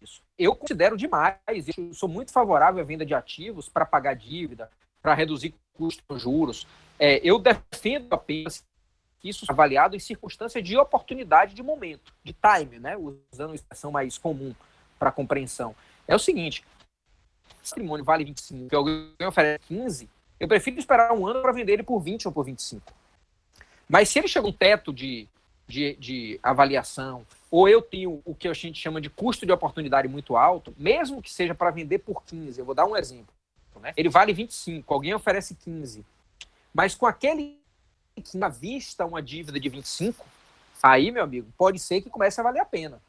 Isso. Eu considero demais, eu sou muito favorável à venda de ativos para pagar dívida, para reduzir custos juros. É, eu defendo apenas isso avaliado em circunstâncias de oportunidade de momento, de time, né? usando a expressão mais comum para compreensão. É o seguinte: se o patrimônio vale 25 e alguém oferece 15, eu prefiro esperar um ano para vender ele por 20 ou por 25. Mas se ele chega um teto de, de, de avaliação, ou eu tenho o que a gente chama de custo de oportunidade muito alto, mesmo que seja para vender por 15, eu vou dar um exemplo né? Ele vale 25, alguém oferece 15. Mas com aquele na vista uma dívida de 25, aí, meu amigo, pode ser que comece a valer a pena.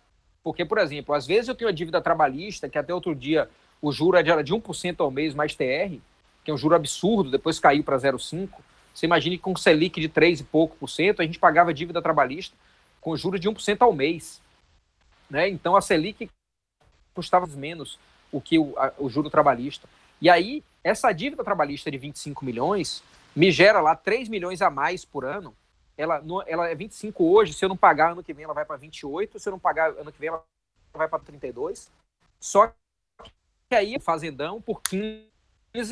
Porque, por exemplo, às vezes eu tenho uma dívida trabalhista, que até outro dia o juro era de 1% ao mês mais TR, que é um juro absurdo, depois caiu para 0,5%. Você imagine que com Selic de 3 e pouco por cento, a gente pagava dívida trabalhista com juros de 1% ao mês. Né? Então a Selic custava menos o que o, a, o juro trabalhista. E aí, essa dívida trabalhista de 25 milhões me gera lá 3 milhões a mais por ano. Ela, ela é 25 hoje, se eu não pagar ano que vem, ela vai para 28, se eu não pagar ano que vem, ela vai para 32. Só que aí, fazendão por 15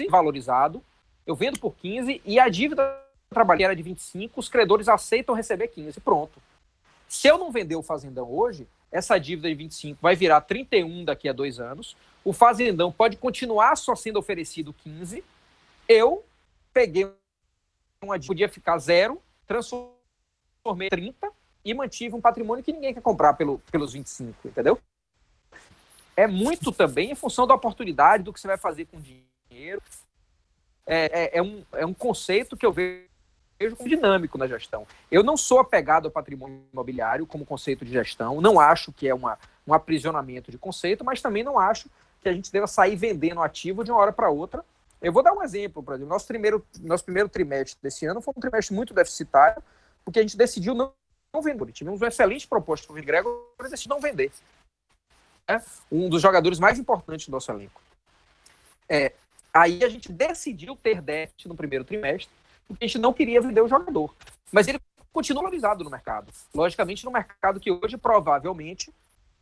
valorizado, eu vendo por 15 e a dívida trabalhista era de 25, os credores aceitam receber 15, pronto. Se eu não vender o fazendão hoje, essa dívida de 25 vai virar 31 daqui a dois anos o fazendão pode continuar só sendo oferecido 15. Eu peguei uma podia ficar zero, transformei 30 e mantive um patrimônio que ninguém quer comprar pelo, pelos 25, entendeu? É muito também em função da oportunidade, do que você vai fazer com dinheiro. É, é, é um, é um conceito que eu vejo como dinâmico na gestão. Eu não sou apegado ao patrimônio imobiliário como conceito de gestão, não acho que é uma, um aprisionamento de conceito, mas também não acho que a gente deva sair vendendo ativo de uma hora para outra. Eu vou dar um exemplo, por exemplo, nosso primeiro, nosso primeiro trimestre desse ano foi um trimestre muito deficitário, porque a gente decidiu não, não vender. Tivemos uma excelente proposta do Gregor, mas decidiu não vender. É um dos jogadores mais importantes do nosso elenco. É, aí a gente decidiu ter déficit no primeiro trimestre, porque a gente não queria vender o jogador. Mas ele continua valorizado no mercado. Logicamente, no mercado que hoje provavelmente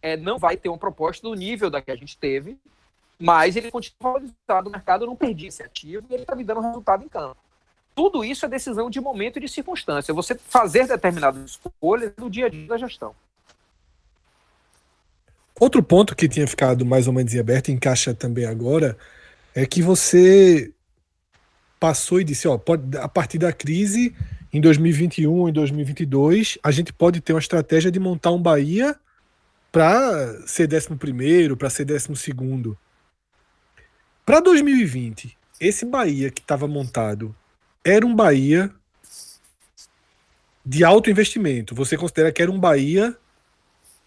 é, não vai ter uma proposta do nível da que a gente teve, mas ele continua valorizado no mercado, eu não perdi esse ativo e ele está me dando resultado em campo. Tudo isso é decisão de momento e de circunstância. Você fazer determinadas escolhas no dia a dia da gestão. Outro ponto que tinha ficado mais ou menos em aberto, encaixa também agora, é que você passou e disse, ó, pode, a partir da crise em 2021, em 2022, a gente pode ter uma estratégia de montar um Bahia para ser 11 para ser 12 Para 2020, esse Bahia que estava montado era um Bahia de alto investimento. Você considera que era um Bahia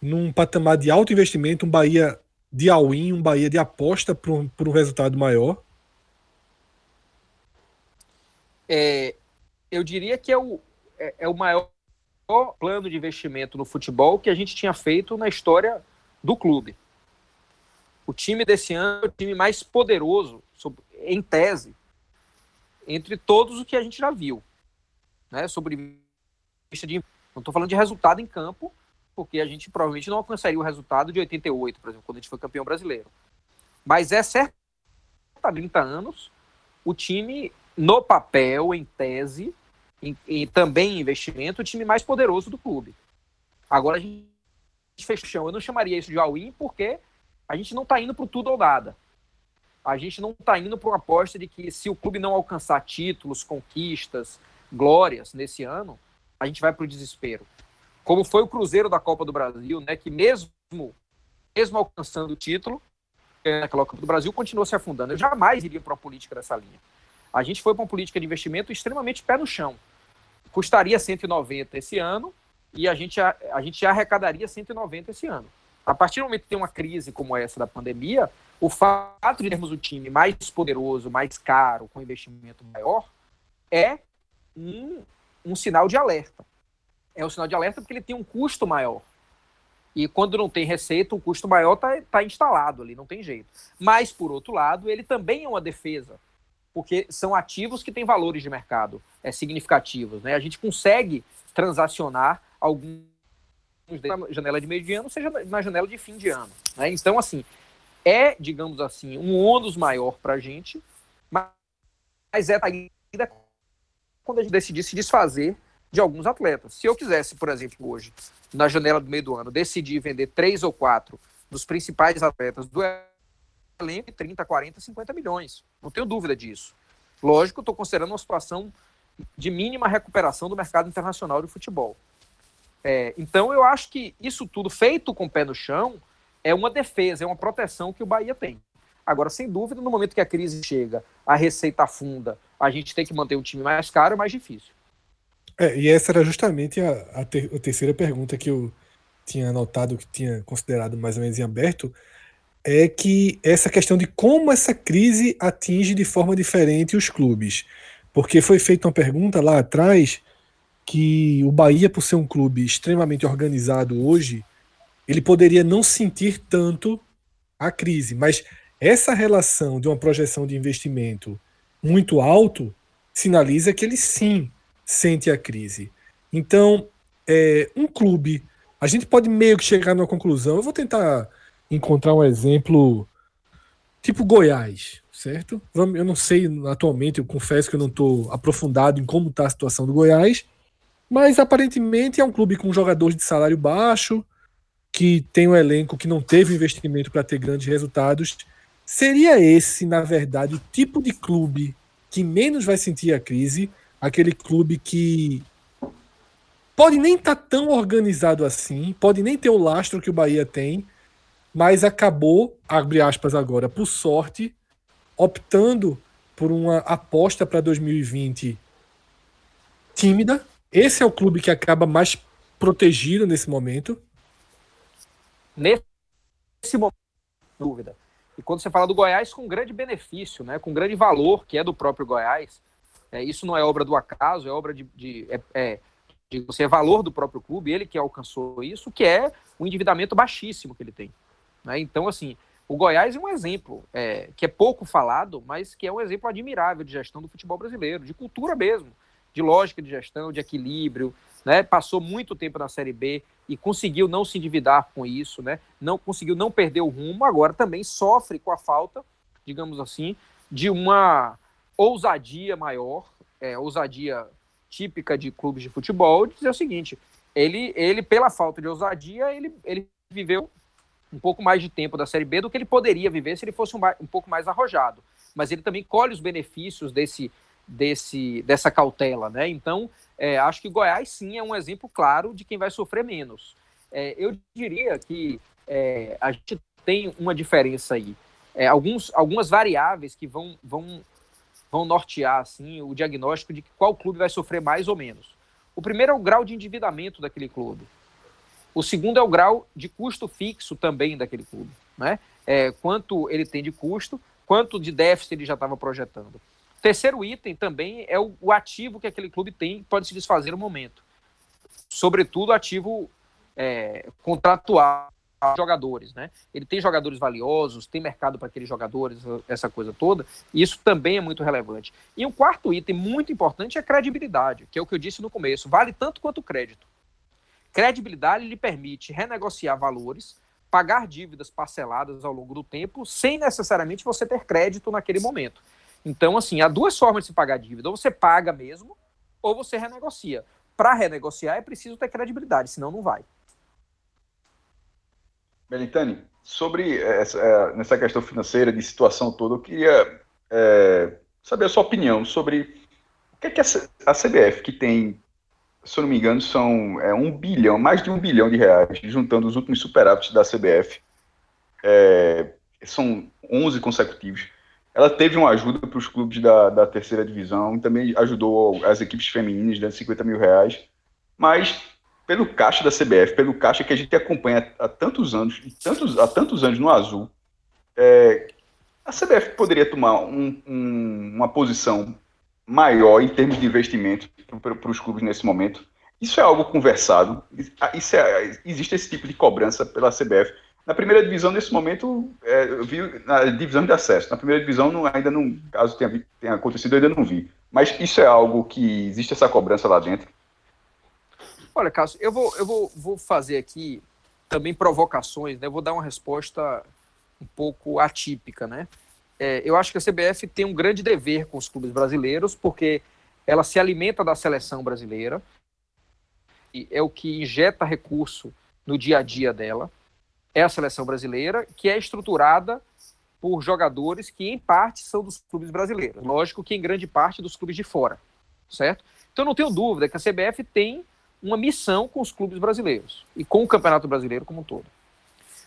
num patamar de alto investimento, um Bahia de all-in, um Bahia de aposta por um, um resultado maior? É, eu diria que é o, é, é o maior plano de investimento no futebol que a gente tinha feito na história do clube. O time desse ano é o time mais poderoso, em tese, entre todos os que a gente já viu. Né, sobre de. Não estou falando de resultado em campo, porque a gente provavelmente não alcançaria o resultado de 88, por exemplo, quando a gente foi campeão brasileiro. Mas é certo, há 30 anos, o time, no papel, em tese, e também em investimento, o time mais poderoso do clube. Agora a gente fechou. Eu não chamaria isso de all-in porque a gente não está indo para tudo ou nada. A gente não está indo para uma aposta de que se o clube não alcançar títulos, conquistas, glórias nesse ano, a gente vai para o desespero. Como foi o Cruzeiro da Copa do Brasil, né, que mesmo, mesmo alcançando o título, naquela Copa do Brasil, continuou se afundando. Eu jamais iria para uma política dessa linha. A gente foi para uma política de investimento extremamente pé no chão custaria 190 esse ano e a gente, a, a gente arrecadaria 190 esse ano. A partir do momento que tem uma crise como essa da pandemia, o fato de termos o time mais poderoso, mais caro, com investimento maior, é um, um sinal de alerta. É um sinal de alerta porque ele tem um custo maior. E quando não tem receita, o custo maior está tá instalado ali, não tem jeito. Mas, por outro lado, ele também é uma defesa porque são ativos que têm valores de mercado é, significativos. Né? A gente consegue transacionar alguns na janela de meio de ano, seja na janela de fim de ano. Né? Então, assim, é, digamos assim, um ônus maior para a gente, mas é ainda quando a gente decidir se desfazer de alguns atletas. Se eu quisesse, por exemplo, hoje, na janela do meio do ano, decidir vender três ou quatro dos principais atletas do elenco de 30, 40, 50 milhões. Não tenho dúvida disso. Lógico, estou considerando uma situação de mínima recuperação do mercado internacional de futebol. É, então, eu acho que isso tudo feito com o pé no chão é uma defesa, é uma proteção que o Bahia tem. Agora, sem dúvida, no momento que a crise chega, a receita afunda, a gente tem que manter o time mais caro, é mais difícil. É, e essa era justamente a, a, ter, a terceira pergunta que eu tinha anotado, que tinha considerado mais ou menos em aberto, é que essa questão de como essa crise atinge de forma diferente os clubes. Porque foi feita uma pergunta lá atrás que o Bahia, por ser um clube extremamente organizado hoje, ele poderia não sentir tanto a crise. Mas essa relação de uma projeção de investimento muito alto sinaliza que ele sim sente a crise. Então, é, um clube, a gente pode meio que chegar numa conclusão. Eu vou tentar encontrar um exemplo tipo Goiás, certo? Eu não sei atualmente, eu confesso que eu não estou aprofundado em como está a situação do Goiás, mas aparentemente é um clube com jogadores de salário baixo, que tem um elenco que não teve investimento para ter grandes resultados. Seria esse, na verdade, o tipo de clube que menos vai sentir a crise? Aquele clube que pode nem estar tá tão organizado assim, pode nem ter o lastro que o Bahia tem, mas acabou, abre aspas agora, por sorte, optando por uma aposta para 2020 tímida. Esse é o clube que acaba mais protegido nesse momento. Nesse momento, dúvida. E quando você fala do Goiás, com grande benefício, né, com grande valor, que é do próprio Goiás, é, isso não é obra do acaso, é obra de, de, é, é, você é valor do próprio clube, ele que alcançou isso, que é o endividamento baixíssimo que ele tem. Né? Então, assim, o Goiás é um exemplo é, que é pouco falado, mas que é um exemplo admirável de gestão do futebol brasileiro, de cultura mesmo, de lógica de gestão, de equilíbrio. Né? Passou muito tempo na Série B e conseguiu não se endividar com isso, né? não conseguiu não perder o rumo, agora também sofre com a falta, digamos assim, de uma ousadia maior, é, ousadia típica de clubes de futebol, de dizer o seguinte: ele, ele pela falta de ousadia, ele, ele viveu um pouco mais de tempo da Série B do que ele poderia viver se ele fosse um, um pouco mais arrojado. Mas ele também colhe os benefícios desse, desse, dessa cautela, né? Então, é, acho que Goiás sim é um exemplo claro de quem vai sofrer menos. É, eu diria que é, a gente tem uma diferença aí. É, alguns, algumas variáveis que vão, vão, vão nortear assim, o diagnóstico de qual clube vai sofrer mais ou menos. O primeiro é o grau de endividamento daquele clube. O segundo é o grau de custo fixo também daquele clube. Né? É, quanto ele tem de custo, quanto de déficit ele já estava projetando. Terceiro item também é o, o, ativo que aquele clube tem, pode se desfazer no momento. Sobretudo ativo é, contratual jogadores, né? Ele tem jogadores valiosos, tem mercado para aqueles jogadores, essa coisa toda, e isso também é muito relevante. E um quarto item muito importante é a credibilidade, que é o que eu disse no começo, vale tanto quanto o crédito. Credibilidade lhe permite renegociar valores, pagar dívidas parceladas ao longo do tempo, sem necessariamente você ter crédito naquele momento. Então, assim, há duas formas de se pagar dívida. Ou você paga mesmo, ou você renegocia. Para renegociar é preciso ter credibilidade, senão não vai. Belintani, sobre essa, é, nessa questão financeira, de situação toda, eu queria é, saber a sua opinião sobre o que, é que a, CBF, que tem, se eu não me engano, são é, um bilhão, mais de um bilhão de reais, juntando os últimos superávites da CBF, é, são 11 consecutivos. Ela teve uma ajuda para os clubes da, da terceira divisão, também ajudou as equipes femininas, dando 50 mil reais, mas pelo caixa da CBF, pelo caixa que a gente acompanha há tantos anos, tantos, há tantos anos no azul, é, a CBF poderia tomar um, um, uma posição maior em termos de investimento para os clubes nesse momento. Isso é algo conversado. Isso é, existe esse tipo de cobrança pela CBF. Na primeira divisão, nesse momento, é, eu vi na divisão de acesso. Na primeira divisão, não, ainda não, caso tenha, tenha acontecido, ainda não vi. Mas isso é algo que existe essa cobrança lá dentro. Olha, Cássio, eu vou, eu vou, vou fazer aqui também provocações, né? Eu vou dar uma resposta um pouco atípica, né? É, eu acho que a CBF tem um grande dever com os clubes brasileiros, porque ela se alimenta da seleção brasileira, e é o que injeta recurso no dia a dia dela. É a seleção brasileira, que é estruturada por jogadores que, em parte, são dos clubes brasileiros. Lógico que, em grande parte, dos clubes de fora, certo? Então, não tenho dúvida que a CBF tem uma missão com os clubes brasileiros e com o Campeonato Brasileiro como um todo.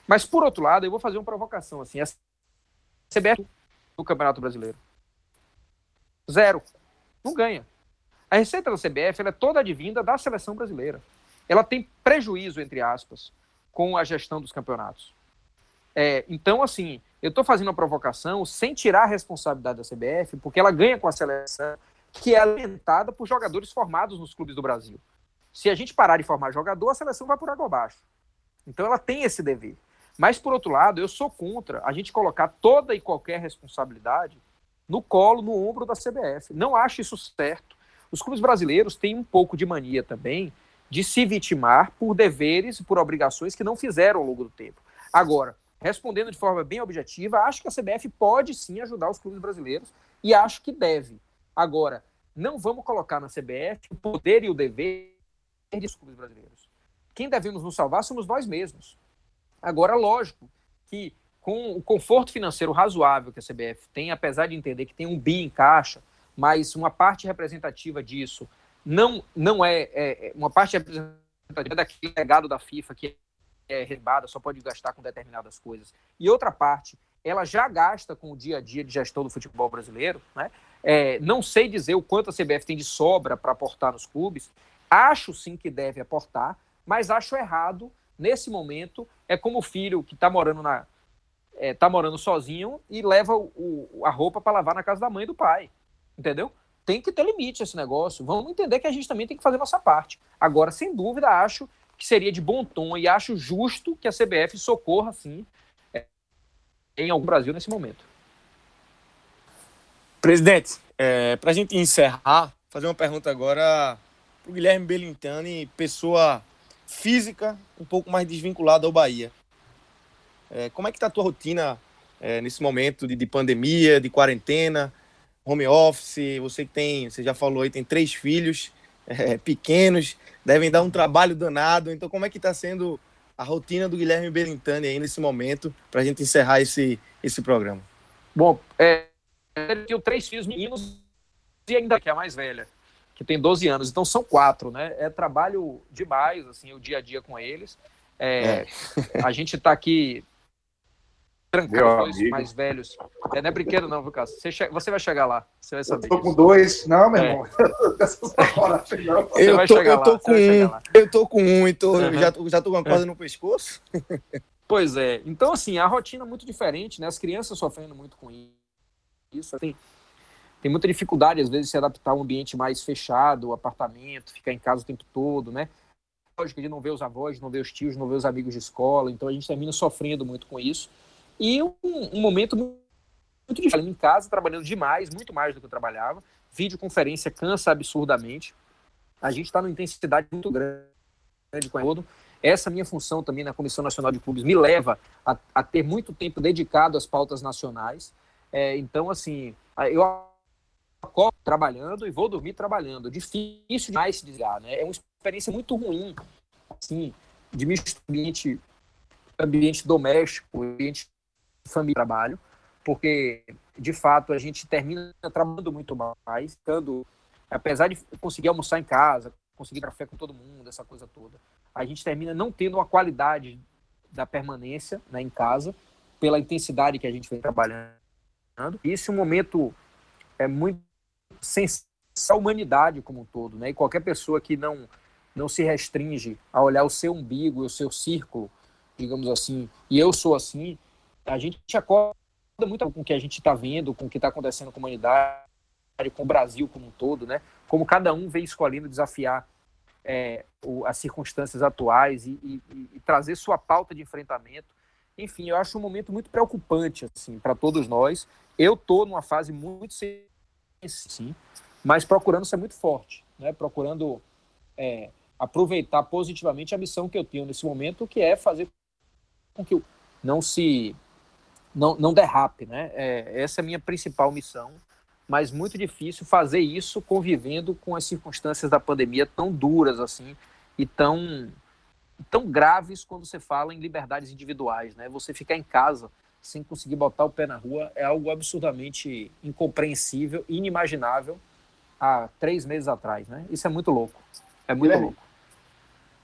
Mas, por outro lado, eu vou fazer uma provocação. Assim, a CBF no Campeonato Brasileiro. Zero. Não ganha. A receita da CBF é toda advinda da seleção brasileira. Ela tem prejuízo, entre aspas, com a gestão dos campeonatos. É, então, assim, eu estou fazendo uma provocação sem tirar a responsabilidade da CBF, porque ela ganha com a seleção que é alimentada por jogadores formados nos clubes do Brasil. Se a gente parar de formar jogador, a seleção vai por água abaixo. Então ela tem esse dever. Mas, por outro lado, eu sou contra a gente colocar toda e qualquer responsabilidade no colo, no ombro da CBF. Não acho isso certo. Os clubes brasileiros têm um pouco de mania também de se vitimar por deveres e por obrigações que não fizeram ao longo do tempo. Agora, respondendo de forma bem objetiva, acho que a CBF pode sim ajudar os clubes brasileiros e acho que deve. Agora, não vamos colocar na CBF o poder e o dever dos clubes brasileiros. Quem devemos nos salvar somos nós mesmos. Agora, lógico que com o conforto financeiro razoável que a CBF tem, apesar de entender que tem um bi em caixa, mas uma parte representativa disso não, não é, é, é uma parte representativa daquele legado da FIFA que é rebada, só pode gastar com determinadas coisas. E outra parte, ela já gasta com o dia a dia de gestão do futebol brasileiro. Né? É, não sei dizer o quanto a CBF tem de sobra para aportar nos clubes, Acho sim que deve aportar, mas acho errado nesse momento. É como o filho que está morando na é, tá morando sozinho e leva o, o, a roupa para lavar na casa da mãe e do pai. Entendeu? Tem que ter limite esse negócio. Vamos entender que a gente também tem que fazer nossa parte. Agora, sem dúvida, acho que seria de bom tom e acho justo que a CBF socorra, sim, é, em algum Brasil nesse momento. Presidente, é, para a gente encerrar, fazer uma pergunta agora para o Guilherme Belintani, pessoa física, um pouco mais desvinculada ao Bahia. É, como é que está a tua rotina é, nesse momento de, de, pandemia, de quarentena, home office? Você que tem, você já falou aí, tem três filhos é, pequenos, devem dar um trabalho danado. Então, como é que está sendo a rotina do Guilherme Belintani aí nesse momento, para a gente encerrar esse, esse programa? Bom, é, eu tenho três filhos meninos e ainda que é a mais velha, que tem 12 anos. Então são quatro, né? É trabalho demais, assim, o dia a dia com eles. É, é. A gente está aqui trancando dois mais velhos. É, não é brinquedo, não, viu, Cássio? Você, che... você vai chegar lá. Você vai saber. Eu tô com dois. Não, meu é. irmão. eu, tô, eu tô com um. Eu tô com um, então uhum. já, já tô com uma corda é. no pescoço. Pois é. Então, assim, a rotina é muito diferente, né? As crianças sofrendo muito com isso. Tem, tem muita dificuldade, às vezes, de se adaptar a um ambiente mais fechado, apartamento, ficar em casa o tempo todo, né? Lógico de não ver os avós, não ver os tios, não ver os amigos de escola. Então, a gente termina sofrendo muito com isso. E um, um momento muito difícil. Em casa, trabalhando demais, muito mais do que eu trabalhava. Videoconferência cansa absurdamente. A gente está numa intensidade muito grande com todo. Essa minha função também na Comissão Nacional de Clubes me leva a, a ter muito tempo dedicado às pautas nacionais. É, então, assim, eu acordo trabalhando e vou dormir trabalhando. Difícil demais se desligar, né? É uma experiência muito ruim, assim, de misturar ambiente, ambiente doméstico, ambiente família trabalho, porque de fato a gente termina trabalhando muito mais, ficando, apesar de conseguir almoçar em casa, conseguir café com todo mundo, essa coisa toda, a gente termina não tendo uma qualidade da permanência né, em casa pela intensidade que a gente vem trabalhando. E é um momento é muito sensível à humanidade como um todo, né? E qualquer pessoa que não não se restringe a olhar o seu umbigo e o seu círculo, digamos assim, e eu sou assim, a gente acorda muito com o que a gente está vendo, com o que está acontecendo com a humanidade, com o Brasil como um todo, né? Como cada um vem escolhendo desafiar é, o, as circunstâncias atuais e, e, e, trazer sua pauta de enfrentamento. Enfim, eu acho um momento muito preocupante assim para todos nós. Eu estou numa fase muito sim, mas procurando ser muito forte, né? Procurando é, aproveitar positivamente a missão que eu tenho nesse momento, que é fazer com que não se não, não derrape, né? É, essa é a minha principal missão, mas muito difícil fazer isso convivendo com as circunstâncias da pandemia tão duras assim e tão tão graves quando você fala em liberdades individuais, né? Você ficar em casa sem conseguir botar o pé na rua é algo absurdamente incompreensível, inimaginável há três meses atrás, né? Isso é muito louco, é muito Guilherme, louco.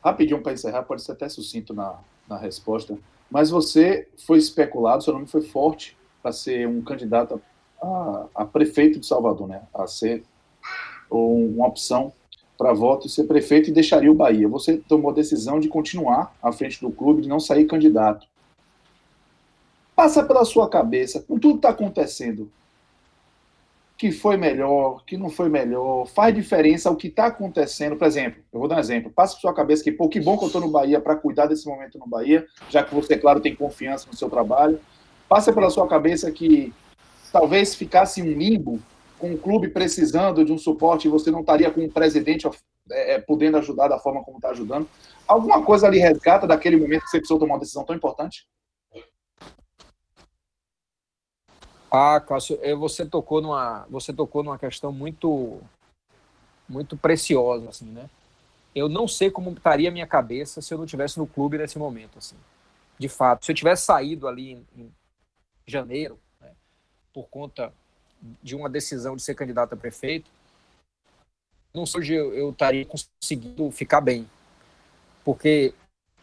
Rapidinho para encerrar, pode ser até sucinto na, na resposta. Mas você foi especulado, seu nome foi forte para ser um candidato a, a, prefeito de Salvador, né? A ser uma opção para voto e ser prefeito e deixaria o Bahia. Você tomou a decisão de continuar à frente do clube, de não sair candidato. Passa pela sua cabeça, com tudo que está acontecendo, que foi melhor, que não foi melhor, faz diferença o que está acontecendo. Por exemplo, eu vou dar um exemplo. Passa por sua cabeça que, pô, que bom que eu estou no Bahia para cuidar desse momento no Bahia, já que você, claro, tem confiança no seu trabalho. Passa pela sua cabeça que talvez ficasse um limbo com o clube precisando de um suporte e você não estaria com o presidente é, é podendo ajudar da forma como está ajudando. Alguma coisa ali resgata daquele momento que você precisou tomar uma decisão tão importante? Ah, Cássio, é, você tocou numa, você tocou numa questão muito, muito preciosa, assim, né? Eu não sei como estaria a minha cabeça se eu não tivesse no clube nesse momento, assim. De fato, se eu tivesse saído ali em, em janeiro, né, por conta de uma decisão de ser candidato a prefeito, não sei se eu, eu estaria conseguindo ficar bem, porque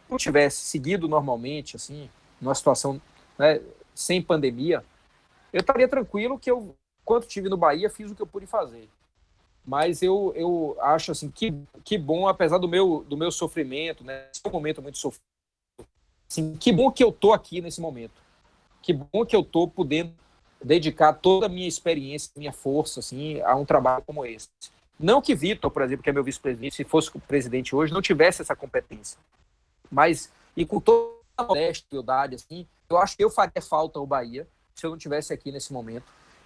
se eu tivesse seguido normalmente, assim, numa situação né, sem pandemia, eu estaria tranquilo que eu, quanto tive no Bahia, fiz o que eu pude fazer. Mas eu, eu acho assim que, que bom, apesar do meu, do meu sofrimento, né? Esse é um momento muito sofrido. Assim, que bom que eu tô aqui nesse momento. Que bom que eu tô podendo dedicar toda a minha experiência, minha força, assim, a um trabalho como esse. Não que Vitor, por exemplo, que é meu vice-presidente, se fosse presidente hoje, não tivesse essa competência. Mas, e com toda a modéstia e humildade, assim, eu acho que eu faria falta ao Bahia se eu não tivesse aqui nesse momento.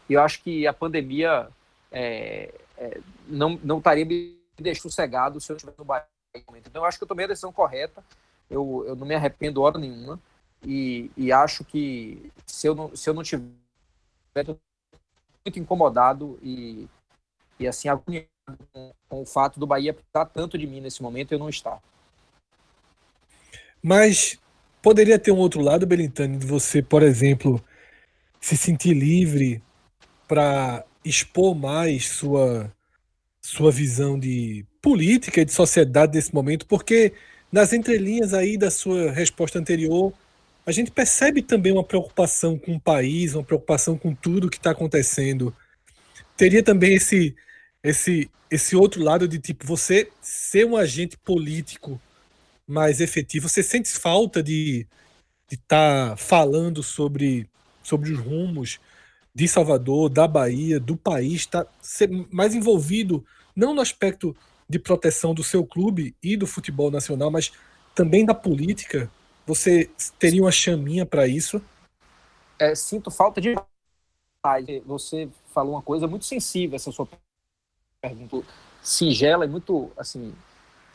E eu acho que a pandemia é, é, não, não estaria me deixando sossegado se eu estivesse no Bahia. Então eu acho que eu tomei a decisão correta. Eu, eu não me arrependo hora nenhuma. E, e acho que se eu não, se eu não tiver muito incomodado e, e assim agoniado com, com o fato do Bahia precisar tanto de mim nesse momento eu não estar. Mas poderia ter um outro lado, Belintani, de você, por exemplo, se sentir livre para expor mais sua, sua visão de política e de sociedade nesse momento, porque nas entrelinhas aí da sua resposta anterior, a gente percebe também uma preocupação com o país, uma preocupação com tudo que está acontecendo. Teria também esse, esse, esse outro lado de tipo, você ser um agente político mais efetivo, você sente falta de estar tá falando sobre, sobre os rumos de Salvador, da Bahia, do país, tá ser mais envolvido, não no aspecto de proteção do seu clube e do futebol nacional, mas também da política. Você teria uma chaminha para isso? É, sinto falta de. Você falou uma coisa muito sensível, essa sua pergunta singela e muito, assim,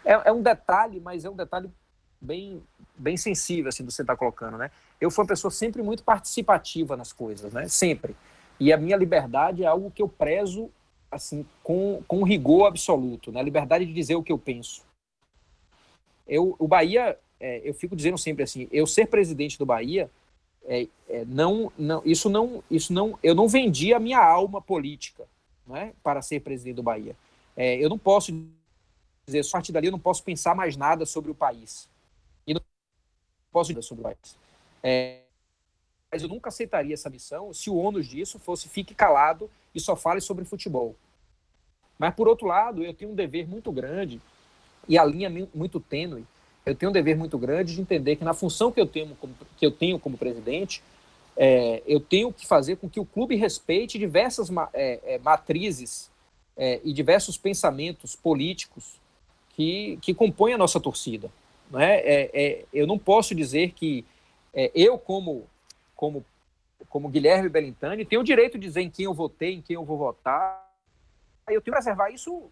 é, é um detalhe, mas é um detalhe bem, bem sensível, assim, do que você está colocando, né? Eu fui uma pessoa sempre muito participativa nas coisas, né? Sempre. E a minha liberdade é algo que eu prezo, assim, com, com rigor absoluto, né? A liberdade de dizer o que eu penso. Eu, o Bahia, é, eu fico dizendo sempre assim, eu ser presidente do Bahia, é, é, não, não, isso não, isso não, eu não vendi a minha alma política, né, para ser presidente do Bahia. É, eu não posso dizer, a partir dali eu não posso pensar mais nada sobre o país posso sobre o país. É, mas eu nunca aceitaria essa missão se o ônus disso fosse fique calado e só fale sobre futebol. Mas, por outro lado, eu tenho um dever muito grande, e a linha muito tênue, eu tenho um dever muito grande de entender que na função que eu tenho como, que eu tenho como presidente, é, eu tenho que fazer com que o clube respeite diversas é, é, matrizes é, e diversos pensamentos políticos que, que compõem a nossa torcida. Né? É, é, eu não posso dizer que é, eu, como, como, como Guilherme Bellintani, tenho o direito de dizer em quem eu votei, em quem eu vou votar. Eu tenho que preservar isso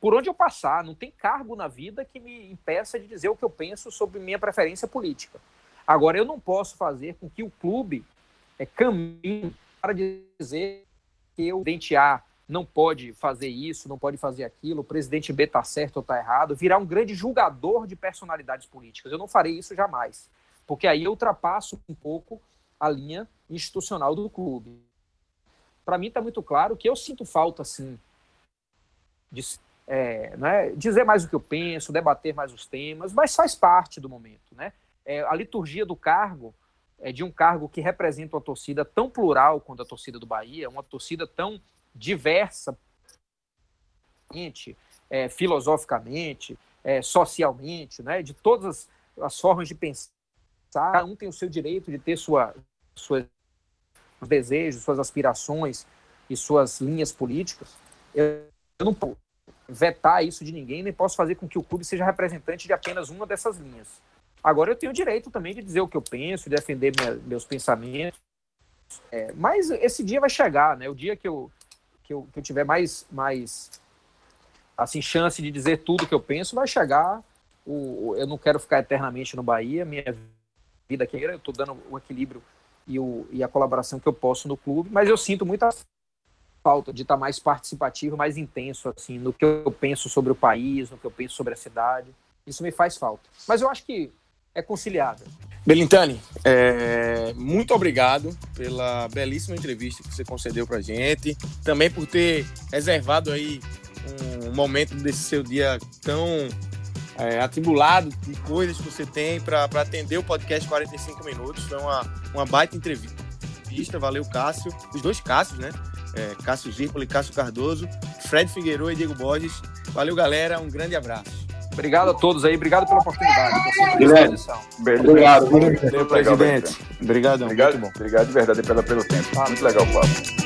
por onde eu passar. Não tem cargo na vida que me impeça de dizer o que eu penso sobre minha preferência política. Agora, eu não posso fazer com que o clube é, caminhe para dizer que eu, dentear não pode fazer isso, não pode fazer aquilo, o presidente B está certo ou está errado, virar um grande julgador de personalidades políticas. Eu não farei isso jamais, porque aí eu ultrapasso um pouco a linha institucional do clube. Para mim está muito claro que eu sinto falta, sim, de é, né, dizer mais o que eu penso, debater mais os temas, mas faz parte do momento. Né? É, a liturgia do cargo é de um cargo que representa uma torcida tão plural quanto a torcida do Bahia, uma torcida tão diversa, é, filosoficamente, é, socialmente, né, de todas as, as, formas de pensar. Cada um tem o seu direito de ter sua, suas desejos, suas aspirações e suas linhas políticas. Eu, eu não posso vetar isso de ninguém, nem posso fazer com que o clube seja representante de apenas uma dessas linhas. Agora eu tenho o direito também de dizer o que eu penso, de defender minha, meus pensamentos. É, mas esse dia vai chegar, né? O dia que eu, que eu, que eu tiver mais, mais assim, chance de dizer tudo que eu penso, vai chegar. O, eu não quero ficar eternamente no Bahia, minha vida aqui, eu estou dando o equilíbrio e, o, e a colaboração que eu posso no clube, mas eu sinto muita falta de estar mais participativo, mais intenso, assim, no que eu penso sobre o país, no que eu penso sobre a cidade. Isso me faz falta. Mas eu acho que é conciliável. Belintani, é, muito obrigado pela belíssima entrevista que você concedeu para gente, também por ter reservado aí um momento desse seu dia tão é, atribulado de coisas que você tem para atender o podcast 45 minutos. Foi uma, uma baita entrevista. Valeu, Cássio. Os dois Cássios, né? É, Cássio Zirpoli, Cássio Cardoso, Fred Figueiredo e Diego Borges. Valeu, galera. Um grande abraço. Obrigado a todos aí, obrigado pela oportunidade. Guilherme, obrigado. Obrigado, presidente. Obrigado, obrigado, obrigado de verdade pelo, pelo tempo. Muito legal o papo.